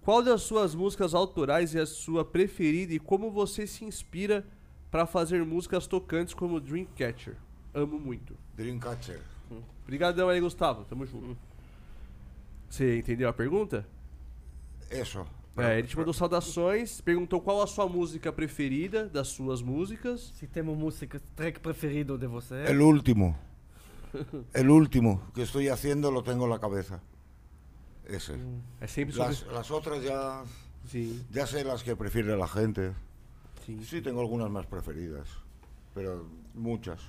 Qual das suas músicas autorais é a sua preferida e como você se inspira pra fazer músicas tocantes como Dreamcatcher? Amo muito. Dreamcatcher. Obrigadão aí, Gustavo. Tamo junto. Você entendeu a pergunta? Eso. É, ele te mandou saudações, perguntou qual a sua música preferida das suas músicas. Se temos música, track preferido de você. El último. El último que estoy haciendo lo tengo en la cabeza. Ese. É sempre sobre. Las, las otras ya, Sim, ya sé las que prefiere la gente. sim. Sí, tengo algunas más preferidas, pero muchas.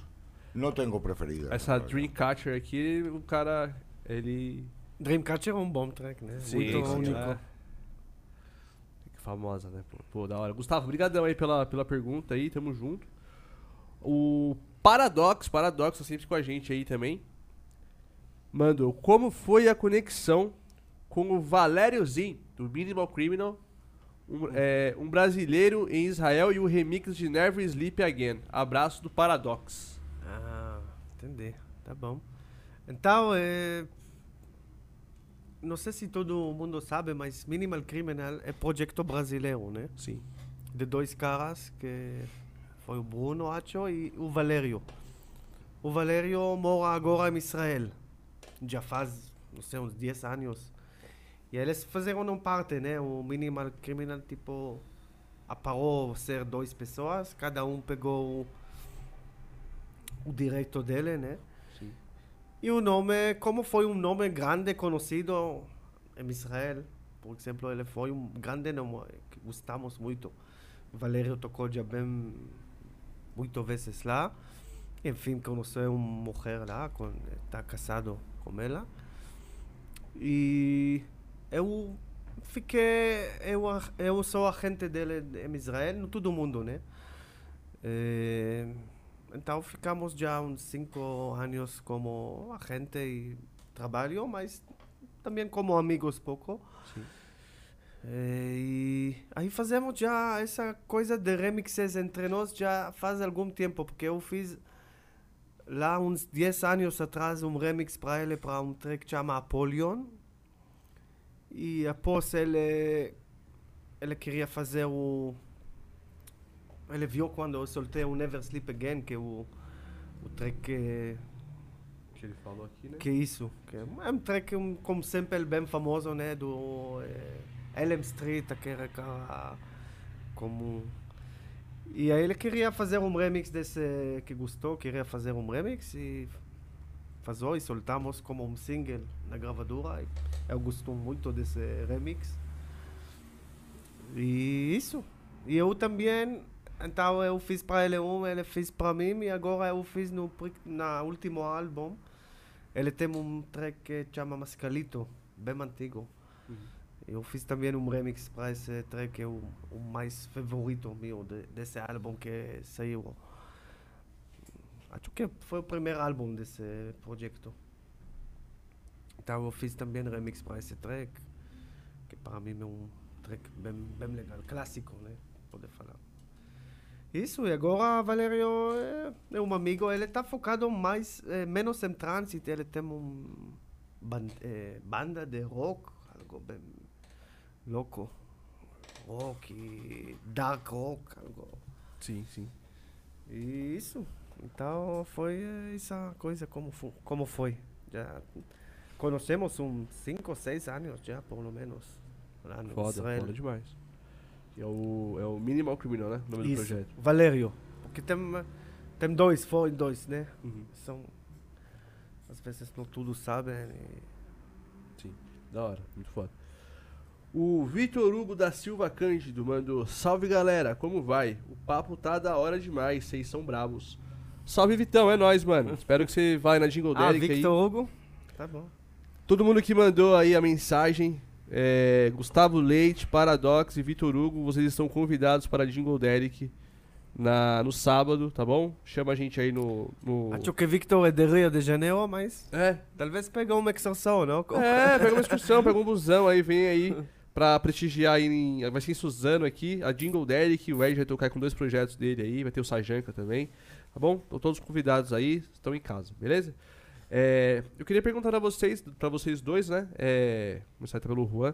No tengo preferidas. Essa. Dreamcatcher aqui, o cara, ele Dreamcatcher é um bom track, né? Sim, Muito sim, único. é. Famosa, né? Pô, Pô, da hora. Gustavo, obrigadão aí pela, pela pergunta aí, tamo junto. O Paradox, Paradox tá sempre com a gente aí também. Mandou, como foi a conexão com o Valério Zin, do Minimal Criminal, um, é, um brasileiro em Israel e o remix de Never Sleep Again. Abraço do Paradox. Ah, entendi. Tá bom. Então, é... não sei se todo mundo sabe, mas Minimal Criminal é projeto brasileiro, né? Sim. De dois caras, que foi o Bruno Acho e o Valério. O Valério mora agora em Israel. Já faz, não sei, uns 10 anos. E eles fizeram uma parte, né? O Minimal Criminal, tipo, aparou ser duas pessoas, cada um pegou o direito dele, né? Sim. E o nome, como foi um nome grande conhecido em Israel, por exemplo, ele foi um grande nome que gostamos muito. Valério tocou já bem muitas vezes lá. Enfim, conheceu uma mulher lá, está casado com ela. E eu fiquei, eu, eu sou agente dele em Israel, no todo mundo, né? Eh, então ficamos já uns cinco anos como agente e trabalho, mas também como amigos pouco. Sim. Eh, e aí fazemos já essa coisa de remixes entre nós já faz algum tempo, porque eu fiz lá uns 10 anos atrás um remix para ele, para um track que chama Apollyon. E após ele, ele queria fazer o... Ele viu quando eu soltei o Never Sleep Again, que é o, o track que, Que ele falou aqui, né? que é isso. Que é um track um, com sample bem famoso, né? Do eh, Elm Street, aquele cara como... E aí ele queria fazer um remix desse que gostou, queria fazer um remix e vazou e soltamos como um single na gravadora. Eu gosto muito desse remix. E isso. E eu também, então eu fiz para ele um, ele fez para mim e agora eu fiz no na último álbum. Ele tem um track que chama Mascalito, bem antigo. Eu fiz também um remix para esse track que é o, o mais favorito meu de, desse álbum que saiu. Acho que foi o primeiro álbum desse projeto. Então eu fiz também remix para esse track, que para mim é um track bem, bem legal, clássico, né? Pode falar. Isso, e agora Valério é, é um amigo, ele está focado mais, eh, menos em trânsito, ele tem um ban eh, banda de rock, algo bem louco. Rock dark rock, algo. Sim, sim. E isso. Então foi essa coisa como, como foi. Já conhecemos uns 5 ou 6 anos já, por menos. Lá no Foda, Israel. foda demais. É o, é o Minimal Criminal, né? O nome do Isso. projeto. Valério. Porque tem, tem dois, foi dois, né? Uhum. São. Às vezes não tudo sabem. e- Sim, da hora, muito foda. O Vitor Hugo da Silva Cândido mandou: Salve galera, como vai? O papo tá da hora demais, vocês são bravos. Salve Vitão, é nóis, mano. Espero que você vá na Jingle Ah, Derek aí. Victor Hugo. Tá bom. Todo mundo que mandou aí a mensagem, é, Gustavo Leite, Paradox e Vitor Hugo, vocês estão convidados para a Jingle Derek na, no sábado, tá bom? Chama a gente aí no. no... Acho que Victor é de Rio de Janeiro, mas É, talvez pegou uma excursão, não? É, pega uma excursão, pega um busão aí, vem aí pra prestigiar aí em, vai ser em Suzano aqui, a Jingle Derek, o Ed vai tocar com dois projetos dele aí, vai ter o Sajanka também, tá bom? Estão todos convidados aí, estão em casa, beleza? É, eu queria perguntar pra vocês, pra vocês dois, né? É, começar pelo Juan.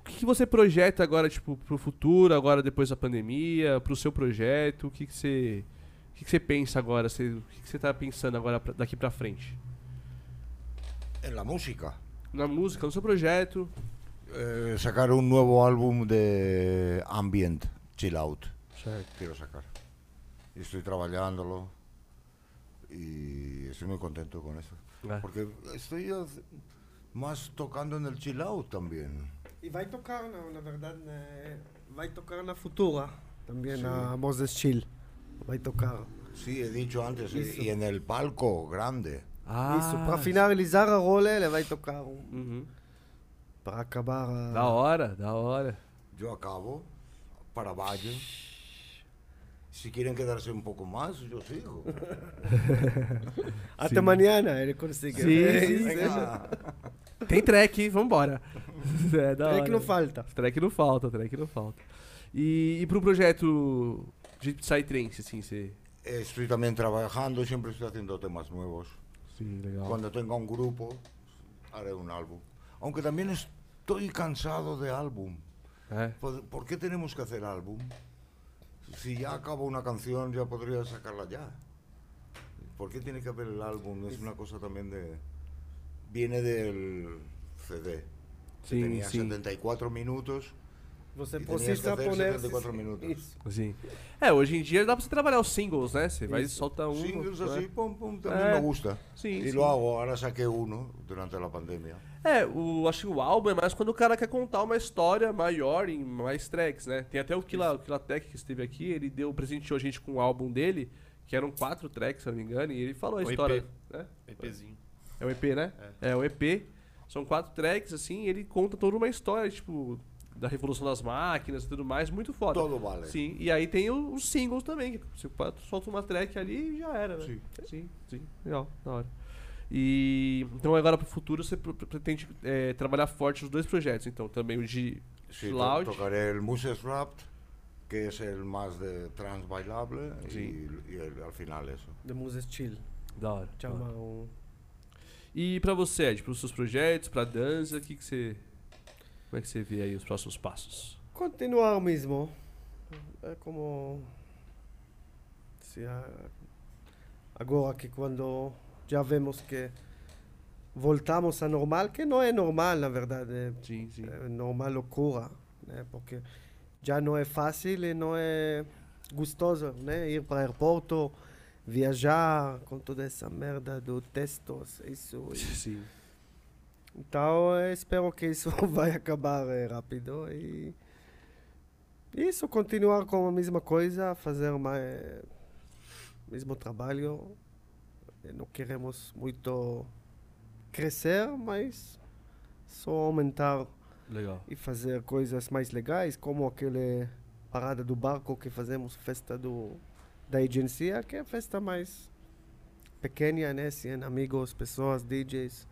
O que, que você projeta agora, tipo, pro futuro, agora depois da pandemia, pro seu projeto? O que, que você. O que, que você pensa agora? Você- o que, que você tá pensando agora pra- daqui pra frente? En la música. Na música, no seu projeto, Eh, sacar un nuevo álbum de ambient, chill out. Certo. Quiero sacar. Y estoy trabajándolo y estoy muy contento con eso. Porque estoy más tocando en el chill out también. E vai tocar, na, na verdade, na- vai tocar na Futura, também Sim. na Moses Chill. Vai tocar. Sí, he dicho antes, eh, Eso. y en el palco grande. Ah, Isso, para finalizar a rola, ele vai tocar um, Uhum. para acabar a... Da hora, da hora. Yo acabo para Valle. Si quieren quedarse un poco más, yo sigo. Até amanhã, ele consegue. Sim, sim. Tem track, vambora. é da hora. que não falta. Track não falta, track não falta. E, e pro projeto de Psytrance, assim, você... Estoy también trabajando, siempre estoy haciendo temas nuevos. Sim, legal. Cuando tenga un grupo, haré un álbum. Aunque también estoy cansado de álbum. É. ¿Por, por qué tenemos que hacer álbum? Si ya acabo una canción, ya podría sacarla ya. ¿Por qué tiene que haber el álbum? Es una cosa también de... Viene del CD. Sim, tenía sim. 74 minutos. Você E precisa poner... 74 minutos. Isso. Assim. É, hoje em dia dá pra você trabalhar os singles, né? Você vai e solta um. Singles né? así, pum, pum, también Eh, me gusta. sí, y sí. lo hago, ahora saqué uno durante la pandemia. É, o, acho que o álbum é mais quando o cara quer contar uma história maior em mais tracks, né? Tem até o Kila, o Kilatec que esteve aqui, ele deu, presenteou a gente com o álbum dele, que eram quatro tracks, se eu não me engano, e ele falou a O história. EP. Né? EPzinho. É o EP, né? É. o EP. São quatro tracks, assim, e ele conta toda uma história, tipo, da revolução das máquinas e tudo mais, muito foda. Todo vale. Sim, e aí tem o- os singles também, que você solta uma track ali e já era, né? Sim. sim, sim. Legal, da hora. E então agora pro futuro você pr- pr- pretende é, trabalhar forte nos dois projetos, então também o de Sí, to- Lounge. tocaré el Muses Wrapped, que es el más de trans bailable, y el- al final eso. De Moses Chill. da hora. da Chama hora. um... E pra você, Ed, pros seus projetos, pra dança, o que que você como é que você vê aí os próximos passos? Continuar mesmo. É como... Se agora que quando já vemos que voltamos a normal, que não é normal, na verdade. Sim, sim. É normal loucura, né? Porque já não é fácil e não é gostoso, né? Ir para o aeroporto, viajar com toda essa merda do textos, isso. Sim. Então, espero que isso vai acabar eh, rápido e isso, continuar com a mesma coisa, fazer mais mesmo trabalho. Eh, Não queremos muito crescer, mas só aumentar Legal. e fazer coisas mais legais, como aquele parada do barco que fazemos, festa do, da agência, que é a festa mais pequena, né? 100 amigos, pessoas, DJs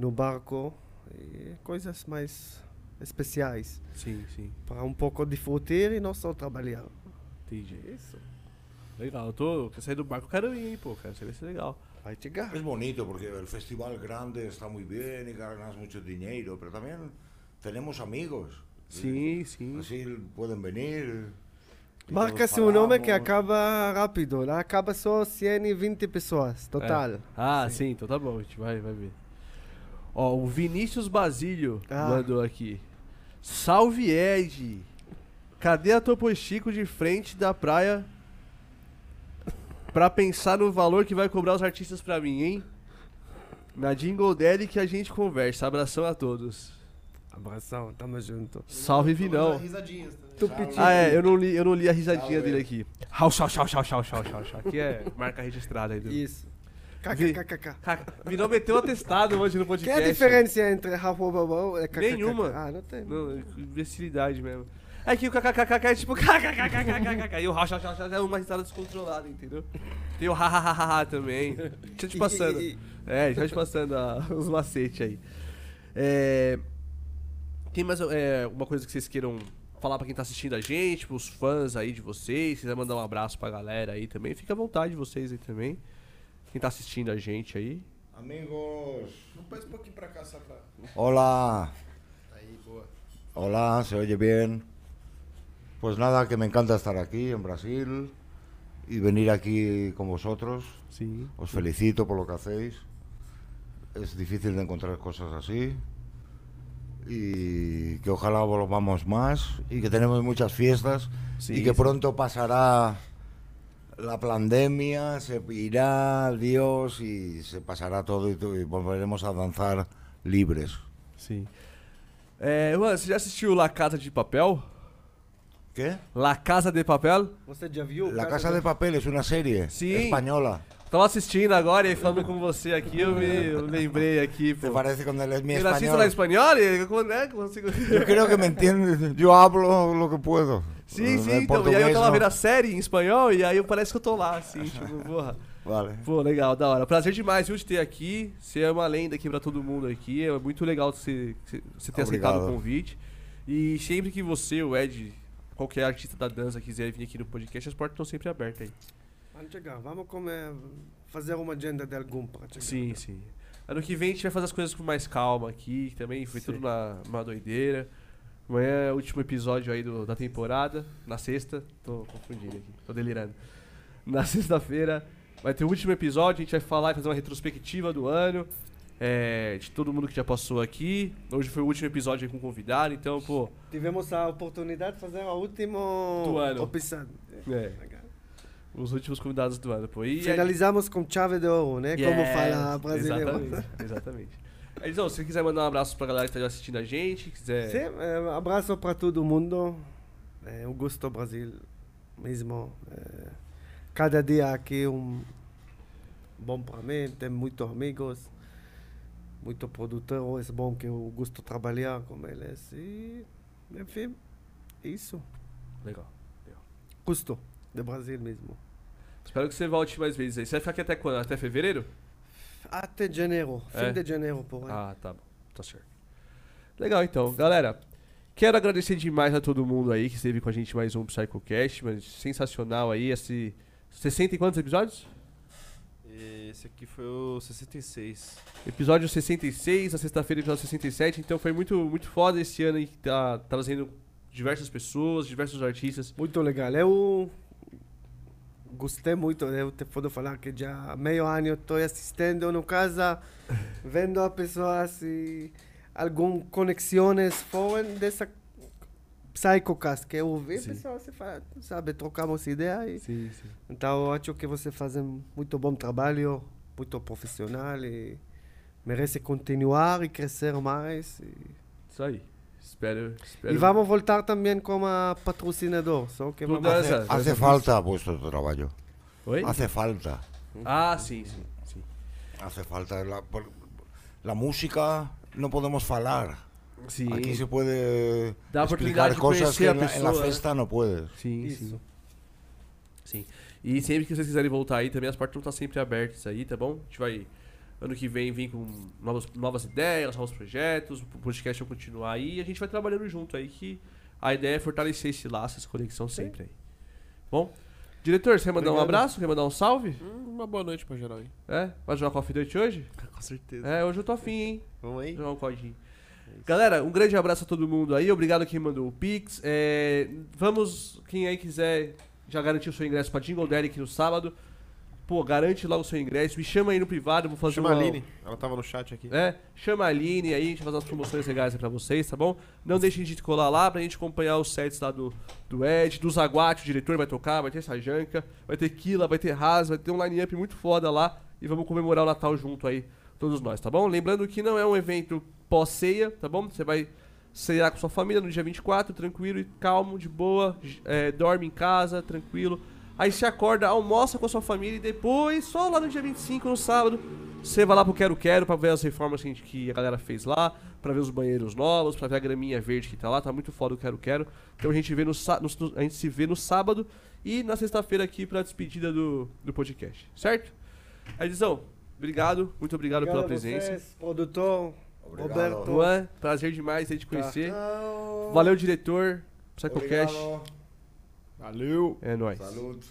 no barco, e coisas mais especiais, Sim, sim. para um pouco disfrutar e não só trabalhar. Entendi. Isso. Legal. Eu tô. Quer sair do barco, quero ir, pô, cara. Isso vai ser legal. Vai chegar. Es bonito porque el festival grande está muy bien y ganas mucho dinero, pero también tenemos amigos. Sim, sim. Así pueden venir. y Marca todos seu nome que acaba rápido, lá acaba só 120 pessoas, total. É. Ah, sim. então tá bom, a gente vai, vai ver. Ó, o Vinícius Basílio Ah. mandou aqui. Salve Ed! Cadê a Topo Chico de frente da praia pra pensar no valor que vai cobrar os artistas pra mim, hein? Na Jingle Daddy que a gente conversa. Abração a todos. Abração, tamo junto. Salve Vinão. Risadinhas também. Tupitinho. Ah, é, eu não li, eu não li a risadinha Salve. dele aqui. Hau, chau, chau, chau, chau, chau, chau, chau. Aqui é marca registrada aí. Do... Isso. Vi- KKKKK. Caca, Vinão meteu um atestado hoje no Que é podcast. a diferença entre Rafa e KKKK? Nenhuma. Ah, não tem. Não, é imbecilidade mesmo. É que o kkkk é tipo kkkkkk e o ha, ha, ha, ha é uma risada descontrolada, entendeu? Tem o ha, ha, ha, ha, ha também. Deixa te passando. E- e- É, eu te passando os macetes aí. É, tem mais é, uma coisa que vocês queiram falar pra quem tá assistindo a gente, pros fãs aí de vocês, se quiser mandar um abraço pra galera aí também, fica à vontade vocês aí também. Quem tá assistindo a gente aí. Amigos. Não passa um pouquinho pra cá só pra. Hola. Aí, boa. Hola, ¿se oye bien? Pues nada, que me encanta estar aquí en Brasil y venir aquí con vosotros. Sim. Os felicito por lo que hacéis. Es difícil de encontrar cosas así. Y que ojalá volvamos más y que tenemos muchas fiestas Sí, y que sí. pronto pasará la pandemia, se irá Dios y se pasará todo y, volveremos a danzar libres. Sim. É, mano, você já assistiu La Casa de Papel? ¿Qué? La Casa de Papel? Você já viu? La Casa de Papel es una serie Sí. española. Tava assistindo agora e falando com você aqui, eu me eu lembrei aqui, ¿Te parece con el es mi Eu assisto lá em español? espanhol e como, né, consigo... Yo creo que me entiendes. Yo hablo lo que puedo. Sim, sim, então. E aí eu tava vendo a série em espanhol e aí parece que eu tô lá, assim, tipo, porra. Vale. Pô, legal, da hora. Prazer demais, viu, de ter aqui. Você é uma lenda aqui pra todo mundo aqui. É muito legal você, você ter aceitado Obrigado. o convite. E sempre que você, o Ed, qualquer artista da dança quiser vir aqui no podcast, as portas estão sempre abertas aí. Vamos chegar, vamos comer, fazer uma agenda de algum chegar. Sim, sim. Ano que vem a gente vai fazer as coisas com mais calma aqui também. Foi Sim. tudo na, numa doideira. Amanhã é o último episódio aí do- da temporada. Na sexta. Tô confundindo aqui. Tô delirando. Na sexta-feira vai ter o último episódio. A gente vai falar e fazer uma retrospectiva do ano. é, de todo mundo que já passou aqui. Hoje foi o último episódio aí com convidado. Então, pô. Tivemos a oportunidade de fazer o último Do ano. episódio. É, os últimos convidados do ano, pô. E Finalizamos com chave de ouro, né? Como Yes, fala brasileiro. Exatamente, exatamente. Então, se você quiser mandar um abraço pra galera que tá assistindo a gente, quiser. Sim, é, abraço para todo mundo. É, eu gosto do Brasil mesmo. É, cada dia aqui é um bom para mim. Tem muitos amigos, muitos produtores. É bom que eu gosto de trabalhar com eles. E, enfim, isso. Legal. Gosto do Brasil mesmo. Espero que você volte mais vezes aí. Você vai ficar aqui até quando? Até fevereiro? Até janeiro, É? fim de janeiro, por aí. Ah, tá bom. Tá certo. Legal, então. Galera, quero agradecer demais a todo mundo aí que esteve com a gente mais um PsychoCast, mas sensacional aí. Esse 60 e quantos episódios? Esse aqui foi o 66. Episódio 66, na sexta-feira, episódio 67. Então foi muito, muito foda esse ano aí que tá trazendo diversas pessoas, diversos artistas. Muito legal. Eu gostei muito. Eu te posso falar que já meio ano estou assistindo no casa, vendo as pessoas e algumas conexões foram dessa Psychocast, que eu ouvi, Sim. pessoal, fala, sabe, trocamos ideia e... Sim, sim. Então, acho que você faz um muito bom trabalho, muito profissional e merece continuar e crescer mais. E, Isso aí. Espero. espero... e vamos voltar também como a patrocinador, só que vamos... essa- Hace falta vuestro trabajo. Oi? Hace falta. Ah, sim, sim. sim. Hace falta. La, música no podemos falar. Sim. Aquí se puede Dá explicar conhecer que a en la, en la pessoa, né? festa no puedes. Sim, Isso. sim. Sim. E sempre que vocês quiserem voltar aí, também as portas vão estar sempre abertas aí, tá bom? A gente vai, ano que vem, vir com novas, novas ideias, novos projetos, o podcast vai continuar aí e a gente vai trabalhando junto aí, que a ideia é fortalecer esse laço, essa conexão sempre aí. Bom? Diretor, você quer mandar um Obrigado. abraço? Quer mandar um salve? Hum, uma boa noite pra geral aí. É? Vai jogar Coffee Duty hoje? Com certeza. É, hoje eu tô afim, hein? Vamos aí? Jogar um codinho. Galera, um grande abraço a todo mundo aí. Obrigado quem mandou o Pix. É, vamos, quem aí quiser já garantir o seu ingresso pra Jingle Derek no sábado. Pô, garante logo o seu ingresso. Me chama aí no privado, vou fazer Chama uma... a Aline. Ela tava no chat aqui. É, chama a Aline aí, a gente vai fazer umas promoções legais aí pra vocês, tá bom? Não deixem de colar lá pra gente acompanhar os sets lá do, do Ed, do Zaguate, o diretor vai tocar, vai ter Sajanka, vai ter Kila, vai ter Haas, vai ter um line-up muito foda lá e vamos comemorar o Natal junto aí, todos nós, tá bom? Lembrando que não é um evento pós-ceia, tá bom? Você vai ceiar com sua família no dia 24, tranquilo e calmo, de boa, é, dorme em casa, tranquilo. Aí você acorda, almoça com a sua família e depois, só lá no dia 25, no sábado, você vai lá pro Quero Quero pra ver as reformas que a, gente- que a galera fez lá, pra ver os banheiros novos, pra ver a graminha verde que tá lá, tá muito foda o Quero Quero. Então a gente, vê no, no- a gente se vê no sábado e na sexta-feira aqui pra despedida do, do podcast, certo? Edizão, obrigado, muito obrigado, pela a presença. vocês, produtor, Obrigado. Roberto. Juan, prazer demais aí te conhecer. Valeu, diretor. Psychocast. Obrigado. Valeu! É nóis. Salud.